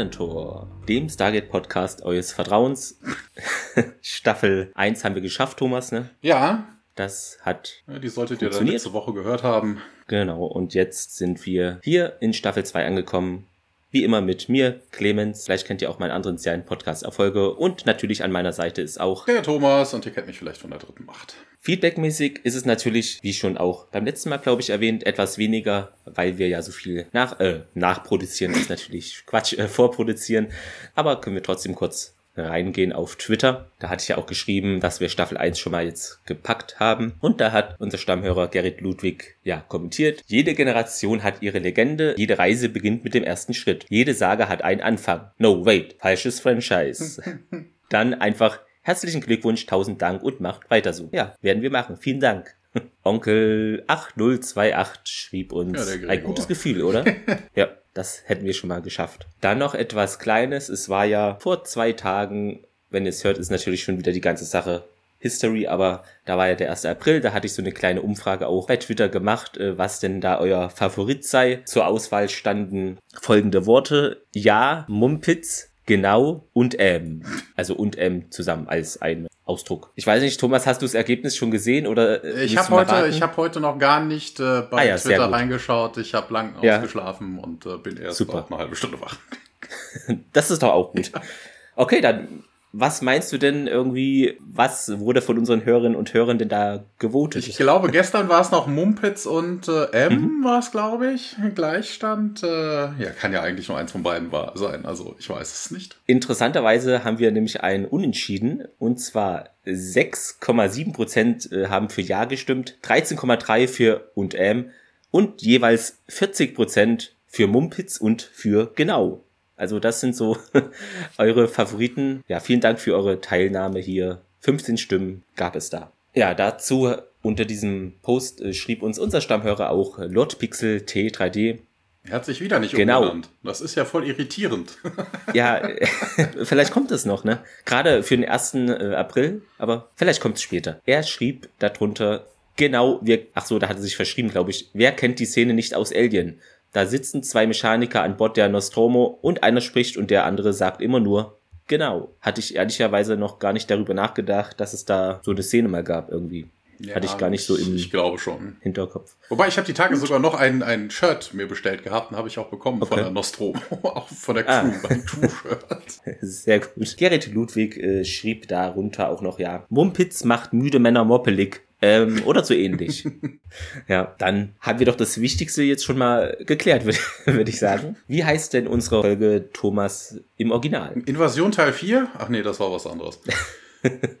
Sternentor, dem Stargate-Podcast eures Vertrauens. Staffel 1 haben wir geschafft, Thomas, ne? Ja. Das hat. Ja, die solltet ihr dann letzte Woche gehört haben. Genau, und jetzt sind wir hier in Staffel 2 angekommen. Wie immer mit mir, Clemens. Vielleicht kennt ihr auch meinen anderen Serien-Podcast-Erfolge. Und natürlich an meiner Seite ist auch der Thomas und ihr kennt mich vielleicht von der dritten Macht. Feedbackmäßig ist es natürlich, wie schon auch beim letzten Mal, glaube ich, erwähnt, etwas weniger, weil wir ja so viel nach, äh, nachproduzieren, ist natürlich Quatsch, äh, vorproduzieren. Aber können wir trotzdem kurz reingehen auf Twitter. Da hatte ich ja auch geschrieben, dass wir Staffel 1 schon mal jetzt gepackt haben. Und da hat unser Stammhörer Gerrit Ludwig ja kommentiert. Jede Generation hat ihre Legende. Jede Reise beginnt mit dem ersten Schritt. Jede Sage hat einen Anfang. No, wait. Falsches Franchise. Dann einfach Herzlichen Glückwunsch, tausend Dank und macht weiter so. Ja, werden wir machen. Vielen Dank. Onkel 8028 schrieb uns ja, ein gutes Gefühl, oder? ja, das hätten wir schon mal geschafft. Dann noch etwas Kleines. Es war ja vor zwei Tagen, wenn ihr es hört, ist natürlich schon wieder die ganze Sache History, aber da war ja der 1. April, da hatte ich so eine kleine Umfrage auch bei Twitter gemacht, äh, was denn da euer Favorit sei. Zur Auswahl standen folgende Worte. Ja, Mumpitz, genau und ähm. Also und ähm zusammen als ein Ausdruck. Ich weiß nicht, Thomas, hast du das Ergebnis schon gesehen oder? Äh, ich habe heute, ich habe heute noch gar nicht äh, bei ah, ja, Twitter reingeschaut. Ich habe lang ja. ausgeschlafen und äh, bin erst Super. eine halbe Stunde wach. das ist doch auch gut. Okay, dann was meinst du denn irgendwie, was wurde von unseren Hörerinnen und Hörern denn da gewotet? Ich glaube, gestern war es noch Mumpitz und äh, M mhm. war es, glaube ich. Gleichstand. Äh, ja, kann ja eigentlich nur eins von beiden war, sein. Also ich weiß es nicht. Interessanterweise haben wir nämlich ein Unentschieden. Und zwar 6,7 Prozent äh, haben für Ja gestimmt, 13,3 für und M und jeweils 40 Prozent für Mumpitz und für Genau. Also das sind so eure Favoriten. Ja, vielen Dank für eure Teilnahme hier. 15 Stimmen gab es da. Ja, dazu unter diesem Post äh, schrieb uns unser Stammhörer auch Lord Pixel T3D. Er hat sich wieder nicht genau. umbenannt. Das ist ja voll irritierend. ja, vielleicht kommt es noch, ne? Gerade für den 1. Äh, April, aber vielleicht kommt es später. Er schrieb darunter, genau, wir, ach so, da hat er sich verschrieben, glaube ich. Wer kennt die Szene nicht aus Alien? Da sitzen zwei Mechaniker an Bord der Nostromo und einer spricht und der andere sagt immer nur genau. Hatte ich ehrlicherweise noch gar nicht darüber nachgedacht, dass es da so eine Szene mal gab irgendwie. Ja, Hatte ich gar nicht so im ich glaube schon. Hinterkopf. Wobei ich habe die Tage sogar noch ein, ein Shirt mir bestellt gehabt und habe ich auch bekommen okay. von der Nostromo, auch von der ah. Crew, ah. ein Crew-Shirt. Sehr gut. Gerrit Ludwig äh, schrieb darunter auch noch, ja, Mumpitz macht müde Männer moppelig. Ähm, oder so ähnlich. ja, dann haben wir doch das Wichtigste jetzt schon mal geklärt, würde würd ich sagen. Wie heißt denn unsere Folge Thomas im Original? Invasion Teil 4? Ach nee, das war was anderes.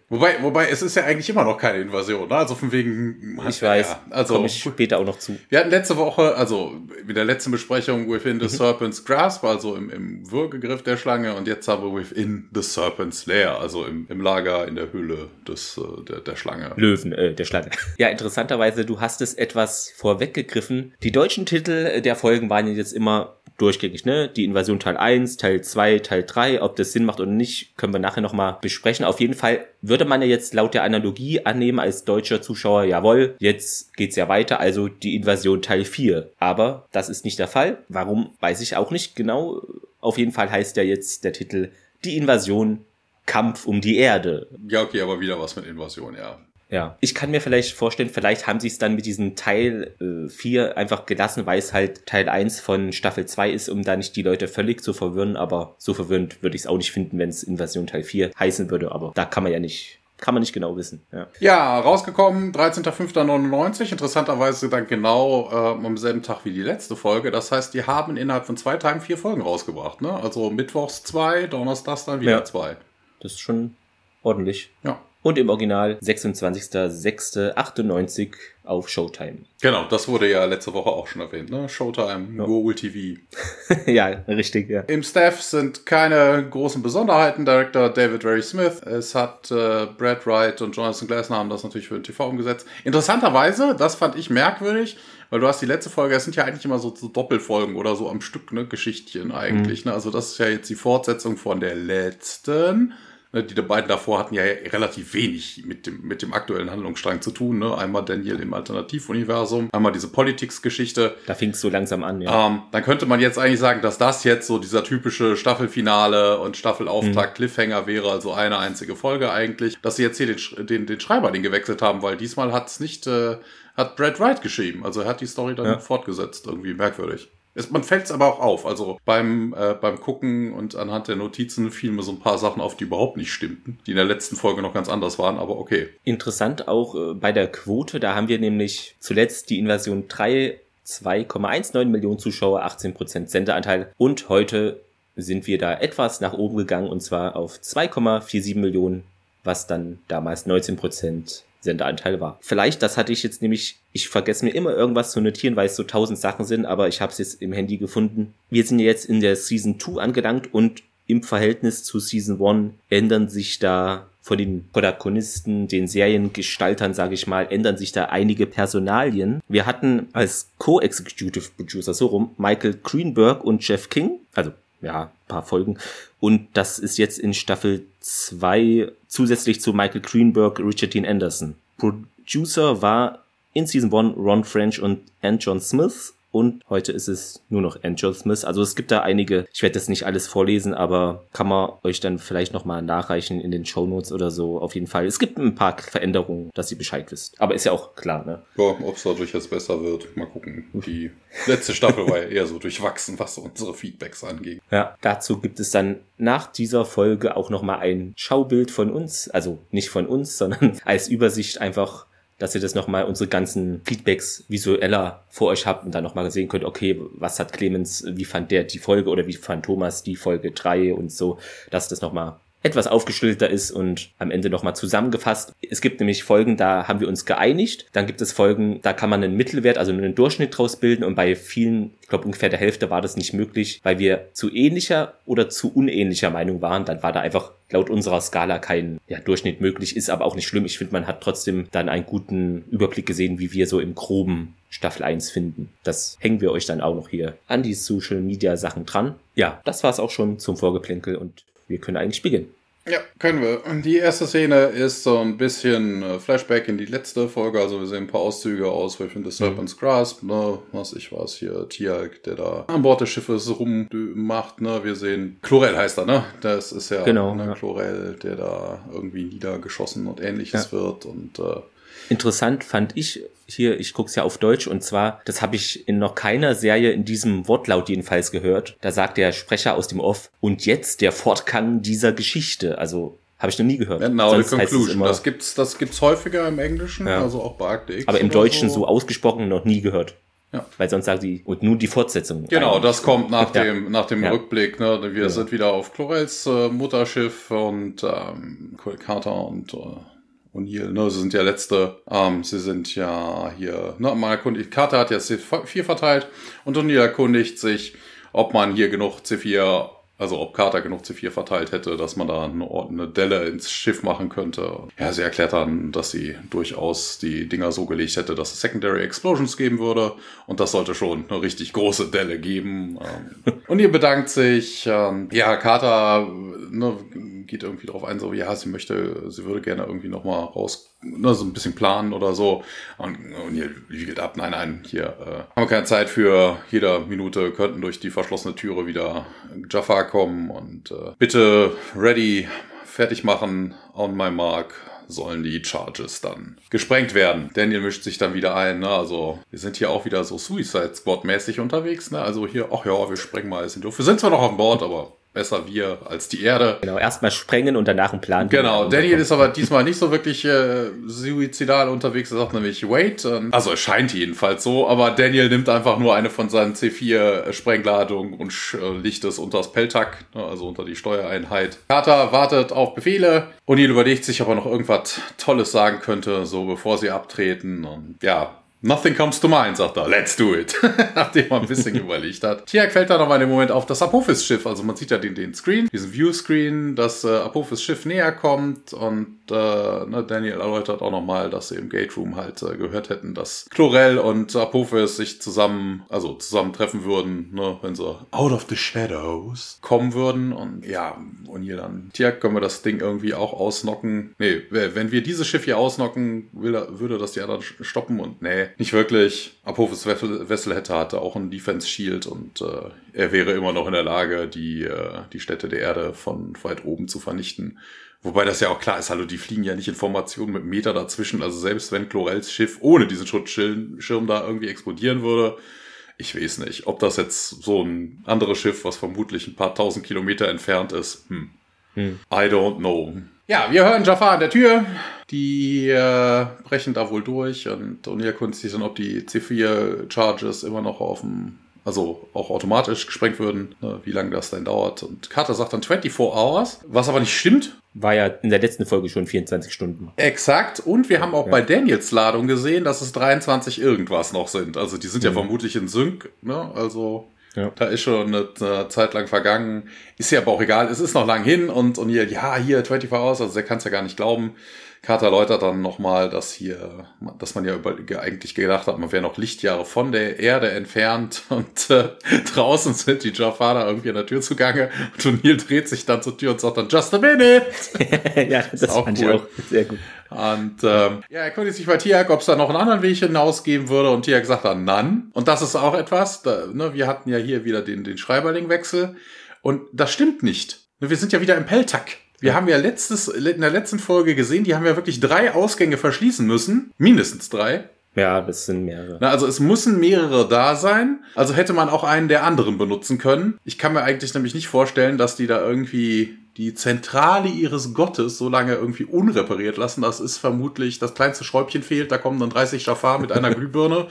Wobei, wobei, es ist ja eigentlich immer noch keine Invasion, ne? Also von wegen. Ich weiß. Ja, also komme ich später auch noch zu. Wir hatten letzte Woche, also mit der letzten Besprechung Within the mhm. Serpent's Grasp, also im, im Würgegriff der Schlange, und jetzt haben wir Within the Serpent's Lair, also im, im Lager in der Höhle des äh, der, der Schlange. Löwen, äh, der Schlange. Ja, interessanterweise, du hast es etwas vorweggegriffen. Die deutschen Titel der Folgen waren jetzt immer durchgängig, ne? Die Invasion Teil 1, Teil 2, Teil 3, ob das Sinn macht oder nicht, können wir nachher nochmal besprechen. Auf jeden Fall würde man ja jetzt laut der Analogie annehmen als deutscher Zuschauer, jawohl, jetzt geht's ja weiter, also die Invasion Teil 4. Aber das ist nicht der Fall. Warum, weiß ich auch nicht genau. Auf jeden Fall heißt ja jetzt der Titel Die Invasion Kampf um die Erde. Ja, okay, aber wieder was mit Invasion, ja. Ja, ich kann mir vielleicht vorstellen, vielleicht haben sie es dann mit diesem Teil äh, 4 einfach gelassen, weil es halt Teil 1 von Staffel 2 ist, um da nicht die Leute völlig zu verwirren, aber so verwirrend würde ich es auch nicht finden, wenn es Invasion Teil 4 heißen würde, aber da kann man ja nicht kann man nicht genau wissen. Ja, ja rausgekommen 13.05.99, interessanterweise dann genau äh, am selben Tag wie die letzte Folge. Das heißt, die haben innerhalb von zwei Tagen vier Folgen rausgebracht. Ne? Also mittwochs zwei, donnerstags dann wieder ja. zwei. Das ist schon ordentlich. Ja und im Original 26.06.98 auf Showtime. Genau, das wurde ja letzte Woche auch schon erwähnt, ne? Showtime, ja. Google TV. ja, richtig, ja. Im Staff sind keine großen Besonderheiten. Director David Ray Smith. Es hat äh, Brad Wright und Jonathan Glasner haben das natürlich für den TV umgesetzt. Interessanterweise, das fand ich merkwürdig, weil du hast die letzte Folge, das sind ja eigentlich immer so, so Doppelfolgen oder so am Stück, ne? Geschichtchen eigentlich, mhm. ne? Also das ist ja jetzt die Fortsetzung von der letzten. Ne, die beiden davor hatten ja relativ wenig mit dem, mit dem aktuellen Handlungsstrang zu tun. Ne? Einmal Daniel im Alternativuniversum, einmal diese Politics-Geschichte. Da fing es so langsam an, ja. Ähm, dann könnte man jetzt eigentlich sagen, dass das jetzt so dieser typische Staffelfinale und Staffelauftakt mhm. Cliffhanger wäre, also eine einzige Folge eigentlich. Dass sie jetzt hier den, den, den Schreiber den gewechselt haben, weil diesmal hat es nicht, äh, hat Brad Wright geschrieben. Also er hat die Story dann ja. fortgesetzt. Irgendwie merkwürdig. Es, man fällt es aber auch auf. Also beim, äh, beim Gucken und anhand der Notizen fielen mir so ein paar Sachen auf, die überhaupt nicht stimmten, die in der letzten Folge noch ganz anders waren, aber okay. Interessant auch äh, bei der Quote, da haben wir nämlich zuletzt die Invasion 3 2,19 Millionen Zuschauer, 18% Senderanteil und heute sind wir da etwas nach oben gegangen und zwar auf 2,47 Millionen, was dann damals 19% Sendeanteil war. Vielleicht, das hatte ich jetzt nämlich, ich vergesse mir immer irgendwas zu notieren, weil es so tausend Sachen sind, aber ich habe es jetzt im Handy gefunden. Wir sind jetzt in der Season 2 angelangt und im Verhältnis zu Season 1 ändern sich da von den Protagonisten, den Seriengestaltern, sage ich mal, ändern sich da einige Personalien. Wir hatten als Co-Executive Producer so rum Michael Greenberg und Jeff King, also ja, paar Folgen. Und das ist jetzt in Staffel 2 zusätzlich zu Michael Greenberg, Richard Dean Anderson. Producer war in Season 1 Ron French und Ann John Smith und heute ist es nur noch Angel Smith. Also es gibt da einige, ich werde das nicht alles vorlesen, aber kann man euch dann vielleicht nochmal nachreichen in den Show Notes oder so. Auf jeden Fall. Es gibt ein paar Veränderungen, dass ihr Bescheid wisst. Aber ist ja auch klar, ne? Ja, ob es dadurch jetzt besser wird, mal gucken. Die letzte Staffel war ja eher so durchwachsen, was unsere Feedbacks angeht. Ja, dazu gibt es dann nach dieser Folge auch nochmal ein Schaubild von uns. Also nicht von uns, sondern als Übersicht einfach dass ihr das nochmal unsere ganzen Feedbacks visueller vor euch habt und dann nochmal sehen könnt, okay, was hat Clemens, wie fand der die Folge oder wie fand Thomas die Folge drei und so, dass das nochmal etwas aufgeschlüsselter ist und am Ende nochmal zusammengefasst. Es gibt nämlich Folgen, da haben wir uns geeinigt. Dann gibt es Folgen, da kann man einen Mittelwert, also einen Durchschnitt draus bilden und bei vielen, ich glaube ungefähr der Hälfte war das nicht möglich, weil wir zu ähnlicher oder zu unähnlicher Meinung waren. Dann war da einfach laut unserer Skala kein ja, Durchschnitt möglich, ist aber auch nicht schlimm. Ich finde, man hat trotzdem dann einen guten Überblick gesehen, wie wir so im groben Staffel 1 finden. Das hängen wir euch dann auch noch hier an die Social Media Sachen dran. Ja, das war es auch schon zum Vorgeplänkel und wir können eigentlich beginnen. Ja, können wir. Die erste Szene ist so ein bisschen äh, Flashback in die letzte Folge. Also wir sehen ein paar Auszüge aus Within the Serpent's. Grasp, ne? Was ich weiß hier, Tialk, der da an Bord des Schiffes rummacht, ne? Wir sehen, Chlorel heißt er, ne? Das ist ja, genau, ne, ja. Chlorel, der da irgendwie niedergeschossen und ähnliches ja. wird und äh, Interessant fand ich hier, ich guck's ja auf Deutsch und zwar, das habe ich in noch keiner Serie in diesem Wortlaut jedenfalls gehört. Da sagt der Sprecher aus dem Off und jetzt der Fortgang dieser Geschichte. Also habe ich noch nie gehört. Genau, the conclusion. Das gibt's, das gibt's häufiger im Englischen, ja. also auch bei Akte X. Aber im Deutschen so. so ausgesprochen noch nie gehört. Ja. Weil sonst sagt sie, und nun die Fortsetzung. Genau, eigentlich. das kommt nach ja. dem, nach dem ja. Rückblick. Ne? Wir ja. sind wieder auf Chlorels äh, Mutterschiff und ähm, Carter und äh, O'Neill, ne, sie sind ja letzte, ähm, sie sind ja hier, ne, man erkundigt, Carter hat jetzt C4 verteilt und O'Neill erkundigt sich, ob man hier genug C4 also ob Carter genug C4 verteilt hätte, dass man da eine, eine Delle ins Schiff machen könnte. Ja, sie erklärt dann, dass sie durchaus die Dinger so gelegt hätte, dass es Secondary Explosions geben würde. Und das sollte schon eine richtig große Delle geben. Ähm. und ihr bedankt sich. Ähm, ja, Carter ne, geht irgendwie drauf ein, so, ja, sie möchte, sie würde gerne irgendwie nochmal raus, ne, so ein bisschen planen oder so. Und, und ihr wiegelt ab, nein, nein, hier äh, haben wir keine Zeit für. Jeder Minute könnten durch die verschlossene Türe wieder Jaffa kommen und äh, bitte ready, fertig machen, on my mark, sollen die Charges dann gesprengt werden. Daniel mischt sich dann wieder ein. Ne? Also wir sind hier auch wieder so Suicide Squad mäßig unterwegs. Ne? Also hier, ach ja, wir sprengen mal alles in die Luft. Wir sind zwar noch auf Bord, aber besser wir als die Erde. Genau, erstmal sprengen und danach einen Plan. Genau, Daniel ist aber diesmal nicht so wirklich äh, suizidal unterwegs, er sagt nämlich Wait. Ähm, also es scheint jedenfalls so, aber Daniel nimmt einfach nur eine von seinen C4-Sprengladungen und äh, licht es unter das Peltak, ne, also unter die Steuereinheit. Carter wartet auf Befehle. O'Neill überlegt sich, ob er noch irgendwas Tolles sagen könnte, so bevor sie abtreten. Und ja, Nothing comes to mind, sagt er. Let's do it. Nachdem er ein bisschen überlegt hat. Tiak fällt dann aber in dem Moment auf das Apophis-Schiff. Also man sieht ja den, den Screen, diesen View-Screen, dass äh, Apophis-Schiff näher kommt und äh, ne, Daniel erläutert auch nochmal, dass sie im Gate Room halt äh, gehört hätten, dass Chlorel und Apophis sich zusammen, also zusammentreffen würden, ne, wenn sie out of the shadows kommen würden. Und ja, und hier dann, Tiak, können wir das Ding irgendwie auch ausnocken? Nee, wenn wir dieses Schiff hier ausnocken, will, würde das die anderen stoppen und nee, nicht wirklich. Apophis Wessel hätte hatte auch ein Defense Shield und äh, er wäre immer noch in der Lage, die, äh, die Städte der Erde von weit oben zu vernichten. Wobei das ja auch klar ist, hallo, die fliegen ja nicht in Formation mit Meter dazwischen. Also selbst wenn Chlorels Schiff ohne diesen Schutzschirm da irgendwie explodieren würde, ich weiß nicht, ob das jetzt so ein anderes Schiff, was vermutlich ein paar tausend Kilometer entfernt ist, hm. Hm. I don't know. Ja, wir hören Jafar an der Tür. Die äh, brechen da wohl durch und O'Neill erkundigt sich dann, ob die C4-Charges immer noch auf dem, also auch automatisch gesprengt würden, ne, wie lange das denn dauert. Und Carter sagt dann 24 Hours, was aber nicht stimmt. War ja in der letzten Folge schon 24 Stunden. Exakt. Und wir haben auch ja. bei Daniels Ladung gesehen, dass es 23 irgendwas noch sind. Also die sind mhm. ja vermutlich in Sync, ne? Also ja. Da ist schon eine, eine, Zeit lang vergangen. Ist ja aber auch egal. Es ist noch lang hin und, und hier, ja, hier 24 Hours, also der kann es ja gar nicht glauben. Carter erläutert dann nochmal, dass hier, dass man ja über, eigentlich gedacht hat, man wäre noch Lichtjahre von der Erde entfernt und äh, draußen sind die Jafada irgendwie an der Tür zugange und O'Neill dreht sich dann zur Tür und sagt dann, just a minute. ja, das, das fand cool. ich auch sehr gut. Und ähm, ja, er konnte sich bei Tiag, ob es da noch einen anderen Weg hinausgeben würde. Und Tiag sagt dann, nein. Und das ist auch etwas, da, ne, wir hatten ja hier wieder den, den Schreiberling-Wechsel. Und das stimmt nicht. Wir sind ja wieder im Peltak. Wir haben ja letztes, in der letzten Folge gesehen, die haben ja wirklich drei Ausgänge verschließen müssen. Mindestens drei. Ja, das sind mehrere. Na, also es müssen mehrere da sein. Also hätte man auch einen der anderen benutzen können. Ich kann mir eigentlich nämlich nicht vorstellen, dass die da irgendwie die Zentrale ihres Gottes so lange irgendwie unrepariert lassen. Das ist vermutlich, das kleinste Schräubchen fehlt, da kommen dann 30 Schafar mit einer Glühbirne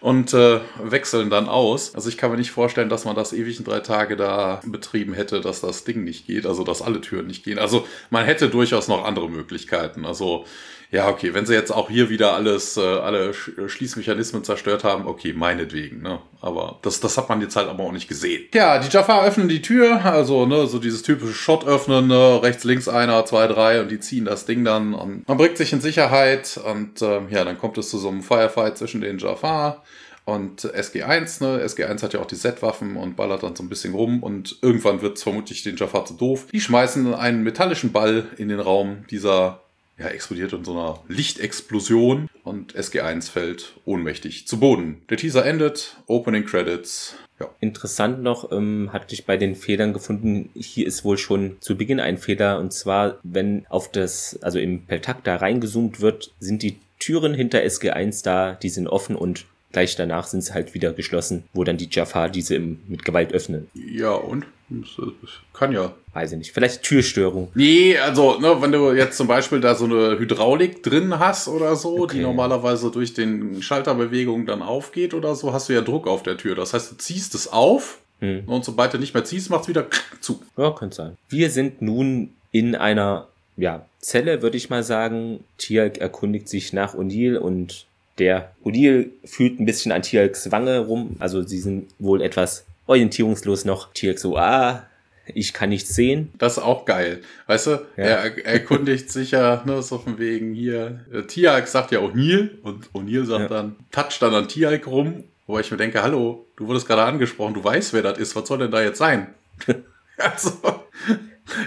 und äh, wechseln dann aus. Also ich kann mir nicht vorstellen, dass man das ewig in drei Tage da betrieben hätte, dass das Ding nicht geht, also dass alle Türen nicht gehen. Also man hätte durchaus noch andere Möglichkeiten. Also ja, okay, wenn sie jetzt auch hier wieder alles, äh, alle Schließmechanismen zerstört haben, okay, meinetwegen, ne? Aber das, das hat man jetzt halt aber auch nicht gesehen. Ja, die Jaffa öffnen die Tür, also, ne, so dieses typische Shot öffnen, ne, rechts, links einer, zwei, drei und die ziehen das Ding dann und man bringt sich in Sicherheit und äh, ja, dann kommt es zu so einem Firefight zwischen den Jaffa und SG1, ne? SG1 hat ja auch die Z-Waffen und ballert dann so ein bisschen rum und irgendwann wird es vermutlich den Jaffa zu doof. Die schmeißen einen metallischen Ball in den Raum dieser ja, explodiert in so einer Lichtexplosion und SG1 fällt ohnmächtig zu Boden. Der Teaser endet, Opening Credits. Ja. Interessant noch, ähm, hatte ich bei den Fehlern gefunden, hier ist wohl schon zu Beginn ein Fehler und zwar, wenn auf das, also im Peltak da reingezoomt wird, sind die Türen hinter SG1 da, die sind offen und gleich danach sind sie halt wieder geschlossen, wo dann die Jafar diese im, mit Gewalt öffnen. Ja, und? Das kann ja. Weiß ich nicht. Vielleicht Türstörung. Nee, also, ne, wenn du jetzt zum Beispiel da so eine Hydraulik drin hast oder so, okay. die normalerweise durch den Schalterbewegung dann aufgeht oder so, hast du ja Druck auf der Tür. Das heißt, du ziehst es auf hm. und sobald du nicht mehr ziehst, macht es wieder zu. Ja, könnte sein. Wir sind nun in einer ja, Zelle, würde ich mal sagen. Tialk erkundigt sich nach O'Neill und der O'Neill fühlt ein bisschen an Tialks Wange rum. Also sie sind wohl etwas orientierungslos noch. So, ah, ich kann nichts sehen. Das ist auch geil. Weißt du, ja. er, erkundigt sich ja, ne, so von wegen hier. Tialk sagt ja O'Neill und O'Neill sagt ja. dann, touch dann an Tialk rum, wo ich mir denke, hallo, du wurdest gerade angesprochen, du weißt, wer das ist, was soll denn da jetzt sein? also,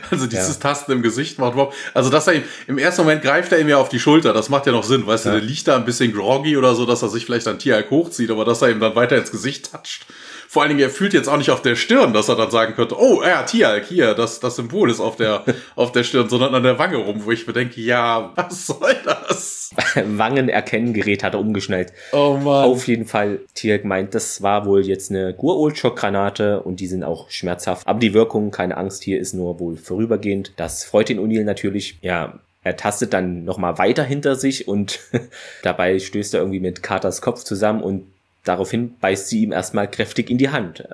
also dieses ja. Tasten im Gesicht macht überhaupt. Also dass er ihm, im ersten Moment greift er ihm ja auf die Schulter, das macht ja noch Sinn, weißt du, der liegt da ein bisschen groggy oder so, dass er sich vielleicht an Tierhalk hochzieht, aber dass er ihm dann weiter ins Gesicht toucht. Vor allen Dingen, er fühlt jetzt auch nicht auf der Stirn, dass er dann sagen könnte, oh, ja, Tialk, hier, das, das Symbol ist auf der, auf der Stirn, sondern an der Wange rum, wo ich mir denke, ja, was soll das? Wangenerkenngerät hat er umgeschnallt. Oh Mann. Auf jeden Fall, Tialk meint, das war wohl jetzt eine Gur-Ult-Schock-Granate und die sind auch schmerzhaft. Aber die Wirkung, keine Angst, hier ist nur wohl vorübergehend. Das freut den O'Neill natürlich. Ja, er tastet dann nochmal weiter hinter sich und dabei stößt er irgendwie mit Carters Kopf zusammen und Daraufhin beißt sie ihm erstmal kräftig in die Hand.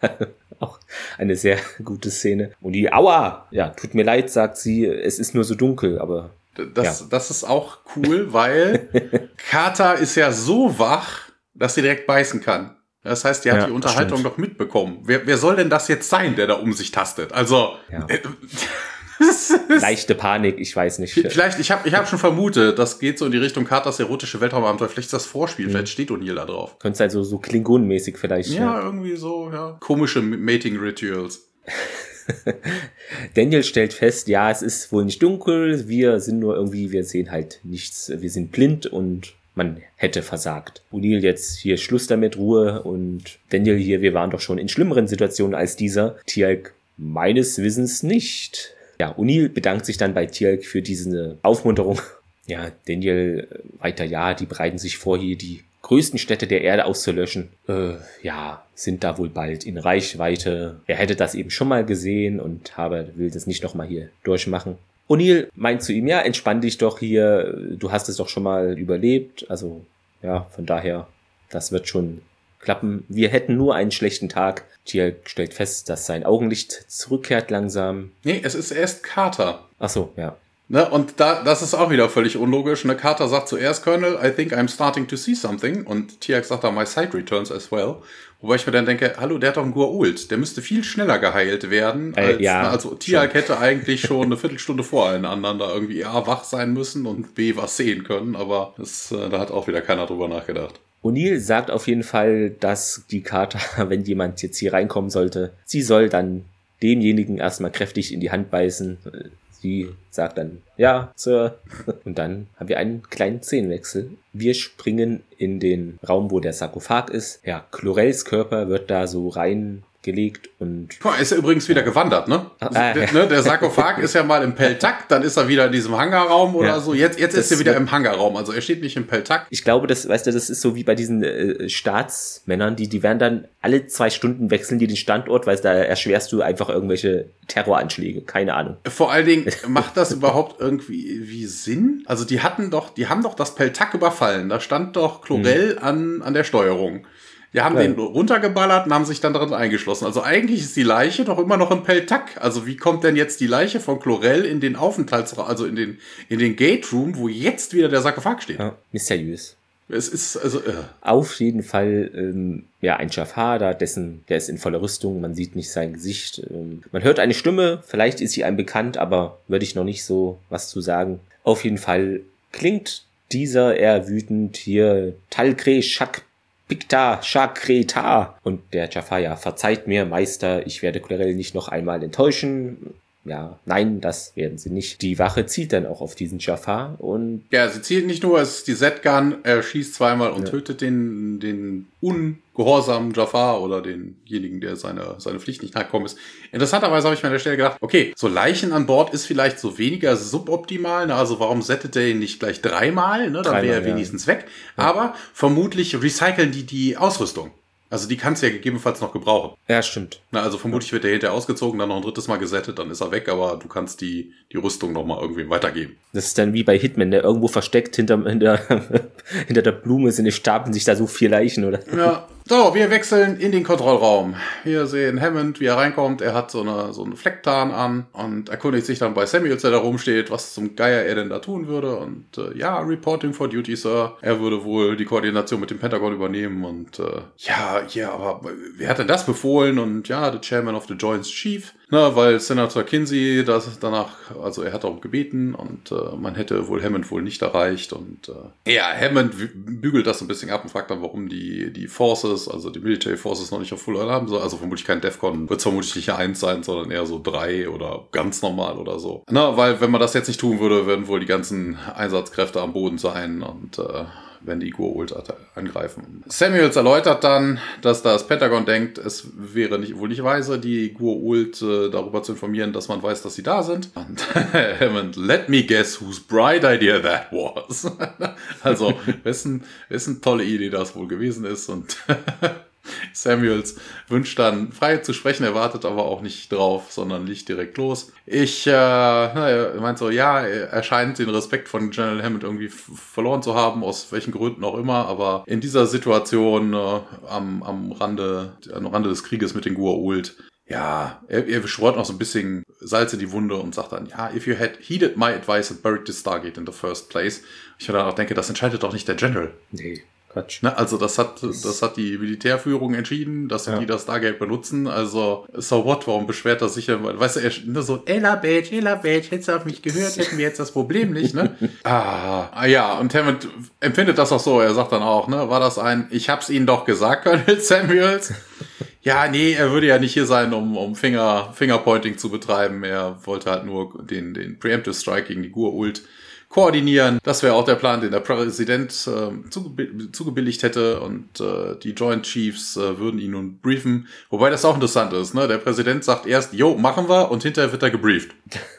Auch eine sehr gute Szene. Und die, aua! Ja, tut mir leid, sagt sie, es ist nur so dunkel, aber Das, ja. das ist auch cool, weil Carter ist ja so wach, dass sie direkt beißen kann. Das heißt, die hat ja, die Unterhaltung doch mitbekommen. Wer, wer soll denn das jetzt sein, der da um sich tastet? Also. Ja. Leichte Panik, ich weiß nicht. Vielleicht, ich habe ich hab schon vermutet, das geht so in die Richtung Carters erotische Weltraumabenteuer. Vielleicht ist das Vorspiel, mhm. vielleicht steht O'Neill da drauf. Könnte halt so, so Klingon-mäßig vielleicht. Ja, ja, irgendwie so, ja. Komische Mating-Rituals. Daniel stellt fest, ja, es ist wohl nicht dunkel, wir sind nur irgendwie, wir sehen halt nichts, wir sind blind und man hätte versagt. O'Neill jetzt hier Schluss damit, Ruhe und Daniel hier, wir waren doch schon in schlimmeren Situationen als dieser. Tialk meines Wissens nicht. Ja, O'Neill bedankt sich dann bei Tialk für diese Aufmunterung. Ja, Daniel äh, weiter, ja, die bereiten sich vor, hier die größten Städte der Erde auszulöschen. Äh, ja, sind da wohl bald in Reichweite. Er hätte das eben schon mal gesehen und habe, will das nicht nochmal hier durchmachen. O'Neill meint zu ihm, ja, entspann dich doch hier, du hast es doch schon mal überlebt. Also, ja, von daher, das wird schon klappen. Wir hätten nur einen schlechten Tag. Tier stellt fest, dass sein Augenlicht zurückkehrt langsam. Nee, es ist erst Carter. Ach so, ja. Ne, und da, das ist auch wieder völlig unlogisch. Ne, Carter sagt zuerst, Colonel, I think I'm starting to see something. Und Tiax sagt dann, my sight returns as well. Wobei ich mir dann denke, hallo, der hat doch einen Gua'uld. Der müsste viel schneller geheilt werden. Als, äh, ja, ne, also Tiax hätte eigentlich schon eine Viertelstunde vor allen anderen da irgendwie A, wach sein müssen und B, was sehen können. Aber das, äh, da hat auch wieder keiner drüber nachgedacht. O'Neill sagt auf jeden Fall, dass die Carter, wenn jemand jetzt hier reinkommen sollte, sie soll dann demjenigen erstmal kräftig in die Hand beißen. Sie sagt dann, ja, Sir. Und dann haben wir einen kleinen Szenenwechsel. Wir springen in den Raum, wo der Sarkophag ist. Ja, Chlorels Körper wird da so rein gelegt und. Guck mal, ist er übrigens wieder gewandert, ne? Ah, der, ne? der Sarkophag ist ja mal im Peltak, dann ist er wieder in diesem Hangarraum oder ja. so. Jetzt, jetzt ist er wieder im Hangarraum. Also er steht nicht im Peltak. Ich glaube, das, weißt du, das ist so wie bei diesen äh, Staatsmännern, die, die werden dann alle zwei Stunden wechseln die den Standort, weil da erschwerst du einfach irgendwelche Terroranschläge. Keine Ahnung. Vor allen Dingen, macht das überhaupt irgendwie wie Sinn? Also die hatten doch, die haben doch das Peltak überfallen. Da stand doch Chlorell hm. an, an der Steuerung. Die haben ja. den runtergeballert und haben sich dann darin eingeschlossen. Also eigentlich ist die Leiche doch immer noch im Peltak. Also wie kommt denn jetzt die Leiche von Chlorell in den Aufenthaltsraum, also in den, in den Gate Room, wo jetzt wieder der Sarkophag steht? Ja, mysteriös. Es ist also äh. auf jeden Fall ähm, ja ein da, dessen der ist in voller Rüstung, man sieht nicht sein Gesicht. Ähm, man hört eine Stimme, vielleicht ist sie einem bekannt, aber würde ich noch nicht so was zu sagen. Auf jeden Fall klingt dieser eher wütend hier Talkre Shak Pikta Shakreta. Und der Jafar, ja, verzeiht mir, Meister, ich werde Clarel nicht noch einmal enttäuschen. Ja, nein, das werden sie nicht. Die Wache zielt dann auch auf diesen Jafar und. Ja, sie zielt nicht nur, es ist die Z-Gun, er schießt zweimal und ja. tötet den, den un gehorsamen Jafar oder denjenigen, der seine, seine Pflicht nicht nachgekommen ist. Interessanterweise habe ich mir an der Stelle gedacht, okay, so Leichen an Bord ist vielleicht so weniger suboptimal, ne? also warum settet er ihn nicht gleich dreimal, ne? dann wäre er wenigstens ja. weg. Aber vermutlich recyceln die die Ausrüstung. Also die kannst du ja gegebenenfalls noch gebrauchen. Ja, stimmt. Na, also vermutlich wird der hinterher ausgezogen, dann noch ein drittes Mal gesettet, dann ist er weg, aber du kannst die, die Rüstung noch mal irgendwie weitergeben. Das ist dann wie bei Hitman, der irgendwo versteckt hinter, hinter, hinter der Blume sind, stapeln sich da so vier Leichen, oder? Ja, so, wir wechseln in den Kontrollraum. Wir sehen Hammond, wie er reinkommt. Er hat so eine, so eine Flecktarn an und erkundigt sich dann bei Samuels, der da rumsteht, was zum Geier er denn da tun würde. Und äh, ja, Reporting for Duty, Sir. Er würde wohl die Koordination mit dem Pentagon übernehmen. Und äh, ja, ja, aber wer hat denn das befohlen? Und ja, the Chairman of the Joint Chief. Na, weil Senator Kinsey das danach, also er hat auch gebeten und äh, man hätte wohl Hammond wohl nicht erreicht und äh, ja, Hammond bügelt das ein bisschen ab und fragt dann, warum die, die Forces, also die Military Forces noch nicht auf Full Alarm sind. Also vermutlich kein DEFCON, wird vermutlich nicht eins sein, sondern eher so drei oder ganz normal oder so. Na, weil wenn man das jetzt nicht tun würde, würden wohl die ganzen Einsatzkräfte am Boden sein und äh, wenn die Gur-Ult angreifen. Samuels erläutert dann, dass das Pentagon denkt, es wäre nicht, wohl nicht weise, die Gur-Ult äh, darüber zu informieren, dass man weiß, dass sie da sind. Und Hammond, let me guess whose bright idea that was. also, wessen, wessen tolle Idee das wohl gewesen ist und Samuels wünscht dann frei zu sprechen, er wartet aber auch nicht drauf, sondern liegt direkt los. Ich, äh, meint so, ja, er scheint den Respekt von General Hammond irgendwie verloren zu haben, aus welchen Gründen auch immer, aber in dieser Situation äh, am, am Rande, am Rande des Krieges mit den Gua'uld ja, er, er schwört noch so ein bisschen Salz in die Wunde und sagt dann, ja, if you had heeded my advice and buried the Stargate in the first place. Ich dann auch denke, das entscheidet doch nicht der General. Nee. Quatsch. Ne, also das hat, das hat die Militärführung entschieden, dass ja. die das Stargate benutzen. Also, so what, warum beschwert er sich ja? Weißt du, er nur so, Ella Page, Ella Page, hättest du auf mich gehört, hätten wir jetzt das Problem nicht, ne? ah, ah, ja, und Hammond empfindet das auch so. Er sagt dann auch, ne, war das ein, ich hab's Ihnen doch gesagt, Colonel Samuels? ja, nee, er würde ja nicht hier sein, um, um Finger, Fingerpointing zu betreiben. Er wollte halt nur den, den Preemptive Strike gegen die Gur-Ult koordinieren. Das wäre auch der Plan, den der Präsident äh, zuge zugebilligt hätte und äh, die Joint Chiefs äh, würden ihn nun briefen. Wobei das auch interessant ist. Ne? Der Präsident sagt erst, jo, machen wir und hinterher wird er gebrieft.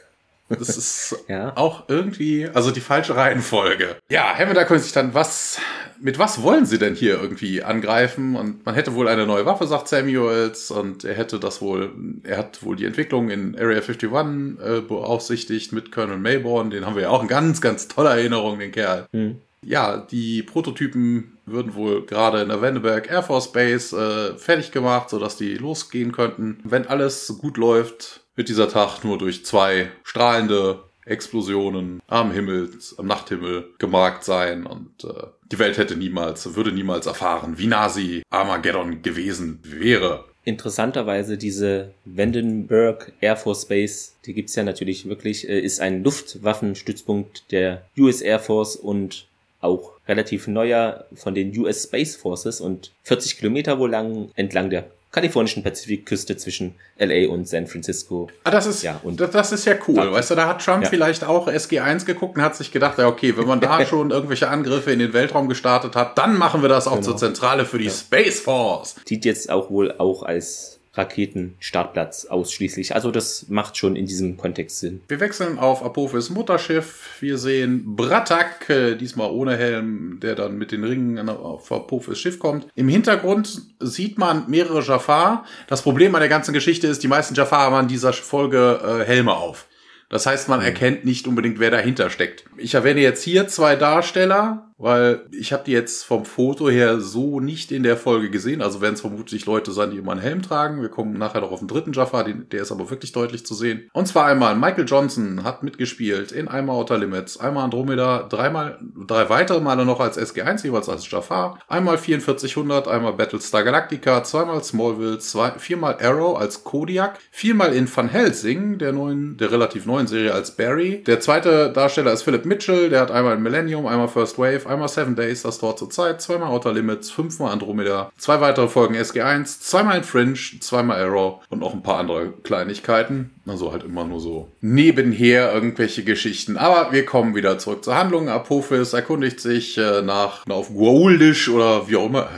Das ist ja. auch irgendwie, also die falsche Reihenfolge. Ja, Hammond erkundigt sich dann, was, mit was wollen sie denn hier irgendwie angreifen? Und man hätte wohl eine neue Waffe, sagt Samuels, und er hätte das wohl, er hat wohl die Entwicklung in Area 51 äh, beaufsichtigt mit Colonel Mayborn, den haben wir ja auch in ganz, ganz toller Erinnerung, den Kerl. Hm. Ja, die Prototypen würden wohl gerade in der Vandenberg Air Force Base äh, fertig gemacht, sodass die losgehen könnten. Wenn alles gut läuft, wird dieser Tag nur durch zwei strahlende Explosionen am Himmel, am Nachthimmel gemarkt sein und äh, die Welt hätte niemals, würde niemals erfahren, wie Nazi Armageddon gewesen wäre. Interessanterweise diese Vandenberg Air Force Base, die gibt's ja natürlich wirklich, äh, ist ein Luftwaffenstützpunkt der US Air Force und auch relativ neuer von den US Space Forces und 40 Kilometer wohl lang entlang der kalifornischen Pazifikküste zwischen LA und San Francisco. Ah, das ist, ja, und das, das ist ja cool. Weißt du, da hat Trump ja. vielleicht auch SG1 geguckt und hat sich gedacht, ja, okay, wenn man da schon irgendwelche Angriffe in den Weltraum gestartet hat, dann machen wir das auch genau. zur Zentrale für die ja. Space Force. Dient jetzt auch wohl auch als Raketenstartplatz ausschließlich. Also das macht schon in diesem Kontext Sinn. Wir wechseln auf Apophis Mutterschiff. Wir sehen Bratak, äh, diesmal ohne Helm, der dann mit den Ringen auf Apophis Schiff kommt. Im Hintergrund sieht man mehrere Jafar. Das Problem an der ganzen Geschichte ist, die meisten Jafar haben an dieser Folge äh, Helme auf. Das heißt, man mhm. erkennt nicht unbedingt, wer dahinter steckt. Ich erwähne jetzt hier zwei Darsteller, weil ich habe die jetzt vom Foto her so nicht in der Folge gesehen. Also werden es vermutlich Leute sein, die immer einen Helm tragen. Wir kommen nachher noch auf den dritten Jaffa, der ist aber wirklich deutlich zu sehen. Und zwar einmal Michael Johnson hat mitgespielt in einmal Outer Limits, einmal Andromeda, dreimal, drei weitere Male noch als SG1, jeweils als Jaffa, einmal 4400, einmal Battlestar Galactica, zweimal Smallville, zwei, viermal Arrow als Kodiak, viermal in Van Helsing, der neuen, der relativ neuen Serie als Barry. Der zweite Darsteller ist Philip Mitchell, der hat einmal Millennium, einmal First Wave, einmal Seven Days, das Tor zur Zeit, zweimal Outer Limits, fünfmal Andromeda, zwei weitere Folgen SG1, zweimal in Fringe, zweimal Arrow und noch ein paar andere Kleinigkeiten. Also halt immer nur so nebenher irgendwelche Geschichten. Aber wir kommen wieder zurück zur Handlung. Apophis erkundigt sich äh, nach auf Guauldisch oder wie auch immer.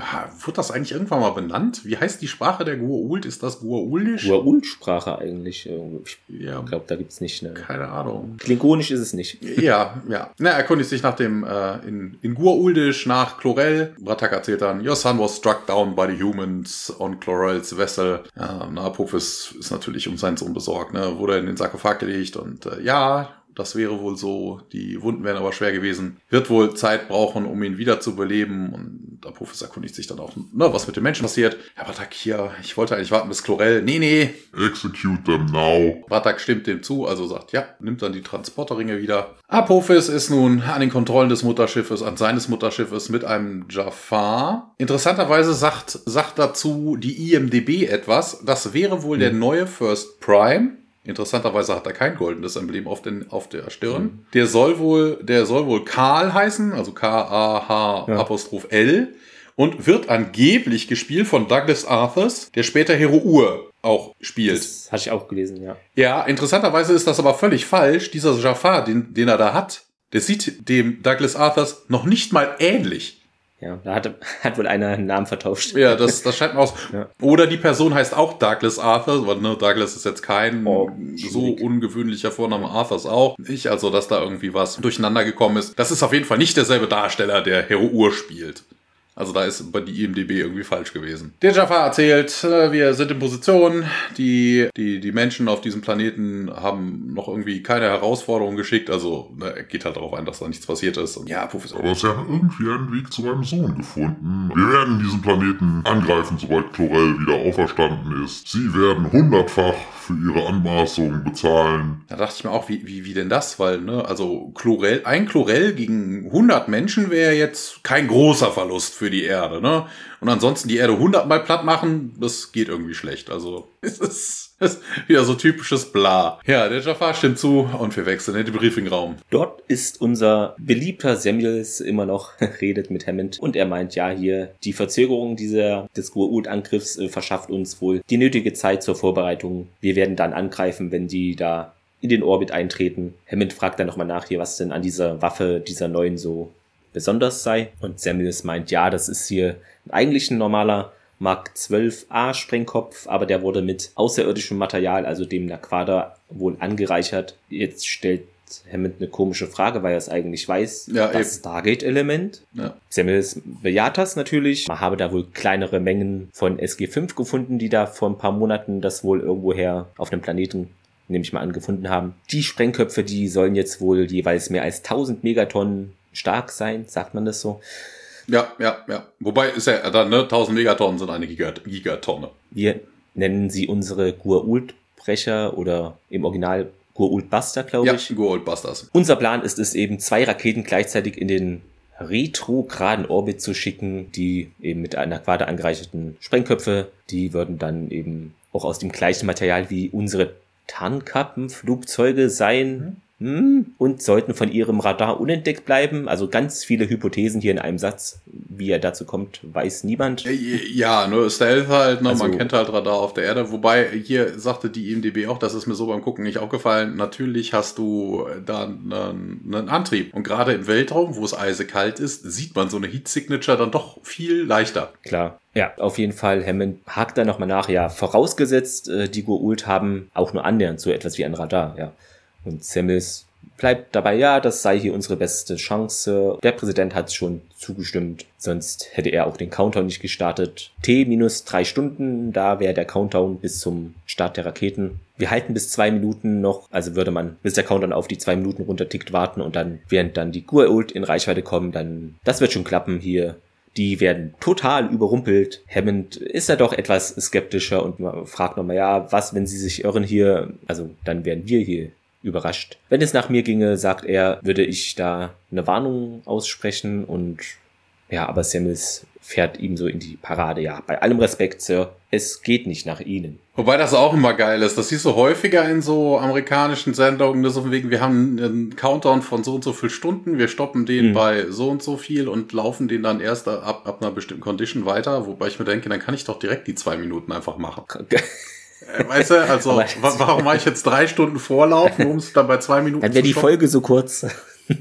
Wird das eigentlich irgendwann mal benannt? Wie heißt die Sprache der Guauld? Ist das Guauldisch? Guauld-Sprache eigentlich. Ich ja, glaube, da gibt es nicht eine. Keine Ahnung. Klingonisch ist es nicht. Ja, ja. Na, er erkundigt sich nach dem äh, in, in Guauldisch nach Chlorel. Bratak erzählt dann, Your son was struck down by the humans on Chlorels vessel. Ja, na, Apophis ist natürlich um seinen Sohn besorgt. Ne? Wurde in den Sarkophag gelegt und äh, ja, das wäre wohl so. Die Wunden wären aber schwer gewesen. Wird wohl Zeit brauchen, um ihn wieder zu beleben. Und Apophis erkundigt sich dann auch, ne, was mit den Menschen passiert. Herr Batak hier, ich wollte eigentlich warten bis Chlorel. Nee, nee. Execute them now. Batak stimmt dem zu, also sagt, ja, nimmt dann die Transporterringe wieder. Apophis ist nun an den Kontrollen des Mutterschiffes, an seines Mutterschiffes mit einem Jafar. Interessanterweise sagt, sagt dazu die IMDB etwas. Das wäre wohl hm. der neue First Prime Interessanterweise hat er kein goldenes Emblem auf, den, auf der Stirn. Mhm. Der soll wohl, der soll wohl Karl heißen, also K-A-H Apostroph L und wird angeblich gespielt von Douglas Arthurs, der später Hero Ur auch spielt. Das hatte ich auch gelesen, ja. Ja, interessanterweise ist das aber völlig falsch. Dieser Jafar, den, den er da hat, der sieht dem Douglas Arthurs noch nicht mal ähnlich. Ja, da hat, hat wohl einer einen Namen vertauscht. Ja, das, das scheint mir aus. Ja. Oder die Person heißt auch Douglas Arthur, weil ne, Douglas ist jetzt kein oh, so ungewöhnlicher Vorname, Arthurs auch nicht. Also, dass da irgendwie was durcheinander gekommen ist. Das ist auf jeden Fall nicht derselbe Darsteller, der Hero Ur spielt. Also da ist bei die IMDB irgendwie falsch gewesen. Der Jafar erzählt, äh, wir sind in Position, die, die, die Menschen auf diesem Planeten haben noch irgendwie keine Herausforderung geschickt, also ne, er geht halt darauf ein, dass da nichts passiert ist. Und ja, Professor. Aber sie haben irgendwie einen Weg zu meinem Sohn gefunden. Wir werden diesen Planeten angreifen, sobald Chlorel wieder auferstanden ist. Sie werden hundertfach für ihre Anmaßung bezahlen. Da dachte ich mir auch, wie, wie, wie denn das? Weil, ne, also Chlorell, ein Chlorell gegen 100 Menschen wäre jetzt kein großer Verlust für die Erde, ne? Und ansonsten die Erde 100 mal platt machen, das geht irgendwie schlecht. Also, es ist, es ist wieder so typisches Bla. Ja, der Jafar stimmt zu und wir wechseln in den Briefingraum. Dort ist unser beliebter Samuels immer noch, redet mit Hammond und er meint, ja, hier die Verzögerung dieser, des Gua'uld-Angriffs äh, verschafft uns wohl die nötige Zeit zur Vorbereitung. Wir werden dann angreifen, wenn die da in den Orbit eintreten. Hammond fragt dann nochmal nach hier, was denn an dieser Waffe, dieser neuen so besonders sei. Und Samuels meint, ja, das ist hier eigentlich ein normaler Mark 12a Sprengkopf, aber der wurde mit außerirdischem Material, also dem Naquada, wohl angereichert. Jetzt stellt Hammond eine komische Frage, weil er es eigentlich weiß. Ja, das Stargate-Element. Ja. Samuels bejaht das natürlich. Man habe da wohl kleinere Mengen von SG5 gefunden, die da vor ein paar Monaten das wohl irgendwoher auf einem Planeten, nehme ich mal an, gefunden haben. Die Sprengköpfe, die sollen jetzt wohl jeweils mehr als 1000 Megatonnen stark sein, sagt man das so. Ja, ja, ja. Wobei ist ja dann, ne, 1000 Megatonnen sind eine Gigat Gigatonne. Wir nennen sie unsere Gua'uld-Brecher oder im Original Gua'uld-Buster, glaube Ja, ich. Gold Busters. Unser Plan ist es eben, zwei Raketen gleichzeitig in den retrograden Orbit zu schicken, die eben mit einer Quader angereicherten Sprengköpfe, die würden dann eben auch aus dem gleichen Material wie unsere Tarnkappenflugzeuge sein. Und sollten von ihrem Radar unentdeckt bleiben. Also ganz viele Hypothesen hier in einem Satz. Wie er dazu kommt, weiß niemand. Ja, nur Stealth halt, ne? Also- man kennt halt Radar auf der Erde. Wobei, hier sagte die IMDB auch, das ist mir so beim Gucken nicht aufgefallen, natürlich hast du da einen, einen Antrieb. Und gerade im Weltraum, wo es eisekalt ist, sieht man so eine Heat Signature dann doch viel leichter. Klar. Ja, auf jeden Fall. Hammond hakt da nochmal nach. Ja, vorausgesetzt, äh, die Goa'uld haben auch nur annähernd so etwas wie ein Radar. Ja. Und Samuels bleibt dabei, ja, das sei hier unsere beste Chance. Der Präsident hat schon zugestimmt, sonst hätte er auch den Countdown nicht gestartet. T minus drei Stunden, da wäre der Countdown bis zum Start der Raketen. Wir halten bis zwei Minuten noch, also würde man, bis der Countdown auf die zwei Minuten runtertickt, warten und dann, während dann die Gua'uld in Reichweite kommen, dann, das wird schon klappen hier. Die werden total überrumpelt. Hammond ist da doch etwas skeptischer und fragt nochmal, ja, was, wenn sie sich irren hier? Also, dann werden wir hier überrascht. Wenn es nach mir ginge, sagt er, würde ich da eine Warnung aussprechen und ja, aber Samuels fährt ihm so in die Parade. Ja, bei allem Respekt, Sir, es geht nicht nach Ihnen. Wobei das auch immer geil ist. Das siehst du häufiger in so amerikanischen Sendungen, das so von wegen, wir haben einen Countdown von so und so viel Stunden, wir stoppen den Mhm. bei so und so viel und laufen den dann erst ab, ab einer bestimmten Condition weiter, wobei ich mir denke, dann kann ich doch direkt die zwei Minuten einfach machen. Äh, Weißt du, also wa warum mache ich jetzt drei Stunden Vorlauf, um es dann bei zwei Minuten Dann wäre die? Folge so kurz.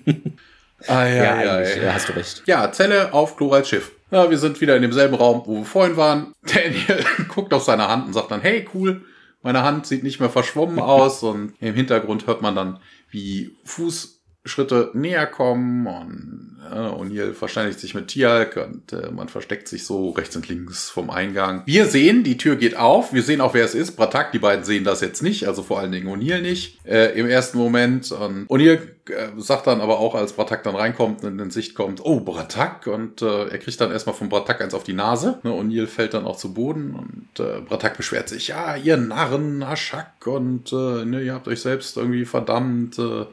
Ah, ja, ja, ja. ja, hast du recht. Ja, Zelle auf Chlorals Schiff. Ja, wir sind wieder in demselben Raum, wo wir vorhin waren. Daniel guckt auf seine Hand und sagt dann, hey, cool, meine Hand sieht nicht mehr verschwommen aus. Und im Hintergrund hört man dann, wie Fußschritte näher kommen. Und O'Neill verständigt sich mit Tialk und äh, man versteckt sich so rechts und links vom Eingang. Wir sehen, die Tür geht auf. Wir sehen auch, wer es ist. Bratak, die beiden sehen das jetzt nicht, also vor allen Dingen O'Neill nicht. Äh, Im ersten Moment. Und O'Neill äh, sagt dann aber auch, als Bratak dann reinkommt und in Sicht kommt, oh, Bratak. Und äh, er kriegt dann erstmal von Bratak eins auf die Nase. Ne, O'Neill fällt dann auch zu Boden und äh, Bratak beschwert sich, ja, ihr Narren, Aschak und äh, ne, ihr habt euch selbst irgendwie verdammt. Äh,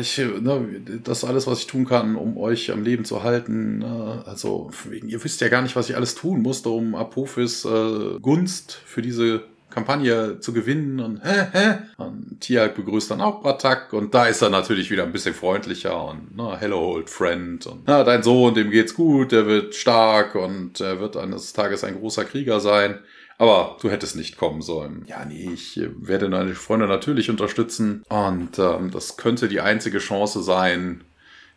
ich, äh, ne, das ist alles, was ich tun kann, um euch am Leben zu halten. Ne? Also, wegen, ihr wisst ja gar nicht, was ich alles tun musste, um Apophis äh, Gunst für diese Kampagne zu gewinnen und hä, hä? Und Tiag begrüßt dann auch Bratak und da ist er natürlich wieder ein bisschen freundlicher und na, hello old friend und na, dein Sohn, dem geht's gut, der wird stark und er wird eines Tages ein großer Krieger sein. Aber du hättest nicht kommen sollen. Ja, nee, ich äh, werde deine Freunde natürlich unterstützen und ähm, das könnte die einzige Chance sein,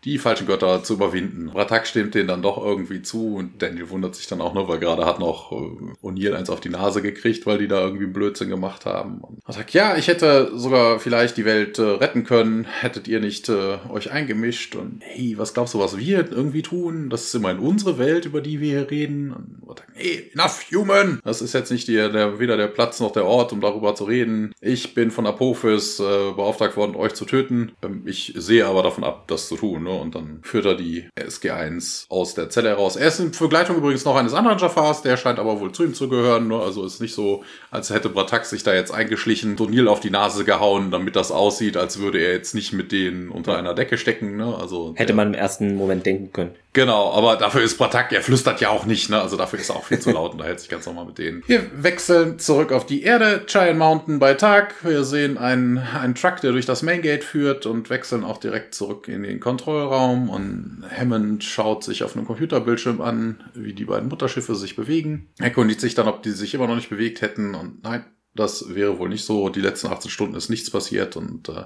die falschen Götter zu überwinden. Ratak stimmt denen dann doch irgendwie zu und Daniel wundert sich dann auch nur, weil gerade hat noch äh, O'Neill eins auf die Nase gekriegt, weil die da irgendwie Blödsinn gemacht haben. Und Ratak, ja, ich hätte sogar vielleicht die Welt äh, retten können, hättet ihr nicht äh, euch eingemischt und hey, was glaubst du, was wir irgendwie tun? Das ist immerhin unsere Welt, über die wir hier reden. Und Ratak, hey, enough, human! Das ist jetzt nicht die, der, weder der Platz noch der Ort, um darüber zu reden. Ich bin von Apophis äh, beauftragt worden, euch zu töten. Ähm, ich sehe aber davon ab, das zu tun. Ne? Und dann führt er die SG1 aus der Zelle heraus. Er ist in Begleitung übrigens noch eines anderen Jafars, der scheint aber wohl zu ihm zu gehören. Ne? Also ist nicht so, als hätte Bratak sich da jetzt eingeschlichen, Donil auf die Nase gehauen, damit das aussieht, als würde er jetzt nicht mit denen unter einer Decke stecken. Ne? Also Hätte man im ersten Moment denken können. Genau, aber dafür ist Bratak, er flüstert ja auch nicht, ne? Also dafür ist er auch viel zu laut und da hält sich ganz normal mit denen. Wir wechseln zurück auf die Erde, Giant Mountain bei Tag. Wir sehen einen, einen Truck, der durch das Main Gate führt und wechseln auch direkt zurück in den Kontrollraum und Hammond schaut sich auf einem Computerbildschirm an, wie die beiden Mutterschiffe sich bewegen. Er erkundigt sich dann, ob die sich immer noch nicht bewegt hätten und nein, das wäre wohl nicht so. Die letzten 18 Stunden ist nichts passiert und äh,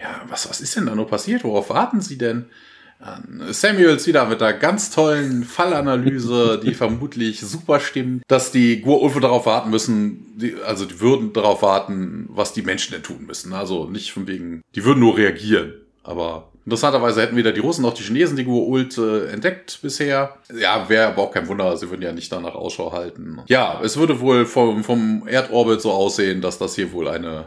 ja, was, was ist denn da nur passiert? Worauf warten sie denn? Samuels wieder mit einer ganz tollen Fallanalyse, die vermutlich super stimmt, dass die Gurulfe darauf warten müssen, die, also die würden darauf warten, was die Menschen denn tun müssen. Also nicht von wegen, die würden nur reagieren. Aber interessanterweise hätten weder die Russen noch die Chinesen die Gua'uld äh, entdeckt bisher. Ja, wäre aber auch kein Wunder, sie würden ja nicht danach Ausschau halten. Ja, es würde wohl vom, vom Erdorbit so aussehen, dass das hier wohl eine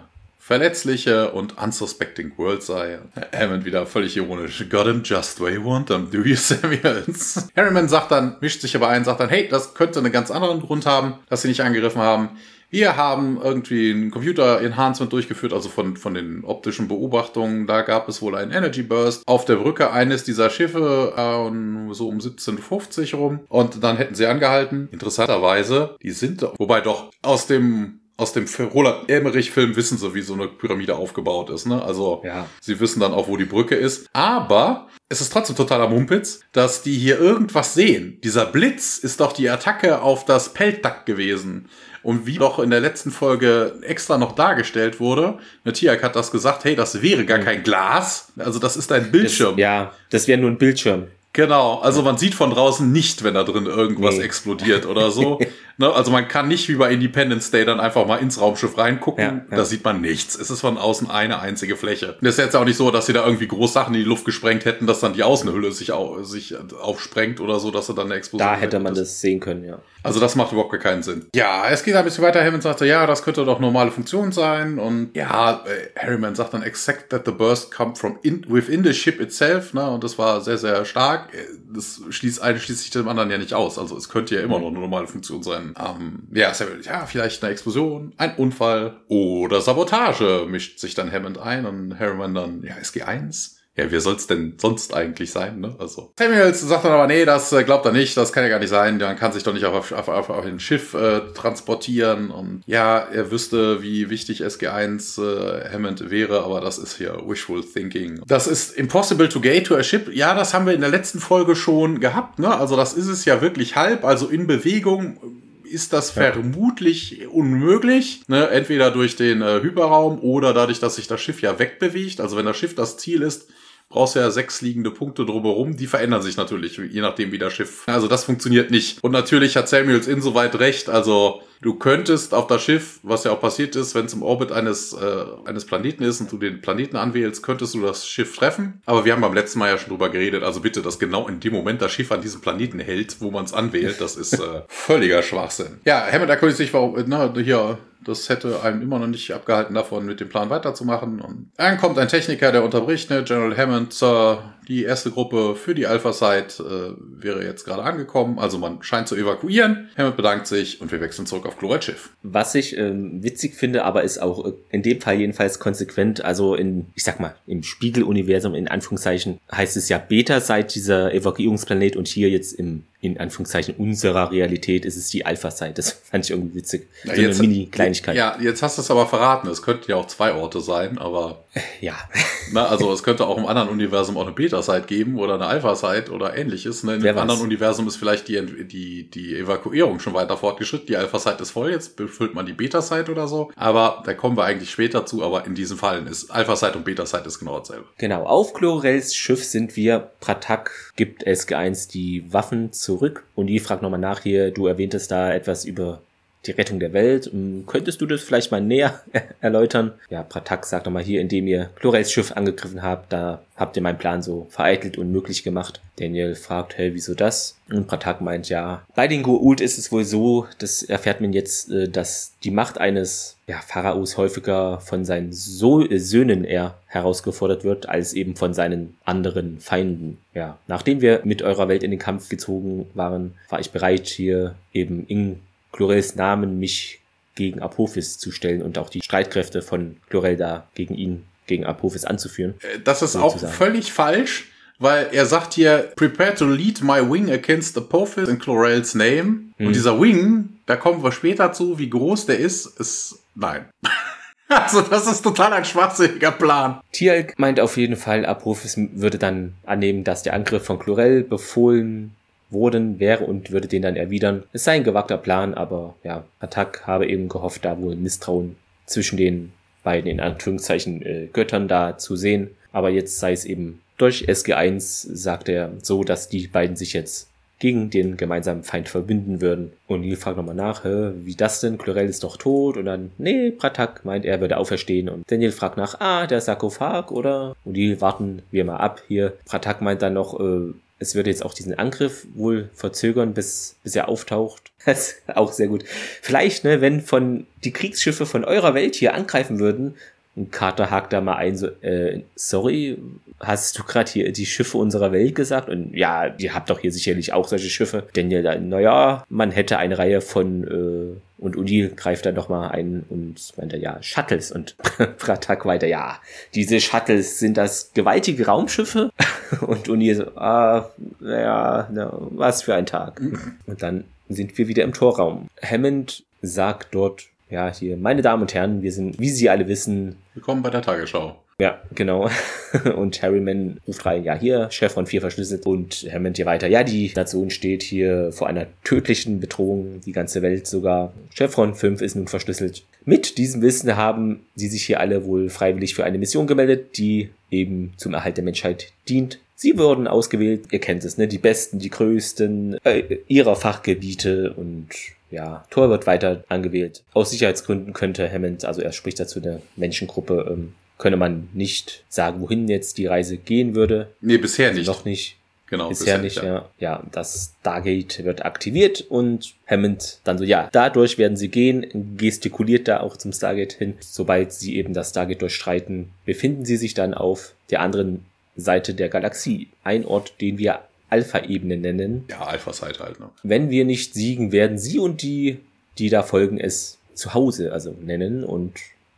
verletzliche und unsuspecting World sei. Hammond wieder völlig ironisch. Got him just where you want him, do you, Samuels? Harriman sagt dann, mischt sich aber ein, sagt dann, hey, das könnte einen ganz anderen Grund haben, dass sie nicht angegriffen haben. Wir haben irgendwie ein Computer-Enhancement durchgeführt, also von, von den optischen Beobachtungen. Da gab es wohl einen Energy Burst auf der Brücke eines dieser Schiffe, äh, so um 1750 rum. Und dann hätten sie angehalten. Interessanterweise, die sind, wobei doch aus dem aus dem Roland Emmerich-Film wissen sie, wie so eine Pyramide aufgebaut ist. Ne? Also Ja. sie wissen dann auch, wo die Brücke ist. Aber es ist trotzdem totaler Mumpitz, dass die hier irgendwas sehen. Dieser Blitz ist doch die Attacke auf das Peltdach gewesen. Und wie doch in der letzten Folge extra noch dargestellt wurde, Matthias hat das gesagt, hey, das wäre gar kein Glas. Also das ist ein Bildschirm. Das, ja, das wäre nur ein Bildschirm. Genau, also man sieht von draußen nicht, wenn da drin irgendwas Nee. explodiert oder so. ne, also man kann nicht wie bei Independence Day dann einfach mal ins Raumschiff reingucken. Ja, ja. Da sieht man nichts. Es ist von außen eine einzige Fläche. Und es ist jetzt auch nicht so, dass sie da irgendwie groß Sachen in die Luft gesprengt hätten, dass dann die Außenhülle sich, au sich aufsprengt oder so, dass sie dann eine Explosion Da hätte man das sehen können, ja. Also das macht überhaupt keinen Sinn. Ja, es geht ein bisschen weiter. Hammond sagte, ja, das könnte doch normale Funktion sein. Und ja, äh, Harriman sagt dann, except that the burst come from in, within the ship itself. Ne? Und das war sehr, sehr stark. Äh, Das schließt eine schließt sich dem anderen ja nicht aus. Also es könnte ja immer noch eine normale Funktion sein. Ähm, ja, Samuel, ja, vielleicht eine Explosion, ein Unfall oder Sabotage mischt sich dann Hammond ein. Und Harriman dann, ja, SG1. Ja, wer soll's denn sonst eigentlich sein, ne? Also. Samuels sagt dann aber, nee, das äh, glaubt er nicht, das kann ja gar nicht sein, man kann sich doch nicht auf, auf, auf, auf ein Schiff äh, transportieren und ja, er wüsste, wie wichtig SG1 äh, Hammond wäre, aber das ist hier wishful thinking. Das ist impossible to gate to a ship. Ja, das haben wir in der letzten Folge schon gehabt, ne? Also das ist es ja wirklich halb, also in Bewegung ist das vermutlich unmöglich. Ne? Entweder durch den äh, Hyperraum oder dadurch, dass sich das Schiff ja wegbewegt. Also wenn das Schiff das Ziel ist, brauchst du ja sechs liegende Punkte drumherum. Die verändern sich natürlich, je nachdem wie das Schiff. Also das funktioniert nicht. Und natürlich hat Samuels insoweit recht. Also du könntest auf das Schiff, was ja auch passiert ist, wenn es im Orbit eines, äh, eines Planeten ist und du den Planeten anwählst, könntest du das Schiff treffen. Aber wir haben beim letzten Mal ja schon drüber geredet. Also bitte, dass genau in dem Moment das Schiff an diesem Planeten hält, wo man es anwählt, das ist äh, völliger Schwachsinn. Ja, Hammond erkundigt sich, warum, na, hier, das hätte einem immer noch nicht abgehalten davon, mit dem Plan weiterzumachen. Und dann kommt ein Techniker, der unterbricht, ne, General Hammond, Sir, die erste Gruppe für die Alpha-Site äh, wäre jetzt gerade angekommen. Also man scheint zu evakuieren. Hammond bedankt sich und wir wechseln zurück auf Chlorid Schiff. Was ich ähm, witzig finde, aber ist auch äh, in dem Fall jedenfalls konsequent. Also in, ich sag mal, im Spiegeluniversum in Anführungszeichen heißt es ja Beta seit dieser Evakuierungsplanet und hier jetzt im in Anführungszeichen unserer Realität ist es die Alpha-Site. Das fand ich irgendwie witzig. Ja, so jetzt- eine Mini-Kleinigkeit. Ja, jetzt hast du es aber verraten. Es könnten ja auch zwei Orte sein, aber ja. na, also es könnte auch im anderen Universum auch eine Beta-Site geben oder eine Alpha-Site oder ähnliches. Ne? Im weiß. anderen Universum ist vielleicht die, die, die Evakuierung schon weiter fortgeschritten. Die Alpha-Site ist voll, jetzt befüllt man die Beta-Site oder so. Aber da kommen wir eigentlich später zu. Aber in diesen Fällen ist Alpha-Site und Beta-Site ist genau dasselbe. Genau, auf Chlorels Schiff sind wir. Pratak gibt SG1 die Waffen zurück. Und die fragt nochmal nach hier, du erwähntest da etwas über die Rettung der Welt. Hm, Könntest du das vielleicht mal näher erläutern? Ja, Pratak sagt nochmal hier, indem ihr Chlorels Schiff angegriffen habt, da habt ihr meinen Plan so vereitelt und möglich gemacht. Daniel fragt, hey, wieso das? Und Pratak meint, ja, bei den Goa'uld ist es wohl so, das erfährt man jetzt, äh, dass die Macht eines ja, Pharaos häufiger von seinen so äh, Söhnen eher herausgefordert wird, als eben von seinen anderen Feinden. Ja, nachdem wir mit eurer Welt in den Kampf gezogen waren, war ich bereit, hier eben in Chlorels Namen mich gegen Apophis zu stellen und auch die Streitkräfte von Chlorel da gegen ihn, gegen Apophis anzuführen. Äh, Das ist auch Sozusagen. völlig falsch, weil er sagt hier, prepare to lead my wing against Apophis in Chlorels name. Hm. Und dieser Wing, da kommen wir später zu, wie groß der ist, ist, nein. also das ist total ein schwachsinniger Plan. Tialk meint auf jeden Fall, Apophis würde dann annehmen, dass der Angriff von Chlorel befohlen worden wäre und würde den dann erwidern. Es sei ein gewagter Plan, aber ja, Attack habe eben gehofft, da wohl Misstrauen zwischen den beiden in Anführungszeichen äh, Göttern da zu sehen. Aber jetzt sei es eben durch SG1, sagt er so, dass die beiden sich jetzt gegen den gemeinsamen Feind verbünden würden. Und Neil fragt nochmal nach, Hä, wie das denn? Chlorel ist doch tot. Und dann, nee, Pratak meint, er würde auferstehen. Und Daniel fragt nach, ah, der Sarkophag, oder? Und die warten wir mal ab hier. Pratak meint dann noch, äh, es würde jetzt auch diesen Angriff wohl verzögern, bis, bis er auftaucht. Das ist auch sehr gut. Vielleicht, ne, wenn von die Kriegsschiffe von eurer Welt hier angreifen würden, und Carter hakt da mal ein, so, äh, sorry, hast du gerade hier die Schiffe unserer Welt gesagt? Und ja, ihr habt doch hier sicherlich auch solche Schiffe. Daniel naja, man hätte eine Reihe von, äh, und Udil greift dann nochmal ein und meint er, ja, Shuttles. Und Pratak weiter, ja, diese Shuttles, sind das gewaltige Raumschiffe? Und Unil so, ah, naja, na, was für ein Tag. Und dann sind wir wieder im Torraum. Hammond sagt dort, ja, hier, meine Damen und Herren, wir sind, wie Sie alle wissen, Willkommen bei der Tagesschau. ja, genau. Und Harryman ruft rein, ja, hier, Chef von vier verschlüsselt. Und Hammond hier weiter, ja, die Nation steht hier vor einer tödlichen Bedrohung, die ganze Welt sogar. Chef von fünf ist nun verschlüsselt. Mit diesem Wissen haben sie sich hier alle wohl freiwillig für eine Mission gemeldet, die eben zum Erhalt der Menschheit dient. Sie wurden ausgewählt, ihr kennt es, ne, die besten, die größten äh, ihrer Fachgebiete und ja, Thor wird weiter angewählt. Aus Sicherheitsgründen könnte Hammond, also er spricht dazu der Menschengruppe, ähm, könne man nicht sagen, wohin jetzt die Reise gehen würde. Nee, bisher nicht. Noch nicht. Genau, Bisher nicht, ja. ja. das Stargate wird aktiviert und Hammond dann so, ja, dadurch werden sie gehen, gestikuliert da auch zum Stargate hin. Sobald sie eben das Stargate durchstreiten, befinden sie sich dann auf der anderen Seite der Galaxie. Ein Ort, den wir Alpha-Ebene nennen. Ja, Alpha-Site halt, ne? Wenn wir nicht siegen, werden sie und die, die da folgen, es zu Hause also nennen und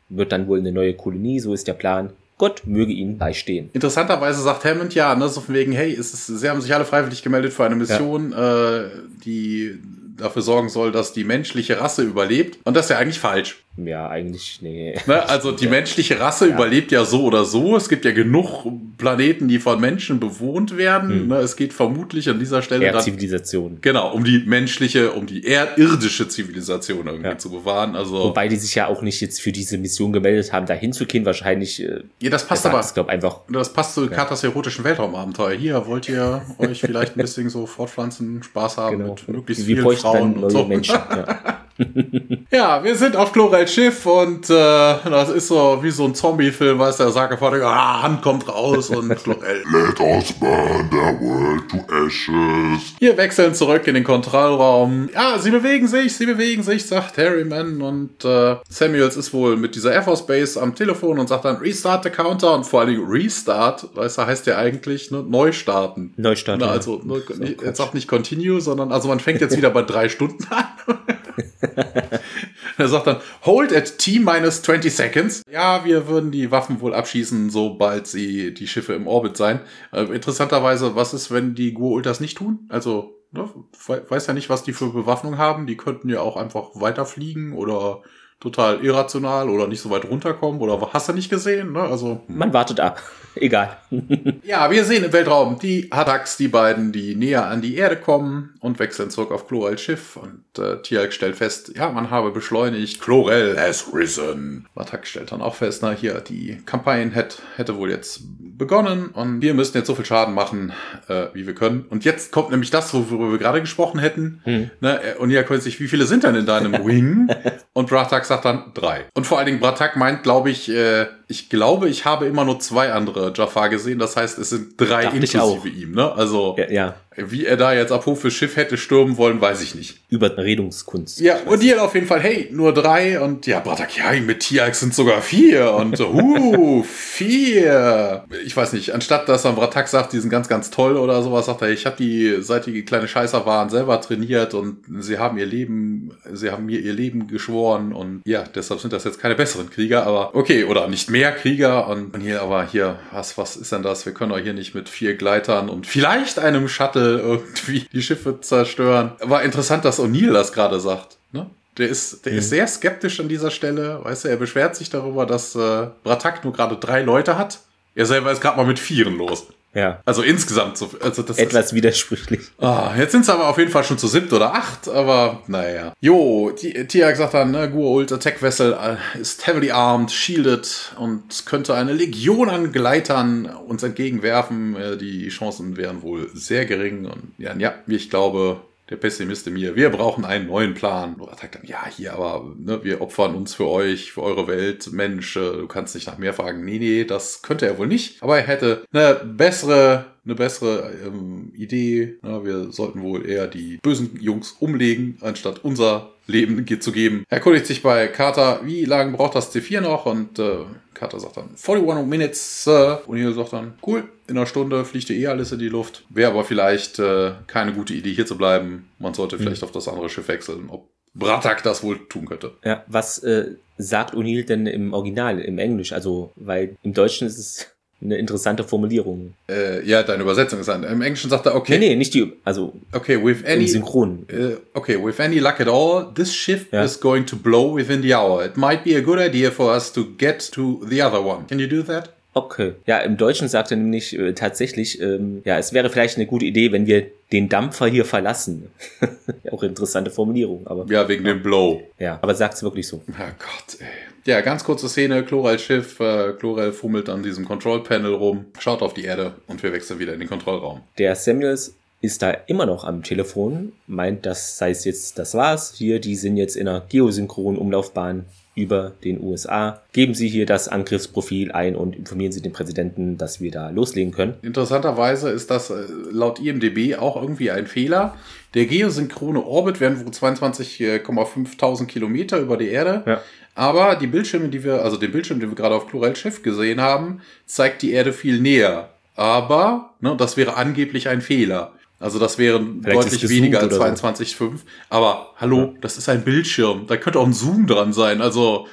wird dann wohl eine neue Kolonie, so ist der Plan. Gott möge ihnen beistehen. Interessanterweise sagt Hammond ja, ne, so von wegen, hey, es ist, sie haben sich alle freiwillig gemeldet für eine Mission, äh, die dafür sorgen soll, dass die menschliche Rasse überlebt. Und das ist ja eigentlich falsch. Ja, eigentlich, nee. Ne? Also die menschliche Rasse überlebt ja so oder so. Es gibt ja genug Planeten, die von Menschen bewohnt werden. Hm. Ne? Es geht vermutlich an dieser Stelle dann Erdzivilisation. genau um die menschliche, um die erdirdische Zivilisation irgendwie Ja. zu bewahren. Also Wobei die sich ja auch nicht jetzt für diese Mission gemeldet haben, da hinzugehen. Wahrscheinlich äh, ja, das passt aber ich glaube einfach, Das passt zu Katas erotischen Weltraumabenteuer. Hier wollt ihr euch vielleicht ein bisschen so fortpflanzen, Spaß haben genau. mit möglichst Wir vielen Frauen und so. Menschen. Ja. Ja, wir sind auf Chlorels Schiff und äh, das ist so wie so ein Zombie-Film, weißt du, der sagt ah, Hand kommt raus und Chlorel. Let us burn their world to ashes. Wir wechseln zurück in den Kontrollraum. Ja, sie bewegen sich, sie bewegen sich, sagt Harryman und äh, Samuels ist wohl mit dieser Air Force Base am Telefon und sagt dann Restart the Counter und vor allen Dingen Restart, weißt du, heißt ja eigentlich ne, neu starten. Neustart. Na, ja. also ne, So, nicht- Quatsch. jetzt auch nicht Continue, sondern also man fängt jetzt wieder bei drei Stunden an. er sagt dann, hold at T minus 20 seconds. Ja, wir würden die Waffen wohl abschießen, sobald sie die Schiffe im Orbit sein. Äh, interessanterweise, was ist, wenn die Gua'uld das nicht tun? Also, ne, weiß ja nicht, was die für Bewaffnung haben. Die könnten ja auch einfach weiterfliegen oder total irrational oder nicht so weit runterkommen oder hast du nicht gesehen? Ne? Also man wartet ab. Egal. ja, wir sehen im Weltraum die Haddaks, die beiden, die näher an die Erde kommen und wechseln zurück auf Chlorels Schiff. Und äh, Tialk stellt fest, ja, man habe beschleunigt. Chlorel has risen. Hadak stellt dann auch fest, na hier, die Kampagne hätte, hätte wohl jetzt begonnen und wir müssen jetzt so viel Schaden machen, äh, wie wir können. Und jetzt kommt nämlich das, worüber wir gerade gesprochen hätten. Hm. Ne? Und ihr könnt sich, wie viele sind denn in deinem Wing? und Bratak sagt dann drei. Und vor allen Dingen Bratak meint, glaube ich, äh, ich glaube, ich habe immer nur zwei andere Jafar gesehen. Das heißt, es sind drei Dacht inklusive ihm. Ne? Also ja, ja. Wie er da jetzt ab Hof für Schiff hätte stürmen wollen, weiß ich nicht. Überredungskunst. Ja, und die auf jeden Fall, hey, nur drei und ja, Bratak, ja, mit Tiax sind sogar vier und uh, vier. Ich weiß nicht, anstatt dass er Bratak sagt, die sind ganz, ganz toll oder sowas, sagt er, ich habe die, seit die kleine Scheißer waren, selber trainiert und sie haben ihr Leben, sie haben mir ihr Leben geschworen und ja, deshalb sind das jetzt keine besseren Krieger, aber okay, oder nicht mehr Krieger und, hier, aber hier, was, was ist denn das? Wir können doch hier nicht mit vier Gleitern und vielleicht einem Shuttle irgendwie die Schiffe zerstören. War interessant, dass O'Neill das gerade sagt. Ne? Der ist, der mhm. ist sehr skeptisch an dieser Stelle. Weißt du, er beschwert sich darüber, dass äh, Bratak nur gerade drei Leute hat. Er selber ist gerade mal mit Vieren los. Ja. Also insgesamt so. Also das Etwas ist, widersprüchlich. Ah, jetzt sind es aber auf jeden Fall schon zu siebt oder acht, aber naja. Jo, Tia sagt dann, ne, Gua'uld Attack Vessel äh, ist heavily armed, shielded und könnte eine Legion an Gleitern uns entgegenwerfen. Äh, die Chancen wären wohl sehr gering und ja, ja ich glaube, der Pessimist in mir, wir brauchen einen neuen Plan. Oder sagt dann, ja, hier, aber ne, wir opfern uns für euch, für eure Welt. Mensch, du kannst nicht nach mehr fragen. Nee, nee, das könnte er wohl nicht. Aber er hätte eine bessere eine bessere ähm, Idee. Na, wir sollten wohl eher die bösen Jungs umlegen, anstatt unser Leben zu geben. Er erkundigt sich bei Carter, wie lange braucht das C4 noch? Und äh, Carter sagt dann 41 Minutes. Äh, und hier sagt dann, cool, in einer Stunde fliegt eh alles in die Luft. Wäre aber vielleicht äh, keine gute Idee, hier zu bleiben. Man sollte vielleicht mhm. auf das andere Schiff wechseln. Ob Bratak das wohl tun könnte. Ja, was äh, sagt O'Neill denn im Original, im Englisch? Also, weil im Deutschen ist es eine interessante Formulierung. Äh, ja, deine Übersetzung ist an. Im Englischen sagt er, okay. Nee, nee, nicht die, also. Okay, with any. Synchron. Uh, okay, with any luck at all, this ship ja. is going to blow within the hour. It might be a good idea for us to get to the other one. Can you do that? Okay. Ja, im Deutschen sagt er nämlich äh, tatsächlich, ähm, ja, es wäre vielleicht eine gute Idee, wenn wir den Dampfer hier verlassen. Auch interessante Formulierung, aber. Ja, wegen ja. dem Blow. Ja, aber sagt's wirklich so. Ja Gott, ey. Ja, ganz kurze Szene, Chlorel Schiff, äh, Chlorel fummelt an diesem Control Panel rum, schaut auf die Erde und wir wechseln wieder in den Kontrollraum. Der Samuels ist da immer noch am Telefon, meint, das sei jetzt, das war's. Hier, die sind jetzt in einer geosynchronen Umlaufbahn über den USA. Geben Sie hier das Angriffsprofil ein und informieren Sie den Präsidenten, dass wir da loslegen können. Interessanterweise ist das äh, laut IMDB auch irgendwie ein Fehler. Der geosynchrone Orbit wären wohl 22,5 Kilometer über die Erde. Ja. Aber die Bildschirme, die wir, also den Bildschirm, den wir gerade auf Chlorel Schiff gesehen haben, zeigt die Erde viel näher. Aber, ne, das wäre angeblich ein Fehler. Also das wären Vielleicht deutlich weniger als 22,5. So. Aber hallo, ja. das ist ein Bildschirm. Da könnte auch ein Zoom dran sein. Also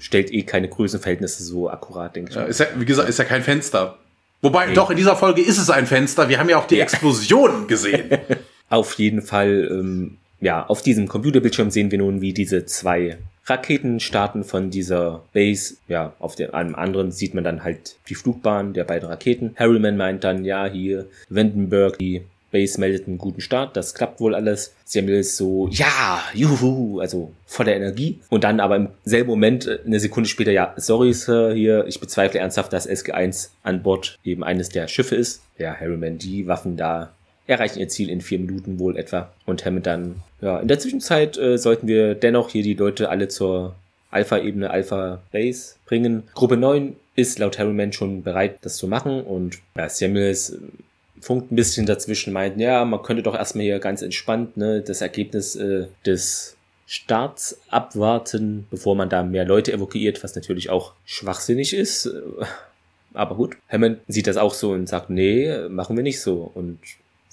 stellt eh keine Größenverhältnisse so akkurat, denke ich. Ja, ist ja, wie gesagt, ist ja kein Fenster. Wobei, hey. doch, in dieser Folge ist es ein Fenster. Wir haben ja auch die ja. Explosion gesehen. Auf jeden Fall, ähm, ja, auf diesem Computerbildschirm sehen wir nun, wie diese zwei Raketen starten von dieser Base. Ja, auf dem, einem anderen sieht man dann halt die Flugbahn der beiden Raketen. Harriman meint dann, ja, hier, Vandenberg, die Base meldet einen guten Start, das klappt wohl alles. Samuel ist so, ja, juhu, also voller Energie. Und dann aber im selben Moment, äh, eine Sekunde später, ja, sorry, Sir, hier, ich bezweifle ernsthaft, dass SG-1 an Bord eben eines der Schiffe ist. Ja, Harriman, die Waffen da erreichen ihr Ziel in vier Minuten wohl etwa. Und Hammond dann, ja, in der Zwischenzeit äh, sollten wir dennoch hier die Leute alle zur Alpha-Ebene, Alpha-Base bringen. Gruppe 9 ist laut Harriman schon bereit, das zu machen und ja, Samuels äh, funkt ein bisschen dazwischen, meint, ja, man könnte doch erstmal hier ganz entspannt ne, das Ergebnis äh, des Starts abwarten, bevor man da mehr Leute evakuiert, was natürlich auch schwachsinnig ist. Aber gut, Hammond sieht das auch so und sagt, nee, machen wir nicht so. Und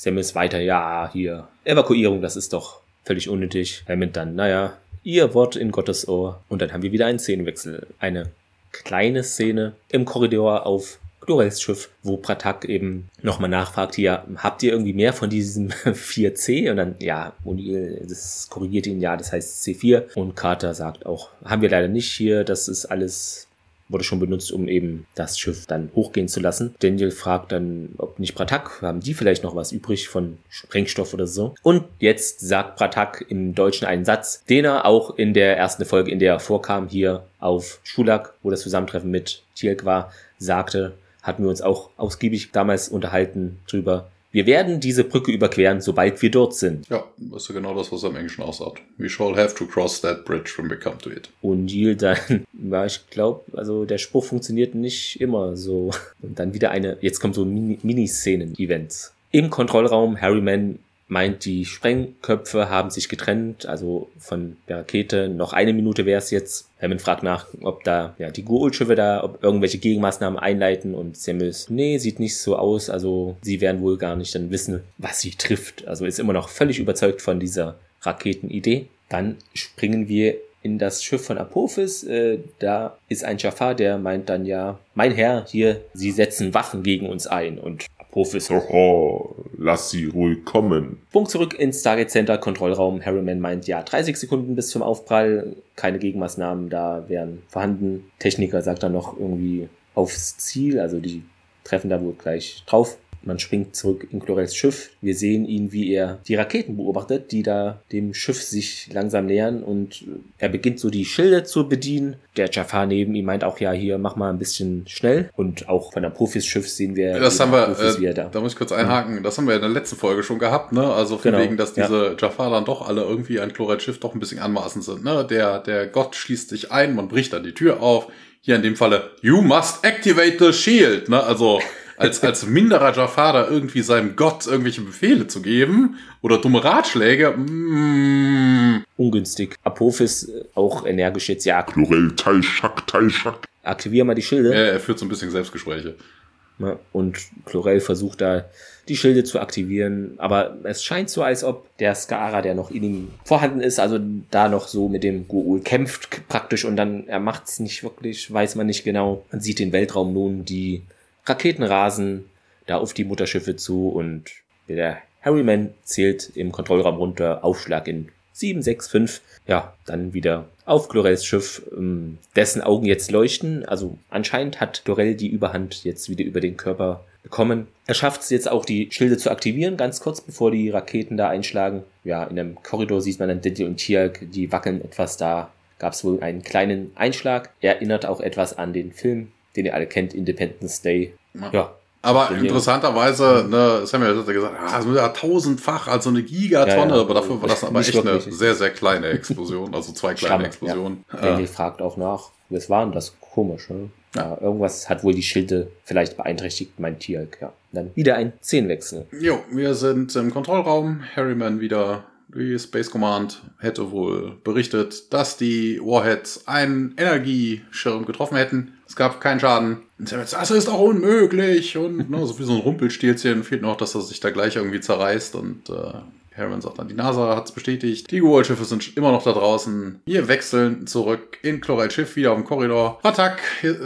Sam weiter, ja, hier, Evakuierung, das ist doch völlig unnötig. Hammond dann, naja, ihr Wort in Gottes Ohr. Und dann haben wir wieder einen Szenenwechsel. Eine kleine Szene im Korridor auf Glorels Schiff, wo Pratak eben nochmal nachfragt, hier, habt ihr irgendwie mehr von diesem 4C? Und dann, ja, O'Neill, das korrigiert ihn, ja, das heißt C4. Und Carter sagt auch, haben wir leider nicht hier, das ist alles wurde schon benutzt, um eben das Schiff dann hochgehen zu lassen. Daniel fragt dann, ob nicht Pratak, haben die vielleicht noch was übrig von Sprengstoff oder so. Und jetzt sagt Pratak im Deutschen einen Satz, den er auch in der ersten Folge, in der er vorkam, hier auf Schulak, wo das Zusammentreffen mit Tielk war, sagte, hatten wir uns auch ausgiebig damals unterhalten drüber, wir werden diese Brücke überqueren, sobald wir dort sind. Ja, das ist ja genau das, was er im Englischen aussagt. We shall have to cross that bridge when we come to it. Und Neil dann, ja, ich glaube, also der Spruch funktioniert nicht immer so. Und dann wieder eine, jetzt kommt so Mini-Szenen-Events. Im Kontrollraum, Harryman meint, die Sprengköpfe haben sich getrennt, also von der Rakete. Noch eine Minute wäre es jetzt. Hammond fragt nach, ob da ja die Goa'uld-Schiffe da, ob irgendwelche Gegenmaßnahmen einleiten und Samuels, nee, sieht nicht so aus, also sie werden wohl gar nicht dann wissen, was sie trifft. Also ist immer noch völlig überzeugt von dieser Raketenidee. Dann springen wir in das Schiff von Apophis. Äh, da ist ein Jafar, der meint dann ja, mein Herr, hier, sie setzen Waffen gegen uns ein. Und Professor, oh, lass sie ruhig kommen. Punkt zurück ins Stargate Center, Kontrollraum. Harriman meint, ja, 30 Sekunden bis zum Aufprall, keine Gegenmaßnahmen da wären vorhanden. Techniker sagt dann noch irgendwie aufs Ziel, also die treffen da wohl gleich drauf. Man springt zurück in Chlorels Schiff. Wir sehen ihn, wie er die Raketen beobachtet, die da dem Schiff sich langsam nähern und er beginnt so die Schilde zu bedienen. Der Jafar neben ihm meint auch, ja, hier, mach mal ein bisschen schnell. Und auch von der Profis Schiff sehen wir. Das haben wir, äh, da. da. muss ich kurz einhaken. Mhm. Das haben wir in der letzten Folge schon gehabt, ne? Also von genau. wegen, dass diese ja. Jafar dann doch alle irgendwie ein Chlorels Schiff doch ein bisschen anmaßend sind, ne? Der, der Gott schließt sich ein, man bricht dann die Tür auf. Hier in dem Falle, you must activate the shield, ne? Also, als, als minderer Jafar da irgendwie seinem Gott irgendwelche Befehle zu geben oder dumme Ratschläge. Mm. Ungünstig. Apophis äh, auch energisch jetzt, ja. Chlorel, Teilschak, Teilschak. Aktivier mal die Schilde. Ja, er führt so ein bisschen Selbstgespräche. Und Chlorel versucht da die Schilde zu aktivieren, aber es scheint so, als ob der Skara, der noch in ihm vorhanden ist, also da noch so mit dem Goul kämpft praktisch und dann er macht's nicht wirklich, weiß man nicht genau. Man sieht den Weltraum nun, die Raketen rasen da auf die Mutterschiffe zu und der Harryman zählt im Kontrollraum runter, Aufschlag in 7, 6, 5. Ja, dann wieder auf Glorels Schiff, ähm, dessen Augen jetzt leuchten. Also anscheinend hat Glorel die Überhand jetzt wieder über den Körper bekommen. Er schafft es jetzt auch, die Schilde zu aktivieren, ganz kurz bevor die Raketen da einschlagen. Ja, in einem Korridor sieht man dann Diddy und Tiag, die wackeln etwas da. Gab es wohl einen kleinen Einschlag. Erinnert auch etwas an den Film, den ihr alle kennt, Independence Day. Ja. Aber interessanterweise, ne, Samuel hat ja gesagt, ah, das ist ja tausendfach, also eine Gigatonne, ja, ja. aber dafür war das aber echt eine sehr, sehr kleine Explosion, also zwei kleine Stamm, Explosionen. Ja. Danny fragt auch nach, was war denn das komisch, ne? Ja. irgendwas hat wohl die Schilde vielleicht beeinträchtigt, mein Tier, ja. Dann wieder ein Zehnwechsel. Jo, wir sind im Kontrollraum, Harryman wieder die Space Command hätte wohl berichtet, dass die Warheads einen Energieschirm getroffen hätten. Es gab keinen Schaden. Das ist doch unmöglich. Und ne, so wie so ein Rumpelstilzchen fehlt noch, dass er sich da gleich irgendwie zerreißt. Und äh, Harriman sagt dann, die NASA hat es bestätigt. Die Goa'uld-Schiffe sind immer noch da draußen. Wir wechseln zurück in Chloride Schiff wieder auf dem Korridor. Attack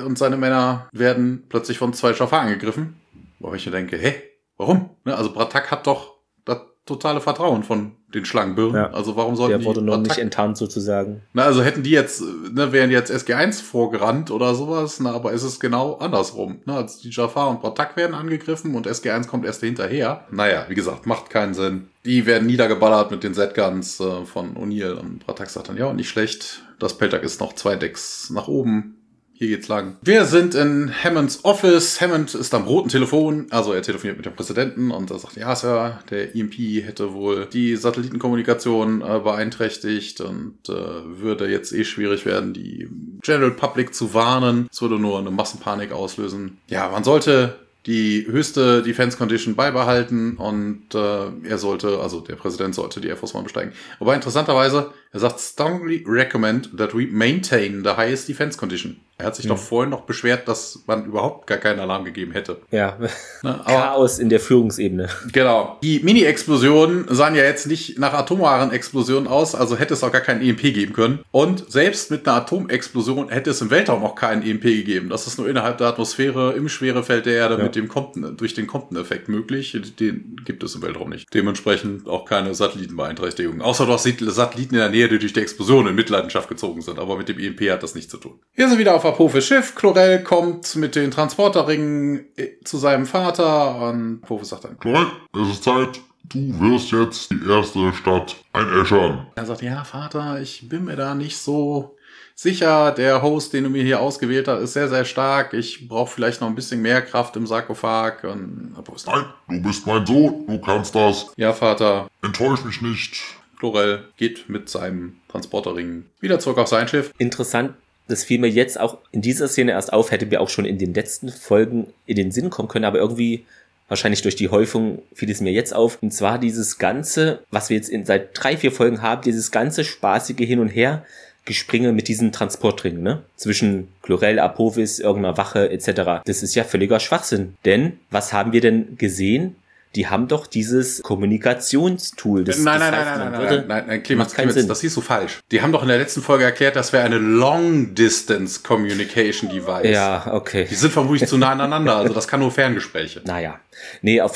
und seine Männer werden plötzlich von zwei Schaffer angegriffen. Wo ich mir denke, hä? Warum? Ne, also Bratak hat doch das totale Vertrauen von den Schlangenbirnen. Ja. Also warum sollten Der wurde noch nicht enttarnt sozusagen. Na, also hätten die jetzt, ne, wären jetzt SG1 vorgerannt oder sowas, na, aber ist es genau andersrum. Ne? Also die Jafar und Batak werden angegriffen und SG1 kommt erst hinterher. Naja, wie gesagt, macht keinen Sinn. Die werden niedergeballert mit den Z-Guns äh, von O'Neill und Batak sagt dann, ja, nicht schlecht. Das Peltag ist noch zwei Decks nach oben. Hier geht's lang. Wir sind in Hammonds Office. Hammond ist am roten Telefon. Also er telefoniert mit dem Präsidenten und er sagt, ja, Sir, der EMP hätte wohl die Satellitenkommunikation äh, beeinträchtigt und äh, würde jetzt eh schwierig werden, die General Public zu warnen. Es würde nur eine Massenpanik auslösen. Ja, man sollte die höchste Defense Condition beibehalten und äh, er sollte, also der Präsident sollte die Air Force One besteigen. Aber interessanterweise, er sagt strongly recommend that we maintain the highest defense condition. Er hat sich hm. doch vorhin noch beschwert, dass man überhaupt gar keinen Alarm gegeben hätte. Ja. Na, Chaos in der Führungsebene. Genau. Die Mini-Explosionen sahen ja jetzt nicht nach atomaren Explosionen aus, also hätte es auch gar keinen EMP geben können. Und selbst mit einer Atomexplosion hätte es im Weltraum auch keinen EMP gegeben. Das ist nur innerhalb der Atmosphäre im Schwerefeld der Erde ja. mit dem Compton, durch den Compton-Effekt möglich. Den gibt es im Weltraum nicht. Dementsprechend auch keine Satellitenbeeinträchtigungen. Außer du hast Satelliten in der Nähe, die durch die Explosion in Mitleidenschaft gezogen sind. Aber mit dem EMP hat das nichts zu tun. Hier sind wir wieder auf Apophis Schiff. Chlorel kommt mit den Transporterringen äh, zu seinem Vater und Apophis sagt dann, Chlorel, es ist Zeit, du wirst jetzt die erste Stadt einäschern. Er sagt, ja, Vater, ich bin mir da nicht so sicher. Der Host, den du mir hier ausgewählt hast, ist sehr, sehr stark. Ich brauche vielleicht noch ein bisschen mehr Kraft im Sarkophag. Und, Nein, du bist mein Sohn, du kannst das. Ja, Vater. Enttäusch mich nicht. Chlorel geht mit seinem Transporterring wieder zurück auf sein Schiff. Interessant, das fiel mir jetzt auch in dieser Szene erst auf, hätte mir auch schon in den letzten Folgen in den Sinn kommen können, aber irgendwie wahrscheinlich durch die Häufung fiel es mir jetzt auf. Und zwar dieses ganze, was wir jetzt in, seit drei, vier Folgen haben, dieses ganze spaßige Hin und Her. Gespringe mit diesen Transportringen, ne? Zwischen Chlorel, Apophis, irgendeiner Wache etc. Das ist ja völliger Schwachsinn. Denn was haben wir denn gesehen? Die haben doch dieses Kommunikationstool. Das, nein, nein, das heißt, nein, nein, nein, nein, nein, nein, Clemens, Clemens, das siehst du falsch. Die haben doch in der letzten Folge erklärt, das wäre eine Long Distance Communication Device. Ja, okay. Die sind vermutlich zu nah aneinander, also das kann nur Ferngespräche. Naja. Nee, auf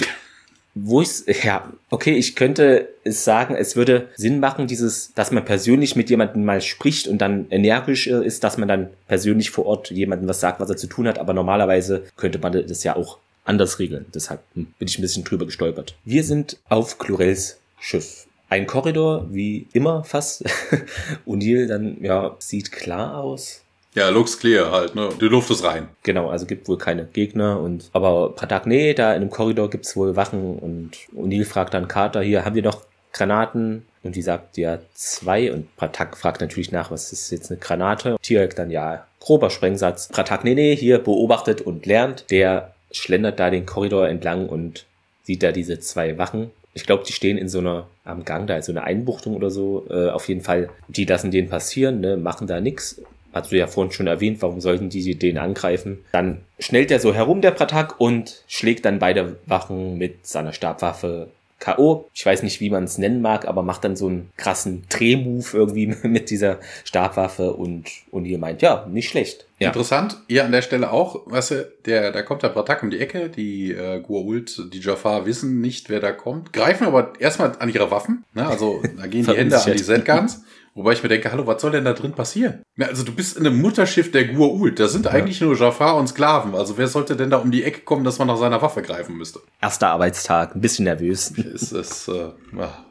wo ich ja, okay, ich könnte es sagen, es würde Sinn machen, dieses, dass man persönlich mit jemandem mal spricht und dann energisch ist, dass man dann persönlich vor Ort jemandem was sagt, was er zu tun hat, aber normalerweise könnte man das ja auch anders regeln. Deshalb bin ich ein bisschen drüber gestolpert. Wir sind auf Chlorels Schiff. Ein Korridor, wie immer fast. O'Neill dann, ja, sieht klar aus. Ja, looks clear halt, ne? Die Luft ist rein. Genau, also gibt wohl keine Gegner und aber Pratak, nee, da in dem Korridor gibt's wohl Wachen und O'Neill fragt dann Carter, hier, haben wir noch Granaten? Und die sagt ja zwei und Pratak fragt natürlich nach, was ist jetzt eine Granate? Tierek dann ja, grober Sprengsatz. Pratak, nee, nee, hier beobachtet und lernt. Der schlendert da den Korridor entlang und sieht da diese zwei Wachen. Ich glaube, die stehen in so einer am Gang, da ist so eine Einbuchtung oder so. Äh, auf jeden Fall, die lassen den passieren, ne, machen da nix. Hast du ja vorhin schon erwähnt, warum sollten die den angreifen? Dann schnellt er so herum, der Pratak, und schlägt dann beide Wachen mit seiner Stabwaffe K.O. Ich weiß nicht, wie man es nennen mag, aber macht dann so einen krassen Drehmove irgendwie mit dieser Stabwaffe und, und ihr meint, ja, nicht schlecht. Ja. Interessant, ihr an der Stelle auch, weißt du, der, da kommt der Bratak um die Ecke, die äh, Gua'uld, die Jafar wissen nicht, wer da kommt, greifen aber erstmal an ihre Waffen, ne? also da gehen die Hände an die Zetguns Wobei ich mir denke, hallo, was soll denn da drin passieren? Also du bist in einem Mutterschiff der Gua'uld. Da sind ja. eigentlich nur Jafar und Sklaven. Also wer sollte denn da um die Ecke kommen, dass man nach seiner Waffe greifen müsste? Erster Arbeitstag, ein bisschen nervös. Es ist äh,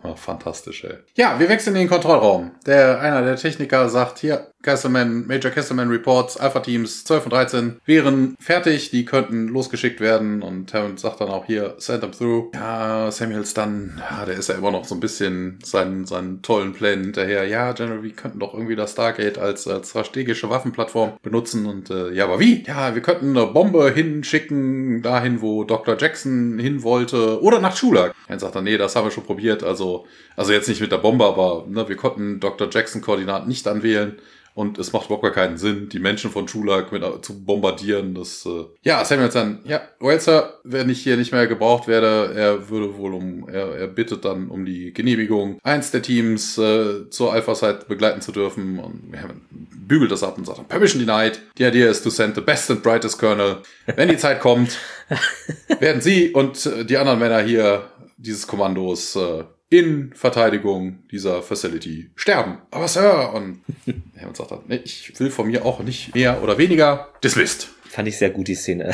ach, fantastisch, ey. Ja, wir wechseln in den Kontrollraum. Der einer der Techniker sagt hier, Castleman, Major Castleman Reports, Alpha-Teams 12 und 13 wären fertig, die könnten losgeschickt werden und Hammond sagt dann auch hier, send them through. Ja, Samuels dann, ja, der ist ja immer noch so ein bisschen seinen, seinen tollen Plänen hinterher. Ja, General, wir könnten doch irgendwie das Stargate als, als strategische Waffenplattform benutzen und äh, ja, aber wie? Ja, wir könnten eine Bombe hinschicken, dahin, wo Dr. Jackson hin wollte oder nach Schulak. Dann sagt er, nee, das haben wir schon probiert, also, also jetzt nicht mit der Bombe, aber ne, wir konnten Dr. Jackson Koordinaten nicht anwählen. Und es macht überhaupt gar keinen Sinn, die Menschen von Schulak mit, zu bombardieren. Das, äh ja, Samuels dann, ja, well, Sir, wenn ich hier nicht mehr gebraucht werde, er würde wohl um, er, er bittet dann um die Genehmigung, eins der Teams äh, zur Alpha-Site begleiten zu dürfen. Und ja, bügelt das ab und sagt, Permission denied. The idea is to send the best and brightest Colonel. Wenn die Zeit kommt, werden Sie und äh, die anderen Männer hier dieses Kommandos äh, in Verteidigung dieser Facility sterben. Aber Sir, und er sagt dann, nee, ich will von mir auch nicht mehr oder weniger. Dismissed. Fand ich sehr gut, die Szene.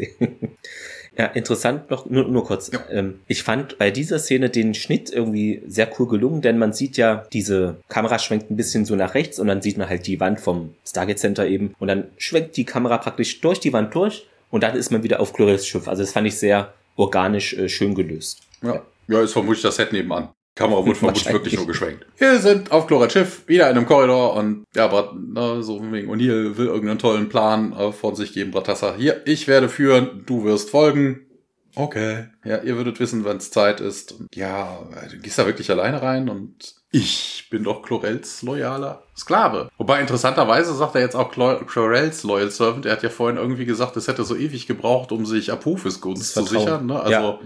ja, interessant noch, nur, nur kurz. Ja. Ähm, ich fand bei dieser Szene den Schnitt irgendwie sehr cool gelungen, denn man sieht ja, diese Kamera schwenkt ein bisschen so nach rechts und dann sieht man halt die Wand vom Stargate Center eben und dann schwenkt die Kamera praktisch durch die Wand durch und dann ist man wieder auf Chlorels Schiff. Also das fand ich sehr organisch äh, schön gelöst. Ja. Ja, ist vermutlich das Set nebenan. Kamera wurde vermutlich wirklich nur geschwenkt. Wir sind auf Chlorat Schiff, wieder in einem Korridor und ja, Brat, ne, so wegen O'Neill will irgendeinen tollen Plan äh, von sich geben. Bratassa, hier, ich werde führen, du wirst folgen. Okay. Ja, ihr würdet wissen, wenn es Zeit ist. Und ja, du gehst da wirklich alleine rein und ich bin doch Chlorels loyaler Sklave. Wobei interessanterweise sagt er jetzt auch Chlorels Loyal Servant. Er hat ja vorhin irgendwie gesagt, es hätte so ewig gebraucht, um sich Apophis Gunst zu sichern. Ne? Also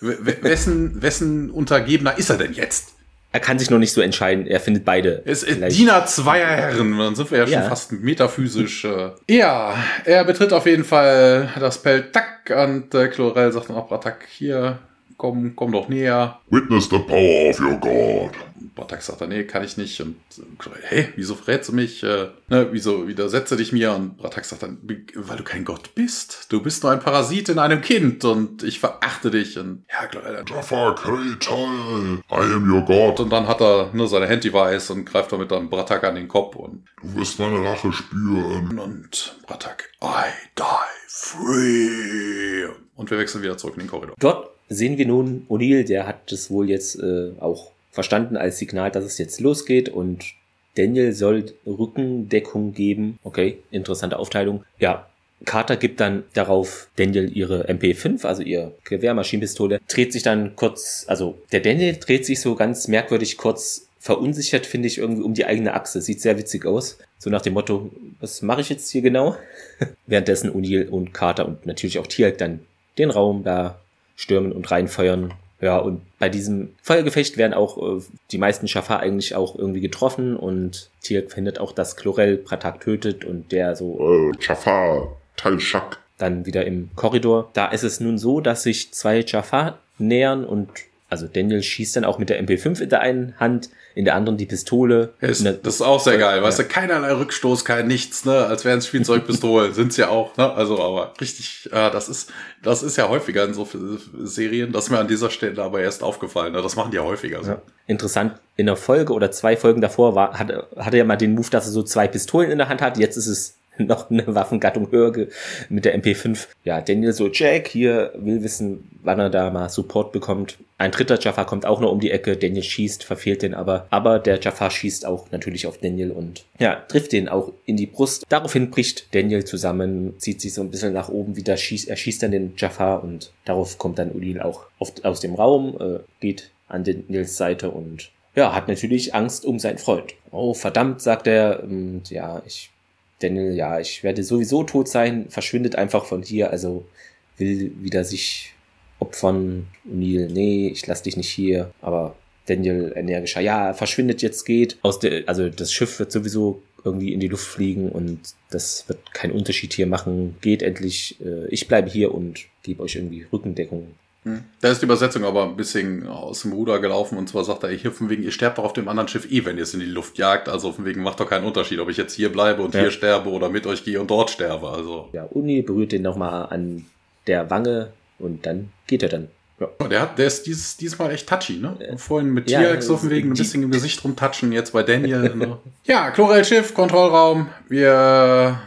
ja. wessen, wessen Untergebener ist er denn jetzt? er kann sich noch nicht so entscheiden. Er findet beide. Es ist Diener zweier Herren. Dann sind wir ja schon ja. fast metaphysisch. Äh. Ja, er betritt auf jeden Fall das Feld. Tack. Und äh, Chlorel sagt dann auch, Tack, hier, komm, komm doch näher. Witness the power of your God. Bartak sagt dann, nee, kann ich nicht. Und hey, wieso verrätst du mich? Äh, ne, wieso widersetze dich mir? Und Bartak sagt dann, weil du kein Gott bist. Du bist nur ein Parasit in einem Kind und ich verachte dich. Und ja, klar. Jaffa Kretal, I am your God. Und dann hat er nur seine Handy-Weiß und greift damit dann Bratak an den Kopf. Und du wirst meine Rache spüren. Und Bratak, I die free. Und wir wechseln wieder zurück in den Korridor. Dort sehen wir nun O'Neill, der hat das wohl jetzt äh, auch verstanden als Signal, dass es jetzt losgeht und Daniel soll Rückendeckung geben. Okay, interessante Aufteilung. Ja, Carter gibt dann darauf Daniel ihre MP5, also ihr Gewehrmaschinenpistole, dreht sich dann kurz, also der Daniel dreht sich so ganz merkwürdig kurz verunsichert, finde ich, irgendwie um die eigene Achse. Sieht sehr witzig aus. So nach dem Motto, was mache ich jetzt hier genau? Währenddessen O'Neill und Carter und natürlich auch Tialk dann den Raum da stürmen und reinfeuern. Ja, und bei diesem Feuergefecht werden auch äh, die meisten Schafar eigentlich auch irgendwie getroffen und Tirk findet auch, dass Chlorel Pratak tötet und der so. Äh, Jafar, Teil Schak. Dann wieder im Korridor. Da ist es nun so, dass sich zwei Jafar nähern und also Daniel schießt dann auch mit der MP5 in der einen Hand, in der anderen die Pistole. Ist, das ist auch sehr geil, ja. weißt du, keinerlei Rückstoß, kein nichts, ne, als wären es Spielzeugpistolen, sind's ja auch, ne, also aber richtig, äh, das ist, das ist ja häufiger in so Serien, das ist mir an dieser Stelle aber erst aufgefallen, ne? das machen die ja häufiger so. Ja. Interessant, in der Folge oder zwei Folgen davor war, hatte, hatte er mal den Move, dass er so zwei Pistolen in der Hand hat, jetzt ist es noch eine Waffengattung höher mit der MP5. Ja, Daniel so, Jack hier will wissen, wann er da mal Support bekommt. Ein dritter Jafar kommt auch noch um die Ecke. Daniel schießt, verfehlt den aber. Aber der Jafar schießt auch natürlich auf Daniel und ja, trifft den auch in die Brust. Daraufhin bricht Daniel zusammen, zieht sich so ein bisschen nach oben wieder, schießt, er schießt dann den Jafar und darauf kommt dann Udin auch oft aus dem Raum, äh, geht an Daniels Seite und ja, hat natürlich Angst um seinen Freund. Oh, verdammt, sagt er. Und ja, ich Daniel, ja, ich werde sowieso tot sein, verschwindet einfach von hier, also will wieder sich opfern. O'Neill, nee, ich lass dich nicht hier, aber Daniel energischer, ja, verschwindet jetzt, geht. Aus der, also das Schiff wird sowieso irgendwie in die Luft fliegen und das wird keinen Unterschied hier machen. Geht endlich, äh, ich bleibe hier und gebe euch irgendwie Rückendeckung. Hm. Da ist die Übersetzung aber ein bisschen aus dem Ruder gelaufen und zwar sagt er, hier von wegen, ihr sterbt doch auf dem anderen Schiff eh, wenn ihr es in die Luft jagt. Also von wegen macht doch keinen Unterschied, ob ich jetzt hier bleibe und ja. hier sterbe oder mit euch gehe und dort sterbe. Also. Ja, Uni berührt den nochmal an der Wange und dann geht er dann. Ja. Der, hat, der ist dieses, diesmal echt touchy, ne? Äh, Vorhin mit ja, T-Rex auf dem Weg ein bisschen im Gesicht rumtatschen, jetzt bei Daniel. ne? Ja, Chlorel-Schiff, Kontrollraum. Wir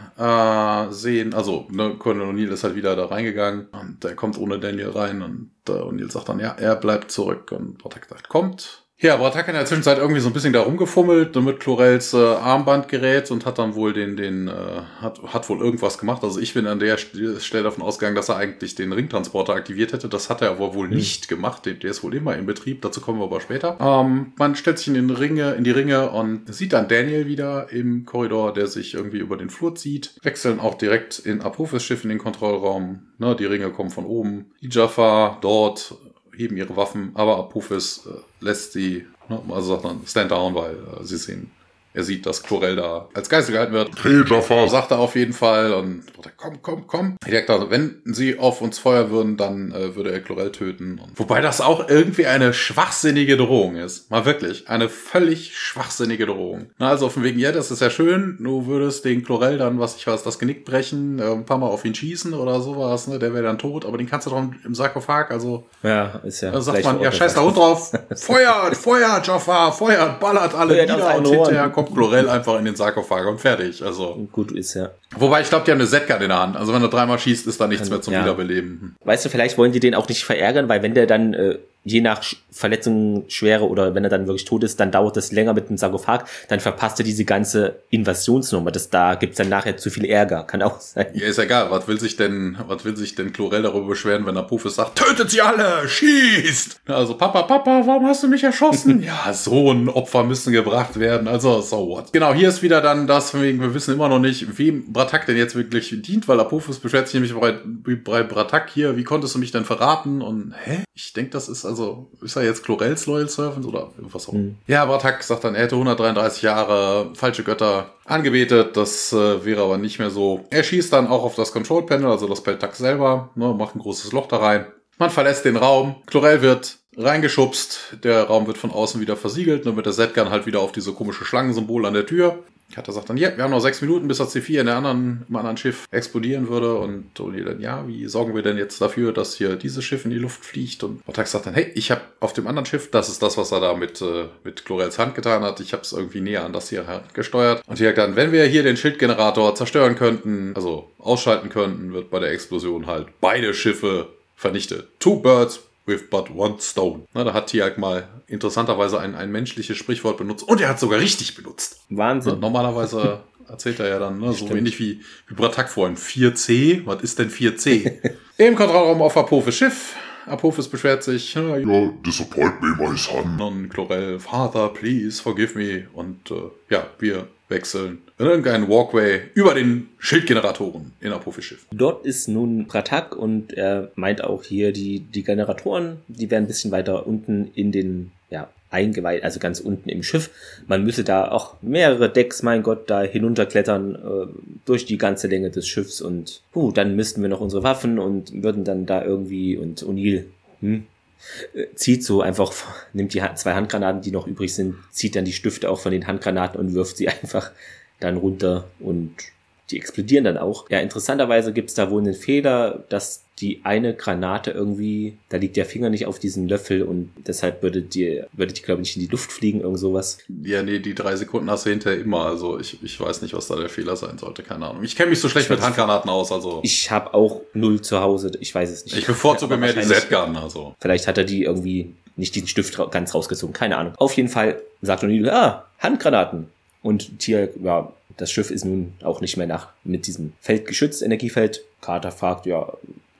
sehen, also ne, Colonel O'Neill ist halt wieder da reingegangen und er kommt ohne Daniel rein und äh, O'Neill sagt dann, ja, er bleibt zurück und Protect sagt, kommt. Ja, aber hat in der Zwischenzeit irgendwie so ein bisschen da rumgefummelt mit Chlorels äh, Armbandgerät und hat dann wohl den, den, äh, hat, hat wohl irgendwas gemacht. Also ich bin an der Stelle davon ausgegangen, dass er eigentlich den Ringtransporter aktiviert hätte. Das hat er aber wohl mhm. nicht gemacht. Der, der ist wohl immer in Betrieb. Dazu kommen wir aber später. Ähm, man stellt sich in den Ringe, in die Ringe und sieht dann Daniel wieder im Korridor, der sich irgendwie über den Flur zieht. Wechseln auch direkt in Apophis Schiff in den Kontrollraum. Ne, die Ringe kommen von oben. Die Jaffa dort heben ihre Waffen, aber Apophis äh, lässt sie, ne, also sagt dann, stand down, weil äh, sie sehen er sieht, dass Chlorel da als Geisel gehalten wird. Hey, Jaffa. Sagt er auf jeden Fall und komm, komm, komm. Ich dachte, wenn sie auf uns feuern würden, dann äh, würde er Chlorel töten. Und wobei das auch irgendwie eine schwachsinnige Drohung ist. Mal wirklich. Eine völlig schwachsinnige Drohung. Na, also von wegen, ja, das ist ja schön. Du würdest den Chlorel dann, was ich weiß, das Genick brechen, äh, ein paar Mal auf ihn schießen oder sowas, ne? Der wäre dann tot, aber den kannst du doch im Sarkophag, also. Ja, ist ja. Da sagt man, ja, scheiß da Hund drauf. feuert, feuert, Jaffa, feuert, ballert alle feuert nieder und hinterher kommt kommt Chlorel einfach in den Sarkophag und fertig. Also gut ist ja. Wobei ich glaube, die haben eine Z-Card in der Hand. Also wenn du dreimal schießt, ist da nichts also, mehr zum ja. Wiederbeleben. Weißt du, vielleicht wollen die den auch nicht verärgern, weil wenn der dann äh, je nach Verletzungsschwere oder wenn er dann wirklich tot ist, dann dauert das länger mit dem Sarkophag, dann verpasst er diese ganze Invasionsnummer. Das, da gibt's dann nachher zu viel Ärger. Kann auch sein. Ja, ist egal. Was will sich denn, was will sich denn Chlorel darüber beschweren, wenn Apophis sagt, tötet sie alle, schießt! Also, Papa, Papa, warum hast du mich erschossen? ja, so ein Opfer müssen gebracht werden. Also, so what. Genau, hier ist wieder dann das, wegen, wir wissen immer noch nicht, wem Bratak denn jetzt wirklich dient, weil Apophis beschwert sich nämlich bei, bei Bratak hier, wie konntest du mich denn verraten? Und, hä? Ich denke, das ist also, ist er jetzt Chlorels Loyal Servant oder irgendwas auch? Mhm. Ja, Bratak sagt dann, er hätte 133 Jahre falsche Götter angebetet, das äh, wäre aber nicht mehr so. Er schießt dann auch auf das Control Panel, also das Peltak selber, ne, macht ein großes Loch da rein. Man verlässt den Raum, Chlorel wird reingeschubst, der Raum wird von außen wieder versiegelt, nur mit der Z-Gun halt wieder auf diese komische Schlangensymbol an der Tür. Kater sagt dann, ja, wir haben noch sechs Minuten, bis das C4 in der anderen, im anderen Schiff explodieren würde. Und Tony dann, ja, wie sorgen wir denn jetzt dafür, dass hier dieses Schiff in die Luft fliegt? Und Vortex sagt dann, hey, ich habe auf dem anderen Schiff, das ist das, was er da mit, äh, mit Chlorels Hand getan hat, ich habe es irgendwie näher an das hier gesteuert. Und hier dann, wenn wir hier den Schildgenerator zerstören könnten, also ausschalten könnten, wird bei der Explosion halt beide Schiffe vernichtet. Two birds with but one stone. Na, da hat Tiag mal interessanterweise ein, ein menschliches Sprichwort benutzt und er hat sogar richtig benutzt. Wahnsinn. Na, normalerweise erzählt er ja dann, ne, so wenig wie, wie Bratak vorhin. 4C? Was ist denn 4C? Im Kontrollraum auf Apophis Schiff. Apophis beschwert sich. Ja, ja, disappoint me, my son. Und Chlorel, Father, please forgive me. Und äh, ja, wir wechseln in irgendeinen Walkway über den Schildgeneratoren in Apophis Schiff. Dort ist nun Pratak und er meint auch hier, die, die Generatoren, die werden ein bisschen weiter unten in den, ja, eingeweiht, also ganz unten im Schiff. Man müsse da auch mehrere Decks, mein Gott, da hinunterklettern äh, durch die ganze Länge des Schiffs und puh, dann müssten wir noch unsere Waffen und würden dann da irgendwie und O'Neill, hm, äh, zieht so einfach, nimmt die zwei Handgranaten, die noch übrig sind, zieht dann die Stifte auch von den Handgranaten und wirft sie einfach dann runter und die explodieren dann auch. Ja, interessanterweise gibt's da wohl einen Fehler, dass die eine Granate irgendwie, da liegt der Finger nicht auf diesem Löffel und deshalb würde die, würde die, glaube ich, nicht in die Luft fliegen, irgend sowas. Ja, nee, die drei Sekunden hast du hinterher immer. Also ich, ich weiß nicht, was da der Fehler sein sollte, keine Ahnung. Ich kenne mich so schlecht ich mit Handgranaten aus, also. Ich habe auch null zu Hause, ich weiß es nicht. Ich bevorzuge ja, mehr die Z-Gun, also. Vielleicht hat er die irgendwie nicht diesen Stift ganz rausgezogen, keine Ahnung. Auf jeden Fall sagt O'Neill, ah, Handgranaten. Und Tier, ja, das Schiff ist nun auch nicht mehr nach mit diesem Feld geschützt, Energiefeld. Carter fragt, ja,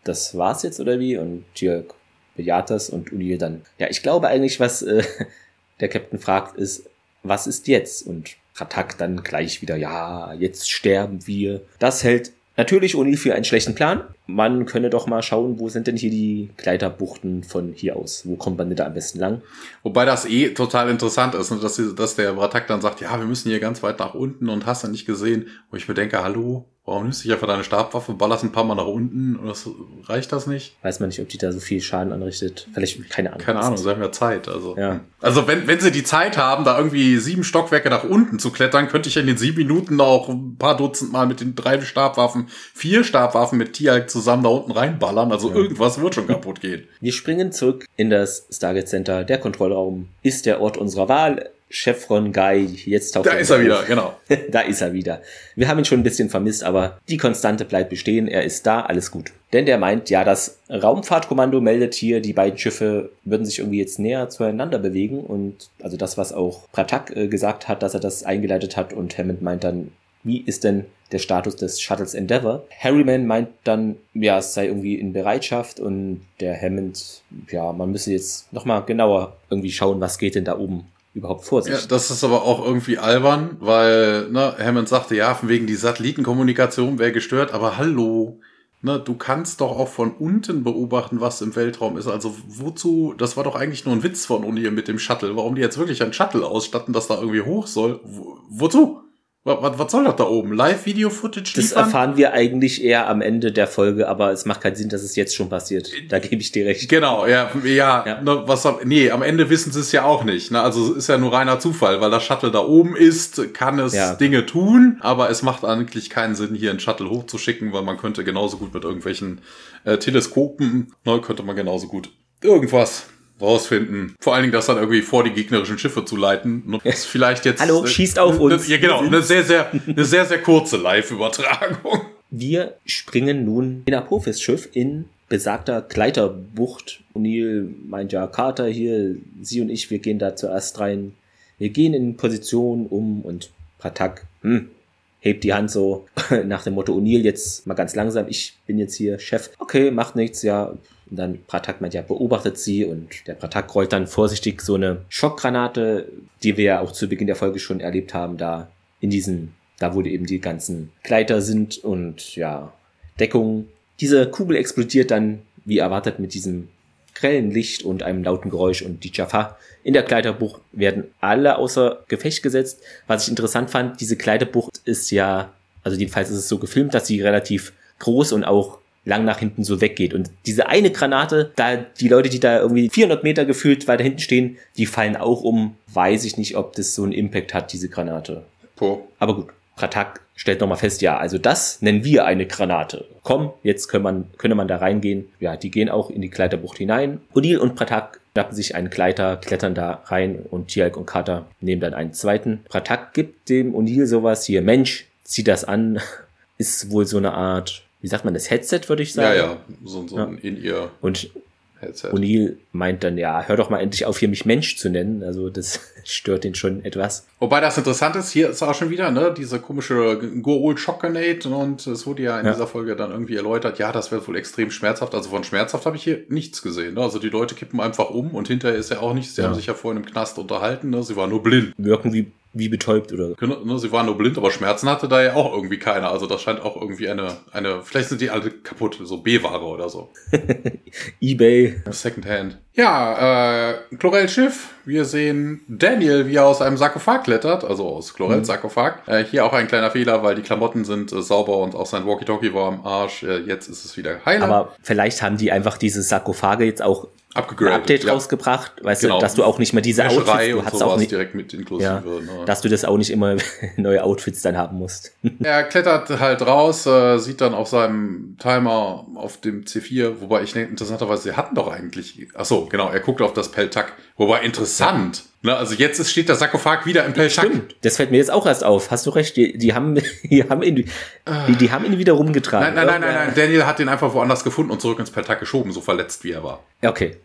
das war's jetzt oder wie? Und Tier bejaht das und Uli dann, ja, ich glaube eigentlich, was äh, der Captain fragt, ist, was ist jetzt? Und Ratak dann gleich wieder, ja, jetzt sterben wir. Das hält Natürlich O'Neill für einen schlechten Plan. Man könne doch mal schauen, wo sind denn hier die Gleiterbuchten von hier aus? Wo kommt man denn da am besten lang? Wobei das eh total interessant ist, ne, dass, dass der Bratak dann sagt, ja, wir müssen hier ganz weit nach unten und hast du nicht gesehen. Wo ich mir denke, hallo, Warum nimmst du dich einfach deine Stabwaffe, ballerst ein paar Mal nach unten und das, reicht das nicht? Weiß man nicht, ob die da so viel Schaden anrichtet. Vielleicht, keine Ahnung. Keine Ahnung, sie haben ja Zeit. Also, ja. also wenn, wenn sie die Zeit haben, da irgendwie sieben Stockwerke nach unten zu klettern, könnte ich in den sieben Minuten auch ein paar Dutzend Mal mit den drei Stabwaffen, vier Stabwaffen mit Tiag zusammen da unten reinballern. Also ja. irgendwas wird schon kaputt gehen. Wir springen zurück in das Stargate Center. Der Kontrollraum ist der Ort unserer Wahl. Chevron Guy, jetzt taucht Da er ist er wieder, genau. da ist er wieder. Wir haben ihn schon ein bisschen vermisst, aber die Konstante bleibt bestehen. Er ist da, alles gut. Denn der meint, ja, das Raumfahrtkommando meldet hier, die beiden Schiffe würden sich irgendwie jetzt näher zueinander bewegen. Und also das, was auch Pratak äh, gesagt hat, dass er das eingeleitet hat. Und Hammond meint dann, wie ist denn der Status des Shuttles Endeavour? Harryman meint dann, ja, es sei irgendwie in Bereitschaft und der Hammond, ja, man müsse jetzt nochmal genauer irgendwie schauen, was geht denn da oben überhaupt vor sich. Ja, das ist aber auch irgendwie albern, weil ne, Hammond sagte, ja, von wegen die Satellitenkommunikation wäre gestört, aber hallo, ne, du kannst doch auch von unten beobachten, was im Weltraum ist. Also wozu, das war doch eigentlich nur ein Witz von Uni mit dem Shuttle. Warum die jetzt wirklich ein Shuttle ausstatten, das da irgendwie hoch soll? Wo, wozu? Was, was soll das da oben? Live-Video-Footage Das erfahren wir eigentlich eher am Ende der Folge, aber es macht keinen Sinn, dass es jetzt schon passiert. Da gebe ich dir recht. Genau, ja, ja, ja. Ne, was, nee, am Ende wissen sie es ja auch nicht. Ne? Also ist ja nur reiner Zufall, weil das Shuttle da oben ist, kann es ja. Dinge tun, aber es macht eigentlich keinen Sinn, hier ein Shuttle hochzuschicken, weil man könnte genauso gut mit irgendwelchen äh, Teleskopen, ne, könnte man genauso gut irgendwas rausfinden. Vor allen Dingen das dann irgendwie vor die gegnerischen Schiffe zu leiten. Das ist vielleicht jetzt. Hallo, äh, schießt auf uns. ja, genau. Eine sehr, sehr, eine sehr, sehr kurze Live-Übertragung. Wir springen nun in Apophis Schiff in besagter Gleiterbucht. O'Neill meint ja, Carter hier, sie und ich, wir gehen da zuerst rein. Wir gehen in Position um und Patak, hm, hebt die Hand so nach dem Motto O'Neill jetzt mal ganz langsam, ich bin jetzt hier Chef. Okay, macht nichts, ja. Und dann Pratak meint ja, beobachtet sie und der Pratak rollt dann vorsichtig so eine Schockgranate, die wir ja auch zu Beginn der Folge schon erlebt haben, da in diesen, da wo eben die ganzen Gleiter sind und ja, Deckung. Diese Kugel explodiert dann, wie erwartet, mit diesem grellen Licht und einem lauten Geräusch und die Jaffa in der Kleiderbucht werden alle außer Gefecht gesetzt. Was ich interessant fand, diese Kleiderbucht ist ja, also jedenfalls ist es so gefilmt, dass sie relativ groß und auch lang nach hinten so weggeht. Und diese eine Granate, da die Leute, die da irgendwie 400 Meter gefühlt weiter hinten stehen, die fallen auch um. Weiß ich nicht, ob das so einen Impact hat, diese Granate. Po. Aber gut, Pratak stellt nochmal fest, ja, also das nennen wir eine Granate. Komm, jetzt kann man, könne man da reingehen. Ja, die gehen auch in die Kleiderbucht hinein. Odil und Pratak schnappen sich einen Gleiter, klettern da rein und Tialk und Carter nehmen dann einen zweiten. Pratak gibt dem O'Neill sowas hier, Mensch, zieh das an. Ist wohl so eine Art, wie sagt man das, Headset, würde ich sagen. Ja, ja, so, so ein in ihr Und Headset. O'Neill meint dann, ja, hör doch mal endlich auf, hier mich Mensch zu nennen. Also das stört ihn schon etwas. Wobei das interessant ist, hier ist auch schon wieder, ne, diese komische Goa'uld Shock Grenade und es wurde ja in Ja. dieser Folge dann irgendwie erläutert, ja, das wird wohl extrem schmerzhaft. Also von schmerzhaft habe ich hier nichts gesehen. Ne? Also die Leute kippen einfach um und hinterher ist ja auch nichts. Sie Ja. haben sich ja vorhin im Knast unterhalten, ne? Sie waren nur blind. Wirken wie, wie betäubt oder Genau, Ne? Sie waren nur blind, aber Schmerzen hatte da ja auch irgendwie keiner. Also das scheint auch irgendwie eine, eine, vielleicht sind die alle kaputt, so B-Ware oder so. Ebay. Secondhand. Ja, äh, Chlorels Schiff. Wir sehen Daniel, wie er aus einem Sarkophag klettert, also aus Chlorels Sarkophag. Äh, hier auch ein kleiner Fehler, weil die Klamotten sind äh, sauber und auch sein Walkie-Talkie war am Arsch. Äh, jetzt ist es wieder heile. Aber vielleicht haben die einfach diese Sarkophage jetzt auch. Update ja. rausgebracht, weißt Genau. du, dass du auch nicht mehr diese Wäscherei Outfits, du und hast auch nicht, direkt mit inklusive. ja, ne? dass du das auch nicht immer neue Outfits dann haben musst. Er klettert halt raus, äh, sieht dann auf seinem Timer auf dem C4, wobei ich denke, interessanterweise, sie hatten doch eigentlich, ach so, genau, er guckt auf das Peltak, wobei interessant, ne, also jetzt ist, steht der Sarkophag wieder im Peltak. Stimmt, das fällt mir jetzt auch erst auf. Hast du recht, die, die haben, die haben ihn, die, die haben ihn wieder rumgetragen. Nein, nein, nein, nein, nein, Daniel hat den einfach woanders gefunden und zurück ins Peltak geschoben, so verletzt wie er war. Ja, Okay.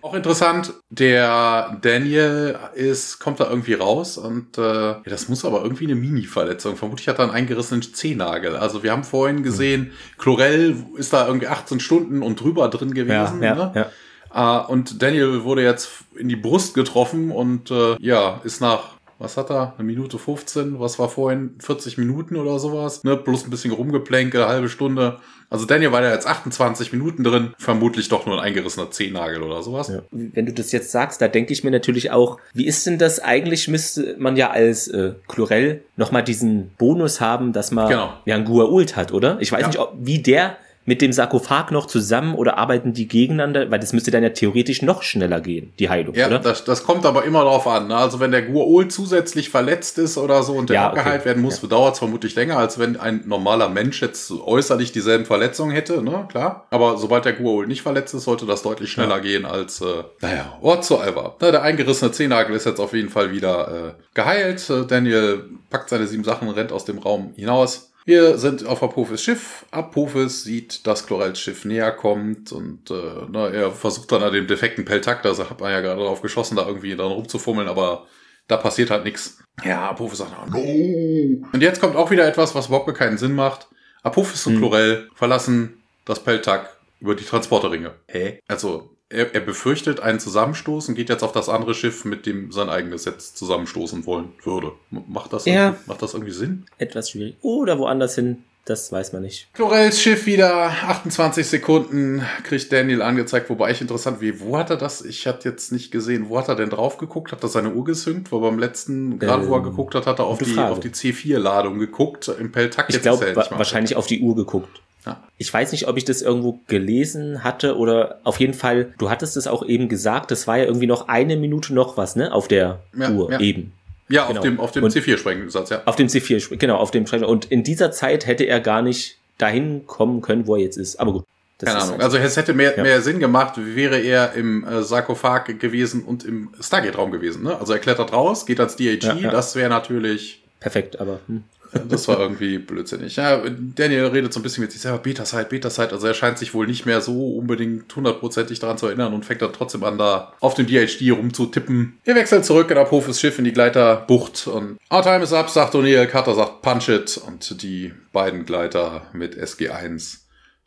Auch interessant, der Daniel ist, kommt da irgendwie raus und äh, ja, das muss aber irgendwie eine Mini-Verletzung. Vermutlich hat er einen eingerissenen Zehennagel. Also wir haben vorhin gesehen, Chlorell ist da irgendwie 18 Stunden und drüber drin Ja, gewesen. ja, ne? ja. Ah, und Daniel wurde jetzt in die Brust getroffen und äh, ja, ist nach, was hat er? Eine Minute 15, was war vorhin? 40 Minuten oder sowas, ne? Plus ein bisschen rumgeplänkel, halbe Stunde. Also Daniel war da jetzt 28 Minuten drin, vermutlich doch nur ein eingerissener Zehennagel oder sowas. Ja. Wenn du das jetzt sagst, da denke ich mir natürlich auch, wie ist denn das eigentlich, müsste man ja als äh, Chlorell nochmal diesen Bonus haben, dass man Genau. ja einen Guault hat, oder? Ich weiß Ja. nicht, ob, wie der mit dem Sarkophag noch zusammen oder arbeiten die gegeneinander, weil das müsste dann ja theoretisch noch schneller gehen, die Heilung, Ja, oder? das, das kommt aber immer darauf an. Ne? Also wenn der Guaol zusätzlich verletzt ist oder so und der Ja, abgeheilt okay. werden muss, dauert es vermutlich länger, als wenn ein normaler Mensch jetzt äußerlich dieselben Verletzungen hätte, ne? Klar. Aber sobald der Guaol nicht verletzt ist, sollte das deutlich schneller gehen als, äh, naja, whatsoever. Na, der eingerissene Zehennagel ist jetzt auf jeden Fall wieder äh, geheilt. Äh, Daniel packt seine sieben Sachen, rennt aus dem Raum hinaus. Wir sind auf Apophis Schiff. Apophis sieht, dass Chlorels Schiff näher kommt und äh, na, er versucht dann an dem defekten Peltak, da hat man ja gerade drauf geschossen, da irgendwie dann rumzufummeln, aber da passiert halt nichts. Ja, Apophis sagt, no. Und jetzt kommt auch wieder etwas, was überhaupt keinen Sinn macht. Apophis und Chlorel verlassen das Peltak über die Transporterringe. Hä? Also, er, er befürchtet einen Zusammenstoß und geht jetzt auf das andere Schiff, mit dem sein eigenes jetzt zusammenstoßen wollen würde. Macht das, Ja. irgendwie, macht das irgendwie Sinn? Etwas schwierig. Oder woanders hin, das weiß man nicht. Chlorels Schiff wieder, 28 Sekunden, kriegt Daniel angezeigt, wobei ich interessant, wie, wo hat er das? Ich hatte jetzt nicht gesehen, wo hat er denn drauf geguckt? Hat er seine Uhr gesynkt? Weil beim letzten, gerade wo er Ähm, geguckt hat, hat er auf die, Frage. auf die C4-Ladung geguckt, im Peltak. Ich jetzt glaube, er wa wahrscheinlich auf die Uhr geguckt. Ja. Ich weiß nicht, ob ich das irgendwo gelesen hatte oder auf jeden Fall, du hattest es auch eben gesagt, das war ja irgendwie noch eine Minute noch was, ne? Auf der Ja, Uhr ja. eben. Ja, genau. auf dem, auf dem Und- C4-Sprengsatz, ja. Auf dem C4, genau, auf dem Schreibtisch. Und in dieser Zeit hätte er gar nicht dahin kommen können, wo er jetzt ist. Aber gut. das Keine Ahnung. halt- Also es hätte mehr, Ja. mehr Sinn gemacht, wäre er im äh, Sarkophag gewesen und im Stargate-Raum gewesen. Ne? Also er klettert raus, geht als DAG, Ja, ja. das wäre natürlich perfekt, aber hm. Das war irgendwie blödsinnig. Ja, Daniel redet so ein bisschen mit sich selber, Beta-Site, Beta-Site. Also er scheint sich wohl nicht mehr so unbedingt hundertprozentig daran zu erinnern und fängt dann trotzdem an, da auf dem DHD rumzutippen. Wir wechseln zurück in Apophis Schiff in die Gleiterbucht und Our time is up, sagt O'Neill. Carter sagt Punch it und die beiden Gleiter mit SG1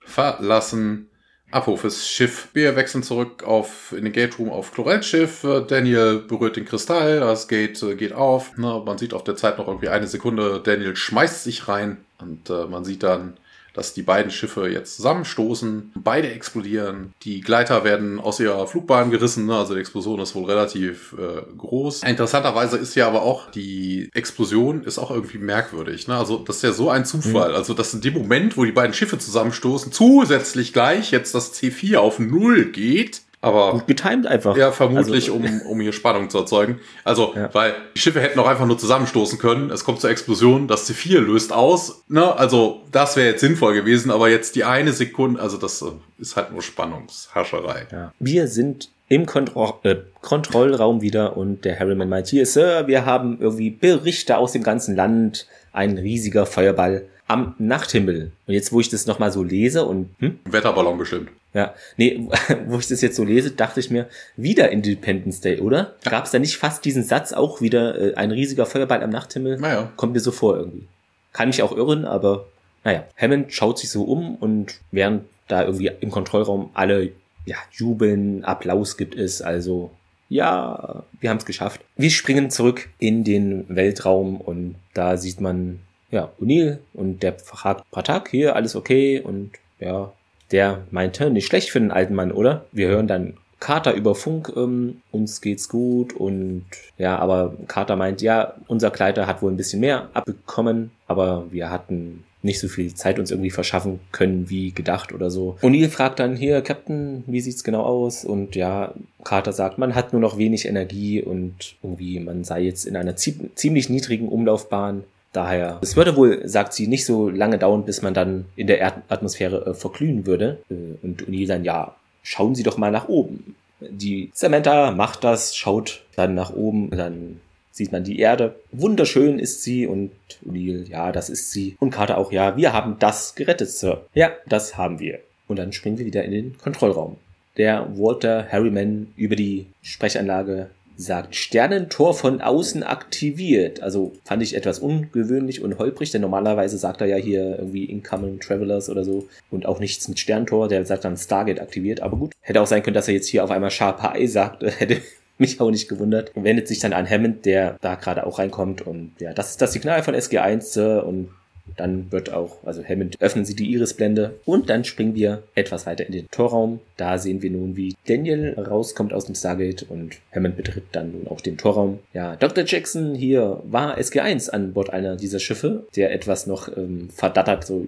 verlassen Apophis Schiff. Wir wechseln zurück auf, in den Gate Room auf Chlorels Schiff. Daniel berührt den Kristall, das Gate äh, geht auf. Na, man sieht auf der Zeit noch irgendwie eine Sekunde. Daniel schmeißt sich rein und äh, man sieht dann dass die beiden Schiffe jetzt zusammenstoßen, beide explodieren, die Gleiter werden aus ihrer Flugbahn gerissen, ne? also die Explosion ist wohl relativ äh, groß. Interessanterweise ist ja aber auch die Explosion ist auch irgendwie merkwürdig, ne? also das ist ja so ein Zufall, mhm. also dass in dem Moment, wo die beiden Schiffe zusammenstoßen, zusätzlich gleich jetzt das C4 auf Null geht, aber gut getimed einfach. Ja, vermutlich, also, um, um hier Spannung zu erzeugen. Also, ja. weil die Schiffe hätten auch einfach nur zusammenstoßen können. Es kommt zur Explosion, das C4 löst aus. Ne? Also, das wäre jetzt sinnvoll gewesen, aber jetzt die eine Sekunde, also das äh, ist halt nur Spannungshascherei. Ja. Wir sind im Kontro äh, Kontrollraum wieder und der Harriman meint, hier, Sir, wir haben irgendwie Berichte aus dem ganzen Land, ein riesiger Feuerball am Nachthimmel. Und jetzt, wo ich das nochmal so lese und... Hm? Wetterballon bestimmt. Ja, nee, wo ich das jetzt so lese, dachte ich mir, wieder Independence Day, oder? Ja. Gab es da nicht fast diesen Satz auch wieder, äh, ein riesiger Feuerball am Nachthimmel? Naja. Kommt mir so vor irgendwie. Kann mich auch irren, aber naja. Hammond schaut sich so um und während da irgendwie im Kontrollraum alle ja, jubeln, Applaus gibt es, also ja, wir haben es geschafft. Wir springen zurück in den Weltraum und da sieht man ja O'Neill und der fragt Pratak, hier alles okay und ja, der meinte, nicht schlecht für den alten Mann, oder? Wir hören dann Carter über Funk, ähm, uns geht's gut und ja, aber Carter meint, ja, unser Kleider hat wohl ein bisschen mehr abbekommen, aber wir hatten nicht so viel Zeit uns irgendwie verschaffen können wie gedacht oder so. O'Neill fragt dann hier, Captain, wie sieht's genau aus? Und ja, Carter sagt, man hat nur noch wenig Energie und irgendwie man sei jetzt in einer ziemlich niedrigen Umlaufbahn. Daher, es würde wohl, sagt sie, nicht so lange dauern, bis man dann in der Erdatmosphäre äh, verglühen würde. Äh, und O'Neill dann, ja, schauen Sie doch mal nach oben. Die Samantha macht das, schaut dann nach oben, dann sieht man die Erde. Wunderschön ist sie und O'Neill, ja, das ist sie. Und Carter auch, ja, wir haben das gerettet, Sir. Ja, das haben wir. Und dann springen wir wieder in den Kontrollraum. Der Walter Harriman über die Sprechanlage sagt, Sternentor von außen aktiviert. Also fand ich etwas ungewöhnlich und holprig, denn normalerweise sagt er ja hier irgendwie Incoming Travelers oder so und auch nichts mit Sternentor, der sagt dann Stargate aktiviert, aber gut. Hätte auch sein können, dass er jetzt hier auf einmal Sharp Eye sagt, hätte mich auch nicht gewundert. Und wendet sich dann an Hammond, der da gerade auch reinkommt und ja, das ist das Signal von SG1 und dann wird auch, also Hammond öffnen sie die Irisblende und dann springen wir etwas weiter in den Torraum. Da sehen wir nun, wie Daniel rauskommt aus dem Stargate und Hammond betritt dann nun auch den Torraum. Ja, Dr. Jackson hier war SG1 an Bord einer dieser Schiffe, der etwas noch ähm, verdattert, so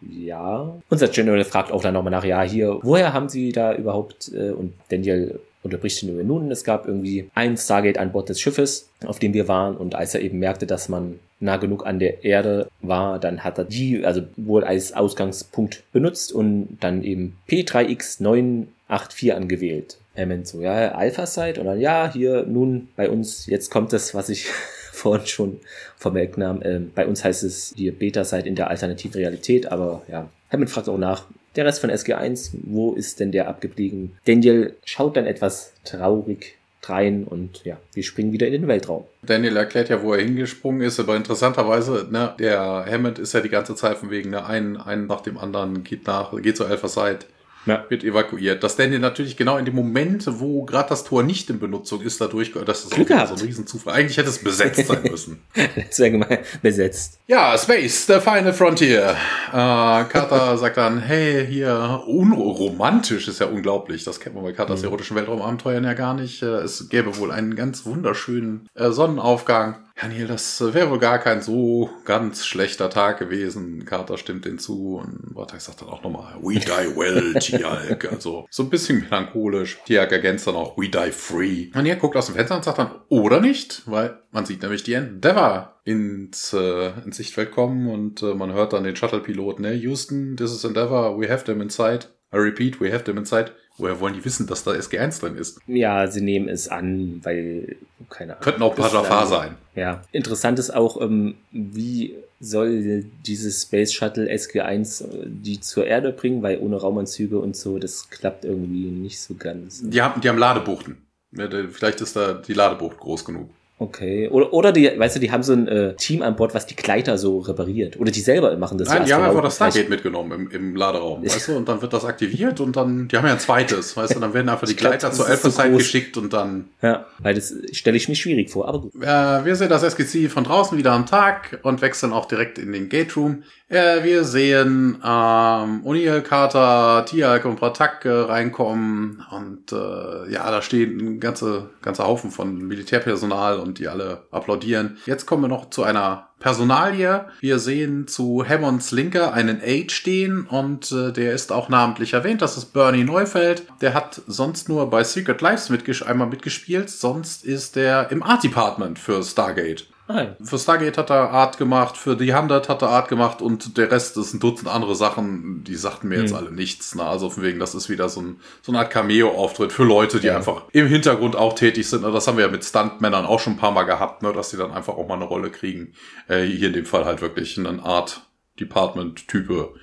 ja. Unser General fragt auch dann nochmal nach, ja, hier, woher haben Sie da überhaupt, äh, und Daniel unterbricht ihn nur nun, es gab irgendwie ein Stargate an Bord des Schiffes, auf dem wir waren, und als er eben merkte, dass man nah genug an der Erde war, dann hat er die, also wohl als Ausgangspunkt benutzt und dann eben P3X984 angewählt. Meint so, ja, Alpha-Site und dann, ja, hier nun bei uns, jetzt kommt das, was ich vorhin schon vorwegnahm. Ähm, bei uns heißt es hier Beta-Site in der alternativen Realität, aber ja, Hammond fragt auch nach, der Rest von SG1, wo ist denn der abgeblieben? Daniel schaut dann etwas traurig rein und ja, wir springen wieder in den Weltraum. Daniel erklärt ja, wo er hingesprungen ist, aber interessanterweise, ne, der Hammond ist ja die ganze Zeit von wegen, ne, ein, ein nach dem anderen geht nach, geht zur Alpha Side ja. wird evakuiert. Dass Daniel natürlich genau in dem Moment, wo gerade das Tor nicht in Benutzung ist, dadurch, das ist Glück so ein Riesenzufall. Eigentlich hätte es besetzt sein müssen. Sehr gemein. Besetzt. Ja, Space, the final frontier. Äh, Carter sagt dann, hey, hier, unromantisch ist ja unglaublich. Das kennt man bei Carters mhm. erotischen Weltraumabenteuern ja gar nicht. Äh, es gäbe wohl einen ganz wunderschönen äh, Sonnenaufgang. Ja, Neil, das wäre wohl gar kein so ganz schlechter Tag gewesen. Carter stimmt hinzu und Bartek sagt dann auch nochmal, we die well, Tialk. Also so ein bisschen melancholisch. Tialk ergänzt dann auch, we die free. Und er guckt aus dem Fenster und sagt dann, oder nicht? Weil man sieht nämlich die Endeavour ins, äh, ins Sichtfeld kommen und äh, man hört dann den Shuttle-Piloten, ne? Houston, this is Endeavour, we have them inside. I repeat, we have them inside. Woher wollen die wissen, dass da SG1 drin ist? Ja, sie nehmen es an, weil, keine Ahnung. Könnten auch Pajafar sein. Ja. Interessant ist auch, ähm, wie soll dieses Space Shuttle SG1 äh, die zur Erde bringen, weil ohne Raumanzüge und so, das klappt irgendwie nicht so ganz. Die haben, die haben Ladebuchten. Ja, vielleicht ist da die Ladebucht groß genug. Okay. Oder, oder die, weißt du, die haben so ein äh, Team an Bord, was die Gleiter so repariert. Oder die selber machen das. Nein, die, die haben einfach das Stargate mitgenommen im, im Laderaum, weißt du? Und dann wird das aktiviert und dann, die haben ja ein zweites, weißt du? Dann werden einfach die Gleiter glaub, zur Alpha-Site so geschickt und dann. Ja, weil das stelle ich mir schwierig vor, aber gut. Äh, wir sehen das SGC von draußen wieder am Tag und wechseln auch direkt in den Gate Room. Äh, wir sehen ähm, O'Neill, Carter, Tialk und Bratak äh, reinkommen und äh, ja, da stehen ein ganze, ganzer Haufen von Militärpersonal und die alle applaudieren. Jetzt kommen wir noch zu einer Personalie. Wir sehen zu Hammonds Linker einen Aide stehen und äh, der ist auch namentlich erwähnt. Das ist Bernie Neufeld. Der hat sonst nur bei Secret Lives mitges einmal mitgespielt. Sonst ist er im Art Department für Stargate. Nein. Für Stargate hat er Art gemacht, für The Hundred hat er Art gemacht und der Rest ist ein Dutzend andere Sachen, die sagten mir hm. jetzt alle nichts. Ne? Also von wegen, das ist wieder so, ein, so eine Art Cameo-Auftritt für Leute, die ja. einfach im Hintergrund auch tätig sind. Das haben wir ja mit Stuntmännern auch schon ein paar Mal gehabt, ne? dass sie dann einfach auch mal eine Rolle kriegen. Äh, hier in dem Fall halt wirklich ein Art Department-Type,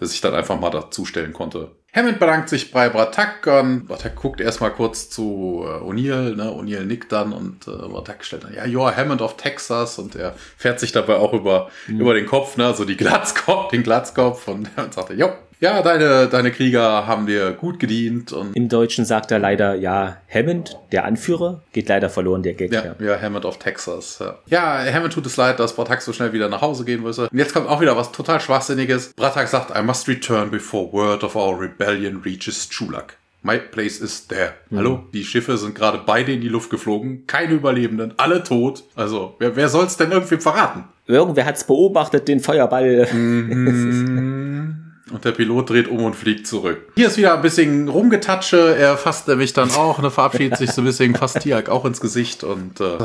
der sich dann einfach mal dazustellen konnte. Hammond bedankt sich bei Bratak und Bratak guckt erstmal kurz zu äh, O'Neill, ne? O'Neill nickt dann und äh, Bratak stellt dann, ja, you're Hammond of Texas und er fährt sich dabei auch über, mhm. über den Kopf, ne? So die Glatzkopf, den Glatzkopf und, und sagt, jo, ja, deine, deine Krieger haben dir gut gedient. Und Im Deutschen sagt er leider, ja, Hammond, der Anführer, geht leider verloren, der Gag. Ja, ja, Hammond of Texas. Ja. ja, Hammond tut es leid, dass Bratak so schnell wieder nach Hause gehen müsse. Und jetzt kommt auch wieder was total Schwachsinniges. Bratak sagt, I must return before word of our rebellion reaches Chulak. My place is there. Mhm. Hallo? Die Schiffe sind gerade beide in die Luft geflogen. Keine Überlebenden. Alle tot. Also, wer, wer soll's denn irgendwie verraten? Irgendwer hat's beobachtet, den Feuerball. Mhm. Und der Pilot dreht um und fliegt zurück. Hier ist wieder ein bisschen Rumgetatsche. Er fasst nämlich dann auch, ne, verabschiedet sich so ein bisschen, fasst Tiak auch ins Gesicht. Und äh,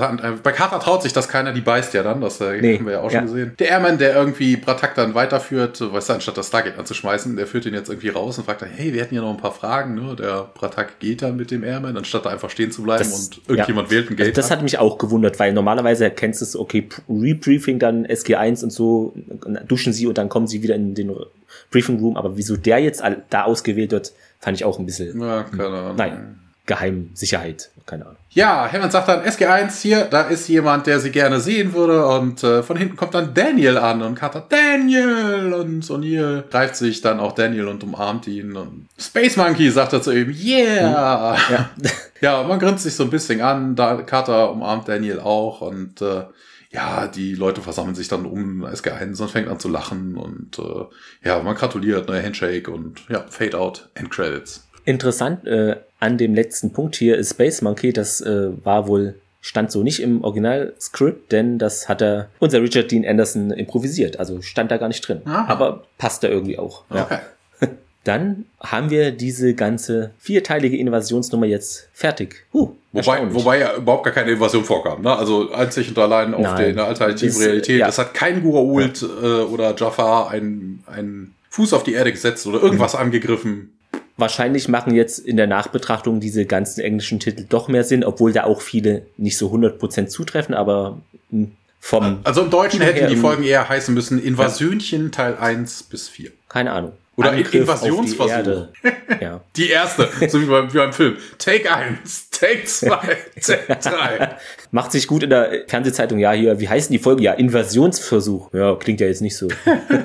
bei Carter traut sich das keiner, die beißt ja dann. Das äh, nee. haben wir ja auch schon gesehen. Der Airman, der irgendwie Bratak dann weiterführt, weißt du, anstatt das Stargate anzuschmeißen, der führt ihn jetzt irgendwie raus und fragt dann, hey, wir hätten ja noch ein paar Fragen. Ne? Der Bratak geht dann mit dem Airman, anstatt da einfach stehen zu bleiben das, und irgendjemand ja. wählt ein Gate. Also das hat mich auch gewundert, weil normalerweise kennst du es, okay, Rebriefing, dann SG1 und so, duschen sie und dann kommen sie wieder in den Briefing Room, aber wieso der jetzt da ausgewählt wird, fand ich auch ein bisschen. Ja, keine Ahnung. Nein, Geheimsicherheit, keine Ahnung. Ja, Hammond sagt dann, SG1 hier, da ist jemand, der sie gerne sehen würde und äh, von hinten kommt dann Daniel an und Carter, Daniel und O'Neill greift sich dann auch Daniel und umarmt ihn und Space Monkey sagt er zu ihm, yeah! Hm. Ja. ja, man grinst sich so ein bisschen an, da Carter umarmt Daniel auch und äh, ja, die Leute versammeln sich dann um SG1 und fängt an zu lachen und äh, ja, man gratuliert, neuer Handshake und ja, Fade Out, End Credits. Interessant äh, an dem letzten Punkt hier ist Space Monkey, das äh, war wohl stand so nicht im Originalskript, denn das hat er unser Richard Dean Anderson improvisiert, also stand da gar nicht drin, Aha. aber passt da irgendwie auch. Okay. Dann haben wir diese ganze vierteilige Invasionsnummer jetzt fertig. Huh, wobei, wobei ja überhaupt gar keine Invasion vorkam. Ne? Also einzig und allein auf Nein, der alternativen Realität. Ja. Es hat kein Gurault ja. äh, oder Jafar einen, einen Fuß auf die Erde gesetzt oder irgendwas mhm. angegriffen. Wahrscheinlich machen jetzt in der Nachbetrachtung diese ganzen englischen Titel doch mehr Sinn, obwohl da auch viele nicht so 100% zutreffen, aber hm, vom... Also im Deutschen hätten die Folgen eher heißen müssen Invasönchen ja. Teil 1 bis 4. Keine Ahnung. Oder Angriff Invasionsversuch. Die, ja. die erste, so wie beim, wie beim Film. Take 1, Take 2, Take 3. Macht sich gut in der Fernsehzeitung, ja, hier, wie heißen die Folgen? Ja, Invasionsversuch. Ja, klingt ja jetzt nicht so.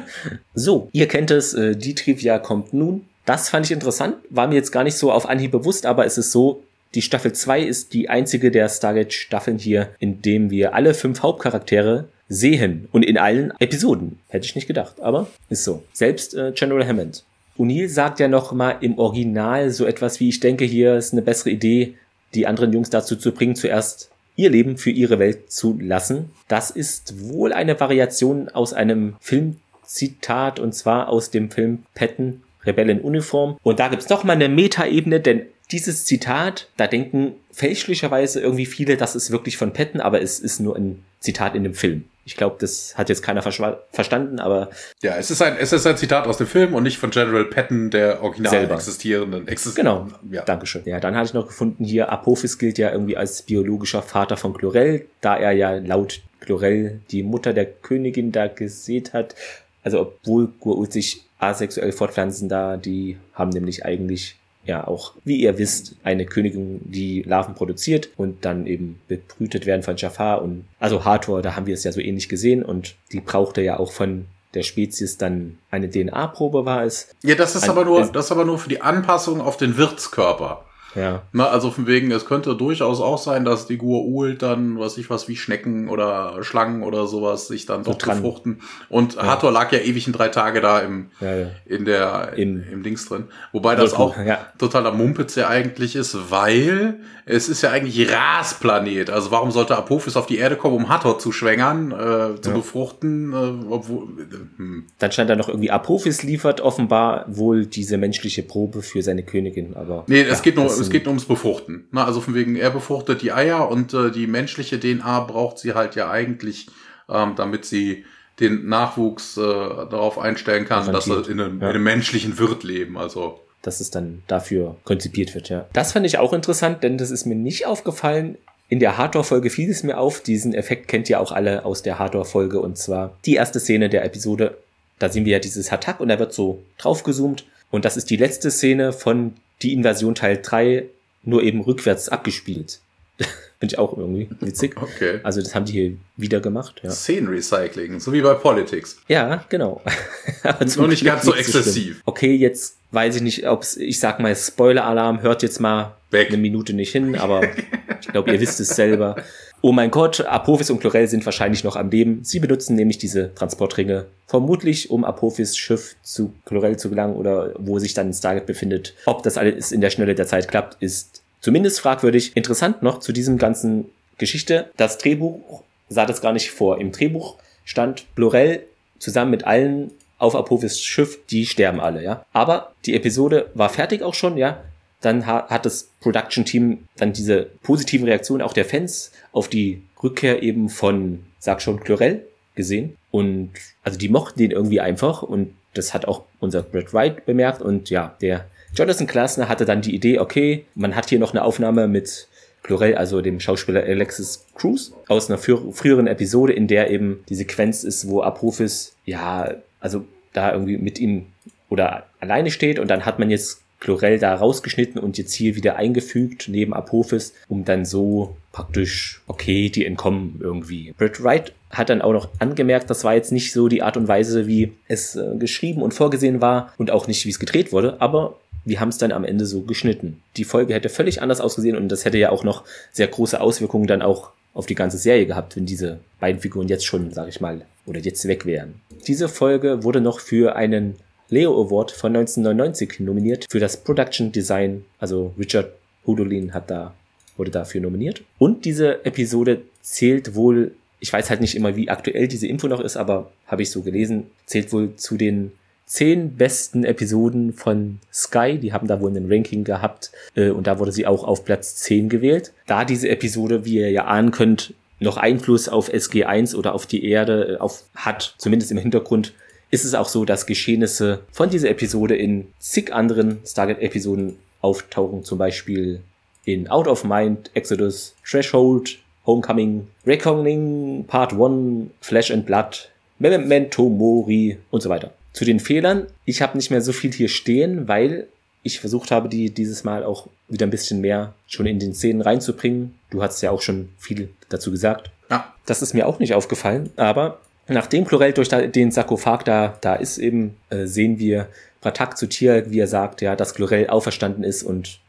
so, ihr kennt es, äh, die Trivia kommt nun. Das fand ich interessant, war mir jetzt gar nicht so auf Anhieb bewusst, aber es ist so, die Staffel 2 ist die einzige der Stargate-Staffeln hier, in dem wir alle fünf Hauptcharaktere sehen. Und in allen Episoden. Hätte ich nicht gedacht, aber ist so. Selbst äh, General Hammond. O'Neill sagt ja noch mal im Original so etwas wie, ich denke, hier ist eine bessere Idee, die anderen Jungs dazu zu bringen, zuerst ihr Leben für ihre Welt zu lassen. Das ist wohl eine Variation aus einem Filmzitat und zwar aus dem Film Patton, Rebell in Uniform. Und da gibt's noch mal eine Metaebene, denn dieses Zitat, da denken fälschlicherweise irgendwie viele, das ist wirklich von Patton, aber es ist nur ein Zitat in dem Film. Ich glaube, das hat jetzt keiner verstanden, aber. Ja, es ist ein, es ist ein Zitat aus dem Film und nicht von General Patton, der original selber. existierenden Exist Genau. Ja. Dankeschön. Ja, dann hatte ich noch gefunden hier, Apophis gilt ja irgendwie als biologischer Vater von Chlorel, da er ja laut Chlorel die Mutter der Königin da gesät hat. Also, obwohl Gurult sich asexuell fortpflanzen da, die haben nämlich eigentlich ja auch, wie ihr wisst, eine Königin, die Larven produziert und dann eben bebrütet werden von Jafar und also Hathor, da haben wir es ja so ähnlich gesehen und die brauchte ja auch von der Spezies dann eine DNA-Probe war es. Ja, das ist Ein, aber nur, das ist aber nur für die Anpassung auf den Wirtskörper. Ja. Na, also von wegen, es könnte durchaus auch sein, dass die Gua'uld dann, was ich was, wie Schnecken oder Schlangen oder sowas sich dann doch dran. befruchten. Und ja. Hathor lag ja ewig in drei Tage da im, ja, ja. in der, Im, im Dings drin. Wobei das auch totaler Mumpitz ja eigentlich ist, weil es ist ja eigentlich Rasplanet. Also warum sollte Apophis auf die Erde kommen, um Hathor zu schwängern, äh, zu befruchten, äh, obwohl, äh, hm. Dann stand da noch irgendwie Apophis liefert offenbar wohl diese menschliche Probe für seine Königin, aber. Nee, es geht nur, es geht nur ums Befruchten. Na, also von wegen, er befruchtet die Eier und äh, die menschliche DNA braucht sie halt ja eigentlich, ähm, damit sie den Nachwuchs äh, darauf einstellen kann, dass er in einem, ja. in einem menschlichen Wirt leben. Also dass es dann dafür konzipiert wird, ja. Das fand ich auch interessant, denn das ist mir nicht aufgefallen. In der Hardcore-Folge fiel es mir auf. Diesen Effekt kennt ihr auch alle aus der Hardcore-Folge und zwar die erste Szene der Episode. Da sehen wir ja dieses Hatak und da wird so draufgezoomt. Und das ist die letzte Szene von die Invasion Teil 3 nur eben rückwärts abgespielt. Finde ich auch irgendwie witzig. Okay. Also das haben die hier wieder gemacht. Ja. Szenenrecycling, so wie bei Politics. Ja, genau. Nur nicht ganz so exzessiv. Okay, jetzt weiß ich nicht, ob ich sag mal Spoiler-Alarm, hört jetzt mal Weg. eine Minute nicht hin, aber ich glaube, ihr wisst es selber. Oh mein Gott, Apophis und Chlorel sind wahrscheinlich noch am Leben. Sie benutzen nämlich diese Transportringe vermutlich, um Apophis Schiff zu Chlorel zu gelangen oder wo sich dann Stargate befindet. Ob das alles in der Schnelle der Zeit klappt, ist zumindest fragwürdig. Interessant noch zu diesem ganzen Geschichte. Das Drehbuch sah das gar nicht vor. Im Drehbuch stand Chlorel zusammen mit allen auf Apophis Schiff, die sterben alle, ja. Aber die Episode war fertig auch schon, ja. Dann hat das Production-Team dann diese positiven Reaktionen auch der Fans auf die Rückkehr eben von, sag schon, Chlorel gesehen. Und also die mochten den irgendwie einfach und das hat auch unser Brad Wright bemerkt. Und ja, der Jonathan Klasner hatte dann die Idee, okay, man hat hier noch eine Aufnahme mit Chlorel, also dem Schauspieler Alexis Cruz, aus einer früheren Episode, in der eben die Sequenz ist, wo Apophis, ja, also da irgendwie mit ihm oder alleine steht und dann hat man jetzt Chlorel da rausgeschnitten und jetzt hier wieder eingefügt neben Apophis, um dann so praktisch, okay, die entkommen irgendwie. Brett Wright hat dann auch noch angemerkt, das war jetzt nicht so die Art und Weise, wie es äh, geschrieben und vorgesehen war und auch nicht, wie es gedreht wurde, aber wir haben es dann am Ende so geschnitten. Die Folge hätte völlig anders ausgesehen und das hätte ja auch noch sehr große Auswirkungen dann auch auf die ganze Serie gehabt, wenn diese beiden Figuren jetzt schon, sag ich mal, oder jetzt weg wären. Diese Folge wurde noch für einen Leo Award von 1999 nominiert für das Production Design. Also Richard Hudolin hat da, wurde dafür nominiert. Und diese Episode zählt wohl, ich weiß halt nicht immer, wie aktuell diese Info noch ist, aber habe ich so gelesen, zählt wohl zu den zehn besten Episoden von Sky. Die haben da wohl ein Ranking gehabt äh, und da wurde sie auch auf Platz 10 gewählt. Da diese Episode, wie ihr ja ahnen könnt, noch Einfluss auf SG1 oder auf die Erde äh, auf, hat, zumindest im Hintergrund, ist es auch so, dass Geschehnisse von dieser Episode in zig anderen Stargate-Episoden auftauchen, zum Beispiel in Out of Mind, Exodus, Threshold, Homecoming, Reckoning, Part 1, Flesh and Blood, Memento Mori und so weiter. Zu den Fehlern, ich habe nicht mehr so viel hier stehen, weil ich versucht habe, die dieses Mal auch wieder ein bisschen mehr schon in den Szenen reinzubringen. Du hast ja auch schon viel dazu gesagt. Ja. Das ist mir auch nicht aufgefallen, aber Nachdem Chlorel durch den Sarkophag da, da ist eben, äh, sehen wir Pratak zu Tier, wie er sagt, ja, dass Chlorel auferstanden ist und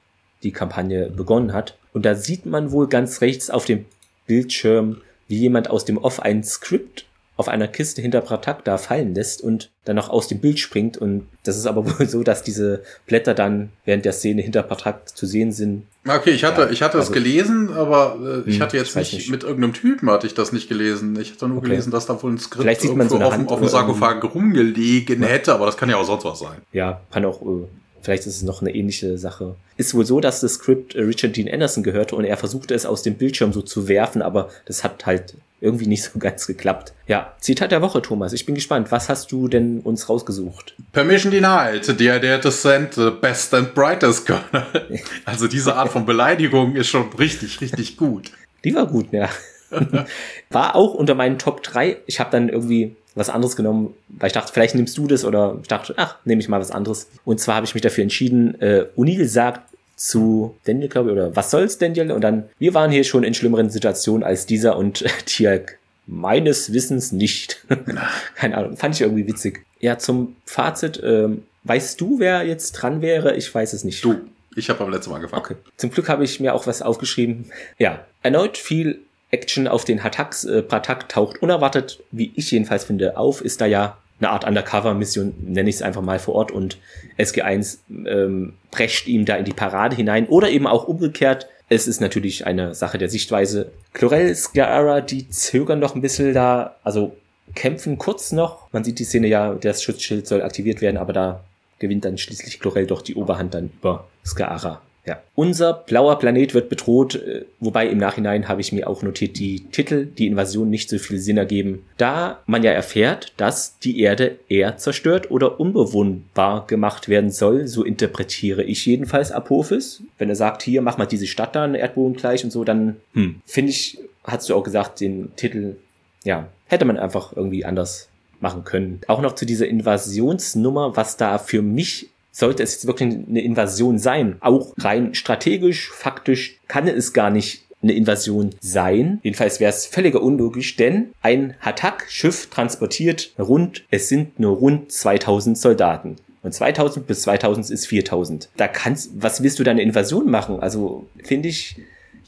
die Kampagne begonnen hat. Und da sieht man wohl ganz rechts auf dem Bildschirm, wie jemand aus dem Off ein Skript auf einer Kiste hinter Pratak da fallen lässt und dann noch aus dem Bild springt. Und das ist aber wohl so, dass diese Blätter dann während der Szene hinter Pratak zu sehen sind. Okay, ich hatte, ja, ich hatte also, es gelesen, aber äh, ich hm, hatte jetzt nicht, nicht, mit irgendeinem Typen hatte ich das nicht gelesen. Ich hatte nur okay. gelesen, dass da wohl ein Skript Vielleicht sieht man so auf, auf dem Sarkophag rumgelegen ja. hätte, aber das kann ja auch sonst was sein. Ja, kann auch, äh, vielleicht ist es noch eine ähnliche Sache. Ist wohl so, dass das Skript äh, Richard Dean Anderson gehörte und er versuchte es aus dem Bildschirm so zu werfen, aber das hat halt irgendwie nicht so ganz geklappt. Ja, Zitat der Woche, Thomas. Ich bin gespannt. Was hast du denn uns rausgesucht? Permission denied. The idea to send the best and brightest Colonel. Also diese Art von Beleidigung ist schon richtig, richtig gut. Die war gut, ja. War auch unter meinen Top 3. Ich habe dann irgendwie was anderes genommen, weil ich dachte, vielleicht nimmst du das oder ich dachte, ach, nehme ich mal was anderes. Und zwar habe ich mich dafür entschieden, äh, O'Neill sagt zu Daniel, glaube ich, oder was soll's, Daniel? Und dann, wir waren hier schon in schlimmeren Situationen als dieser und Tiag meines Wissens nicht. Keine Ahnung, fand ich irgendwie witzig. Ja, zum Fazit, ähm, weißt du, wer jetzt dran wäre? Ich weiß es nicht. Du, ich habe beim letzten Mal angefangen. Okay. Zum Glück habe ich mir auch was aufgeschrieben. Ja, erneut viel Action auf den Hattacks. Äh, Pratak taucht unerwartet, wie ich jedenfalls finde, auf. Ist da ja eine Art Undercover-Mission, nenne ich es einfach mal vor Ort und SG1 ähm, prescht ihm da in die Parade hinein oder eben auch umgekehrt. Es ist natürlich eine Sache der Sichtweise. Chlorel, Sciara, die zögern noch ein bisschen da, also kämpfen kurz noch. Man sieht die Szene ja, das Schutzschild soll aktiviert werden, aber da gewinnt dann schließlich Chlorel doch die Oberhand dann über Sciara. Ja. Unser blauer Planet wird bedroht, äh, wobei im Nachhinein habe ich mir auch notiert, die Titel, die Invasion nicht so viel Sinn ergeben, da man ja erfährt, dass die Erde eher zerstört oder unbewohnbar gemacht werden soll, so interpretiere ich jedenfalls Apophis. Wenn er sagt, hier mach mal diese Stadt da, Erdboden gleich und so, dann hm, finde ich, hast du auch gesagt, den Titel, ja, hätte man einfach irgendwie anders machen können. Auch noch zu dieser Invasionsnummer, was da für mich sollte es jetzt wirklich eine Invasion sein, auch rein strategisch, faktisch kann es gar nicht eine Invasion sein. Jedenfalls wäre es völliger unlogisch, denn ein Hatak-Schiff transportiert rund, es sind nur rund 2000 Soldaten. Und 2000 bis 2000 ist 4000. Da kannst, was willst du da eine Invasion machen? Also finde ich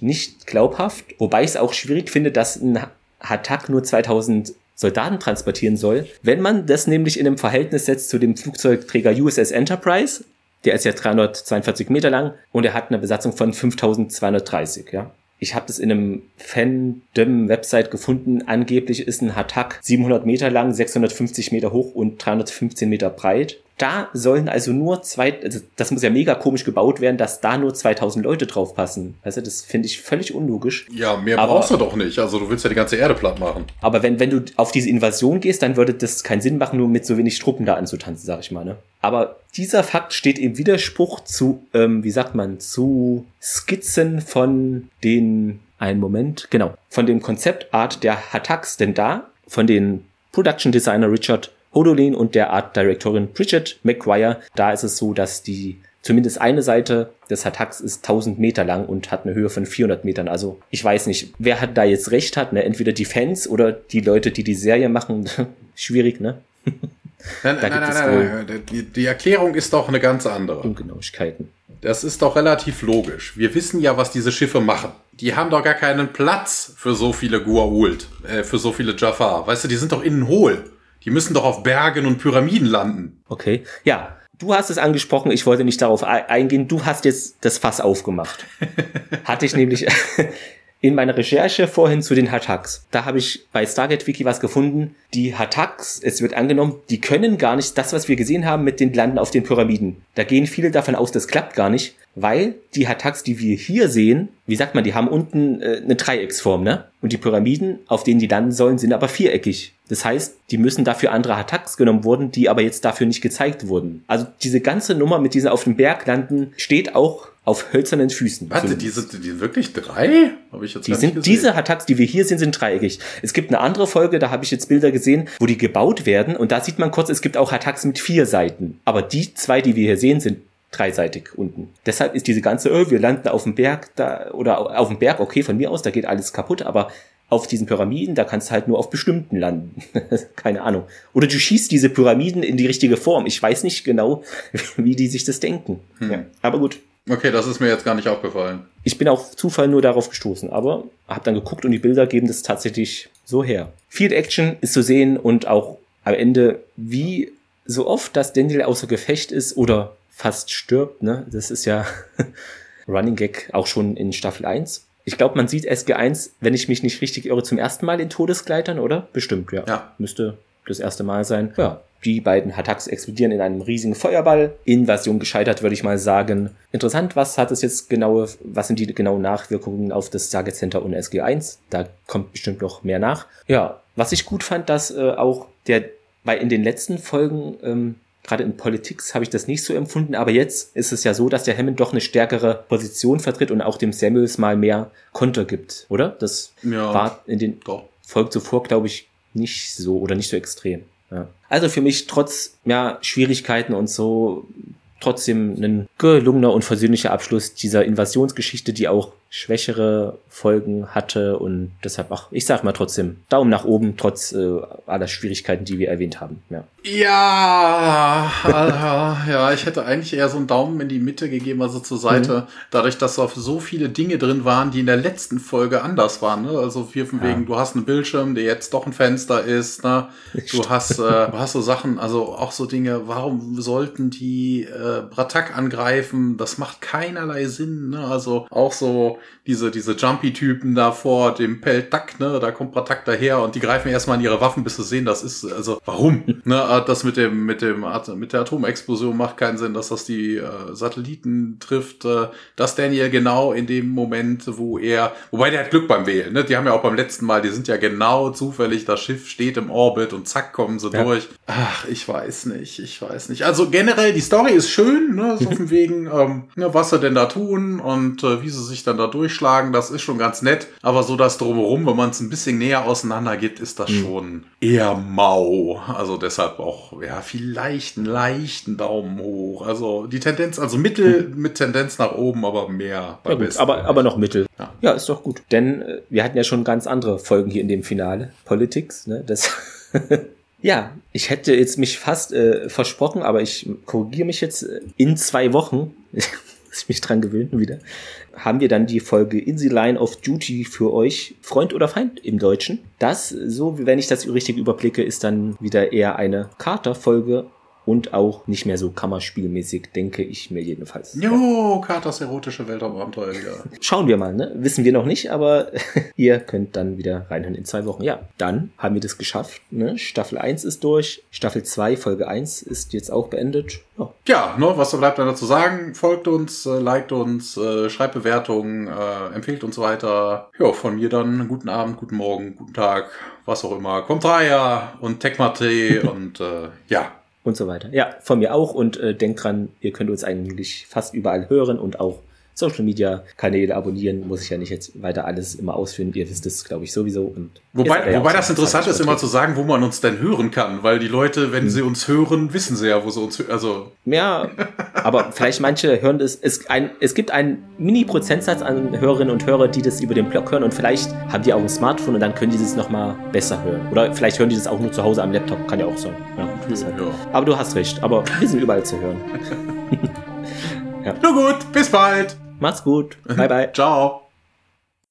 nicht glaubhaft. Wobei ich es auch schwierig finde, dass ein Hatak nur 2000 Soldaten transportieren soll. Wenn man das nämlich in einem Verhältnis setzt zu dem Flugzeugträger USS Enterprise, der ist ja 342 Meter lang und er hat eine Besatzung von 5230, ja. Ich habe das in einem Fandom-Website gefunden. Angeblich ist ein Hatak 700 Meter lang, 650 Meter hoch und 315 Meter breit. Da sollen also nur zwei, also das muss ja mega komisch gebaut werden, dass da nur 2000 Leute drauf passen. Also das finde ich völlig unlogisch. Ja, mehr aber, brauchst du doch nicht. Also du willst ja die ganze Erde platt machen. Aber wenn, wenn du auf diese Invasion gehst, dann würde das keinen Sinn machen, nur mit so wenig Truppen da anzutanzen, sag ich mal, ne? Aber dieser Fakt steht im Widerspruch zu, ähm, wie sagt man, zu Skizzen von den, einen Moment, genau, von dem Konzeptart der Hattacks, denn da, von den Production Designer Richard Hodolin und der Art Directorin Bridget McGuire, da ist es so, dass die Zumindest eine Seite des Attacks ist 1000 Meter lang und hat eine Höhe von 400 Metern. Also ich weiß nicht, wer hat da jetzt recht hat. Ne? Entweder die Fans oder die Leute, die die Serie machen. Schwierig, ne? Nein, nein, nein, nein, nein. Die, die Erklärung ist doch eine ganz andere. Ungenauigkeiten. Das ist doch relativ logisch. Wir wissen ja, was diese Schiffe machen. Die haben doch gar keinen Platz für so viele Gua'uld, äh, für so viele Jafar. Weißt du, die sind doch innen hohl. Die müssen doch auf Bergen und Pyramiden landen. Okay, ja. Du hast es angesprochen, ich wollte nicht darauf eingehen. Du hast jetzt das Fass aufgemacht. Hatte ich nämlich in meiner Recherche vorhin zu den Hattacks. Da habe ich bei Stargate Wiki was gefunden. Die Hattacks, es wird angenommen, die können gar nicht das, was wir gesehen haben mit den Landen auf den Pyramiden. Da gehen viele davon aus, das klappt gar nicht, weil die Hattacks, die wir hier sehen, wie sagt man, die haben unten äh, eine Dreiecksform, ne? Und die Pyramiden, auf denen die landen sollen, sind aber viereckig. Das heißt, die müssen dafür andere Attacks genommen wurden, die aber jetzt dafür nicht gezeigt wurden. Also diese ganze Nummer mit diesen auf dem Berg landen steht auch auf hölzernen Füßen. Warte, so, die sind die wirklich drei? Habe ich jetzt die sind, Diese Attacks, die wir hier sehen, sind dreieckig. Es gibt eine andere Folge, da habe ich jetzt Bilder gesehen, wo die gebaut werden und da sieht man kurz, es gibt auch Attacks mit vier Seiten. Aber die zwei, die wir hier sehen, sind dreiseitig unten. Deshalb ist diese ganze, oh, wir landen auf dem Berg da oder auf dem Berg, okay, von mir aus, da geht alles kaputt, aber auf diesen Pyramiden, da kannst du halt nur auf bestimmten landen. Keine Ahnung. Oder du schießt diese Pyramiden in die richtige Form. Ich weiß nicht genau, wie die sich das denken. Hm. Ja, aber gut. Okay, das ist mir jetzt gar nicht aufgefallen. Ich bin auf Zufall nur darauf gestoßen, aber habe dann geguckt und die Bilder geben das tatsächlich so her. Field Action ist zu sehen und auch am Ende, wie so oft, dass Daniel außer Gefecht ist oder fast stirbt, ne? Das ist ja Running Gag auch schon in Staffel 1. Ich glaube, man sieht SG1, wenn ich mich nicht richtig irre, zum ersten Mal in Todesgleitern, oder? Bestimmt, ja. Ja. Müsste das erste Mal sein. Ja, die beiden Attacks explodieren in einem riesigen Feuerball. Invasion gescheitert, würde ich mal sagen. Interessant, was hat es jetzt genaue, was sind die genauen Nachwirkungen auf das Target Center und SG1? Da kommt bestimmt noch mehr nach. Ja, was ich gut fand, dass äh, auch der, weil in den letzten Folgen ähm, gerade in Politik habe ich das nicht so empfunden, aber jetzt ist es ja so, dass der Hammond doch eine stärkere Position vertritt und auch dem Samuels mal mehr Konter gibt, oder? Das ja, war in den doch. Folgen zuvor, glaube ich, nicht so oder nicht so extrem. Ja. Also für mich trotz ja, Schwierigkeiten und so trotzdem ein gelungener und versöhnlicher Abschluss dieser Invasionsgeschichte, die auch schwächere Folgen hatte und deshalb, ach, ich sag mal trotzdem, Daumen nach oben, trotz äh, aller Schwierigkeiten, die wir erwähnt haben. Ja, ja, äh, ja, ich hätte eigentlich eher so einen Daumen in die Mitte gegeben, also zur Seite, mhm. dadurch, dass auf so viele Dinge drin waren, die in der letzten Folge anders waren. Ne? Also vier von ja. wegen, du hast einen Bildschirm, der jetzt doch ein Fenster ist, ne? du hast, äh, du hast so Sachen, also auch so Dinge, warum sollten die äh, Bratak angreifen? Das macht keinerlei Sinn, ne? Also auch so diese, diese Jumpy-Typen da vor dem Peltak, ne, da kommt Pratak daher und die greifen erstmal in ihre Waffen, bis sie sehen, das ist, also, warum? ne, das mit dem, mit dem, mit der Atomexplosion macht keinen Sinn, dass das die äh, Satelliten trifft, äh, dass Daniel genau in dem Moment, wo er, wobei der hat Glück beim Wählen, ne, die haben ja auch beim letzten Mal, die sind ja genau zufällig, das Schiff steht im Orbit und zack, kommen sie ja. durch. Ach, ich weiß nicht, ich weiß nicht. Also generell, die Story ist schön, ne, so von wegen, ähm, ne, was sie denn da tun und äh, wie sie sich dann da durchschlagen, das ist schon ganz nett. Aber so das drumherum, wenn man es ein bisschen näher auseinander geht, ist das mhm. schon eher mau. Also deshalb auch, ja, vielleicht einen leichten Daumen hoch. Also die Tendenz, also Mittel mhm. mit Tendenz nach oben, aber mehr bei ja, gut, aber, aber noch Mittel. Ja. ja. ist doch gut. Denn äh, wir hatten ja schon ganz andere Folgen hier in dem Finale. Politics, ne? Das. Ja, ich hätte jetzt mich fast äh, versprochen, aber ich korrigiere mich jetzt äh, in zwei Wochen. mich dran gewöhnen wieder haben wir dann die Folge In the Line of Duty für euch, Freund oder Feind im Deutschen. Das, so wenn ich das richtig überblicke, ist dann wieder eher eine Carter-Folge und auch nicht mehr so kammerspielmäßig, denke ich mir jedenfalls. Jo, Katas erotische Weltraumabenteuer wieder. Schauen wir mal, ne? Wissen wir noch nicht, aber ihr könnt dann wieder reinhören in zwei Wochen. Ja, dann haben wir das geschafft, ne? Staffel 1 ist durch, Staffel 2, Folge 1 ist jetzt auch beendet. Ja, ja ne, was bleibt dann dazu sagen? Folgt uns, äh, liked uns, äh, schreibt Bewertungen, äh, empfehlt uns weiter. Ja, von mir dann guten Abend, guten Morgen, guten Tag, was auch immer. Kommt rein und Tech-Mate und äh, ja, und so weiter. Ja, von mir auch und äh, denkt dran, ihr könnt uns eigentlich fast überall hören und auch Social Media Kanäle abonnieren, muss ich ja nicht jetzt weiter alles immer ausführen. Ihr wisst es, glaube ich, sowieso. Und wobei wobei das interessant ist, immer zu sagen, wo man uns denn hören kann, weil die Leute, wenn hm. sie uns hören, wissen sie ja, wo sie uns hören. Also. Ja, aber vielleicht manche hören das. Es, ein, es gibt einen Mini-Prozentsatz an Hörerinnen und Hörer, die das über den Blog hören und vielleicht haben die auch ein Smartphone und dann können die das nochmal besser hören. Oder vielleicht hören die das auch nur zu Hause am Laptop, kann ja auch sein. Ja, ja. Aber du hast recht, aber wir sind überall zu hören. ja. Nur gut, bis bald. Macht's gut. Bye, bye. Ciao.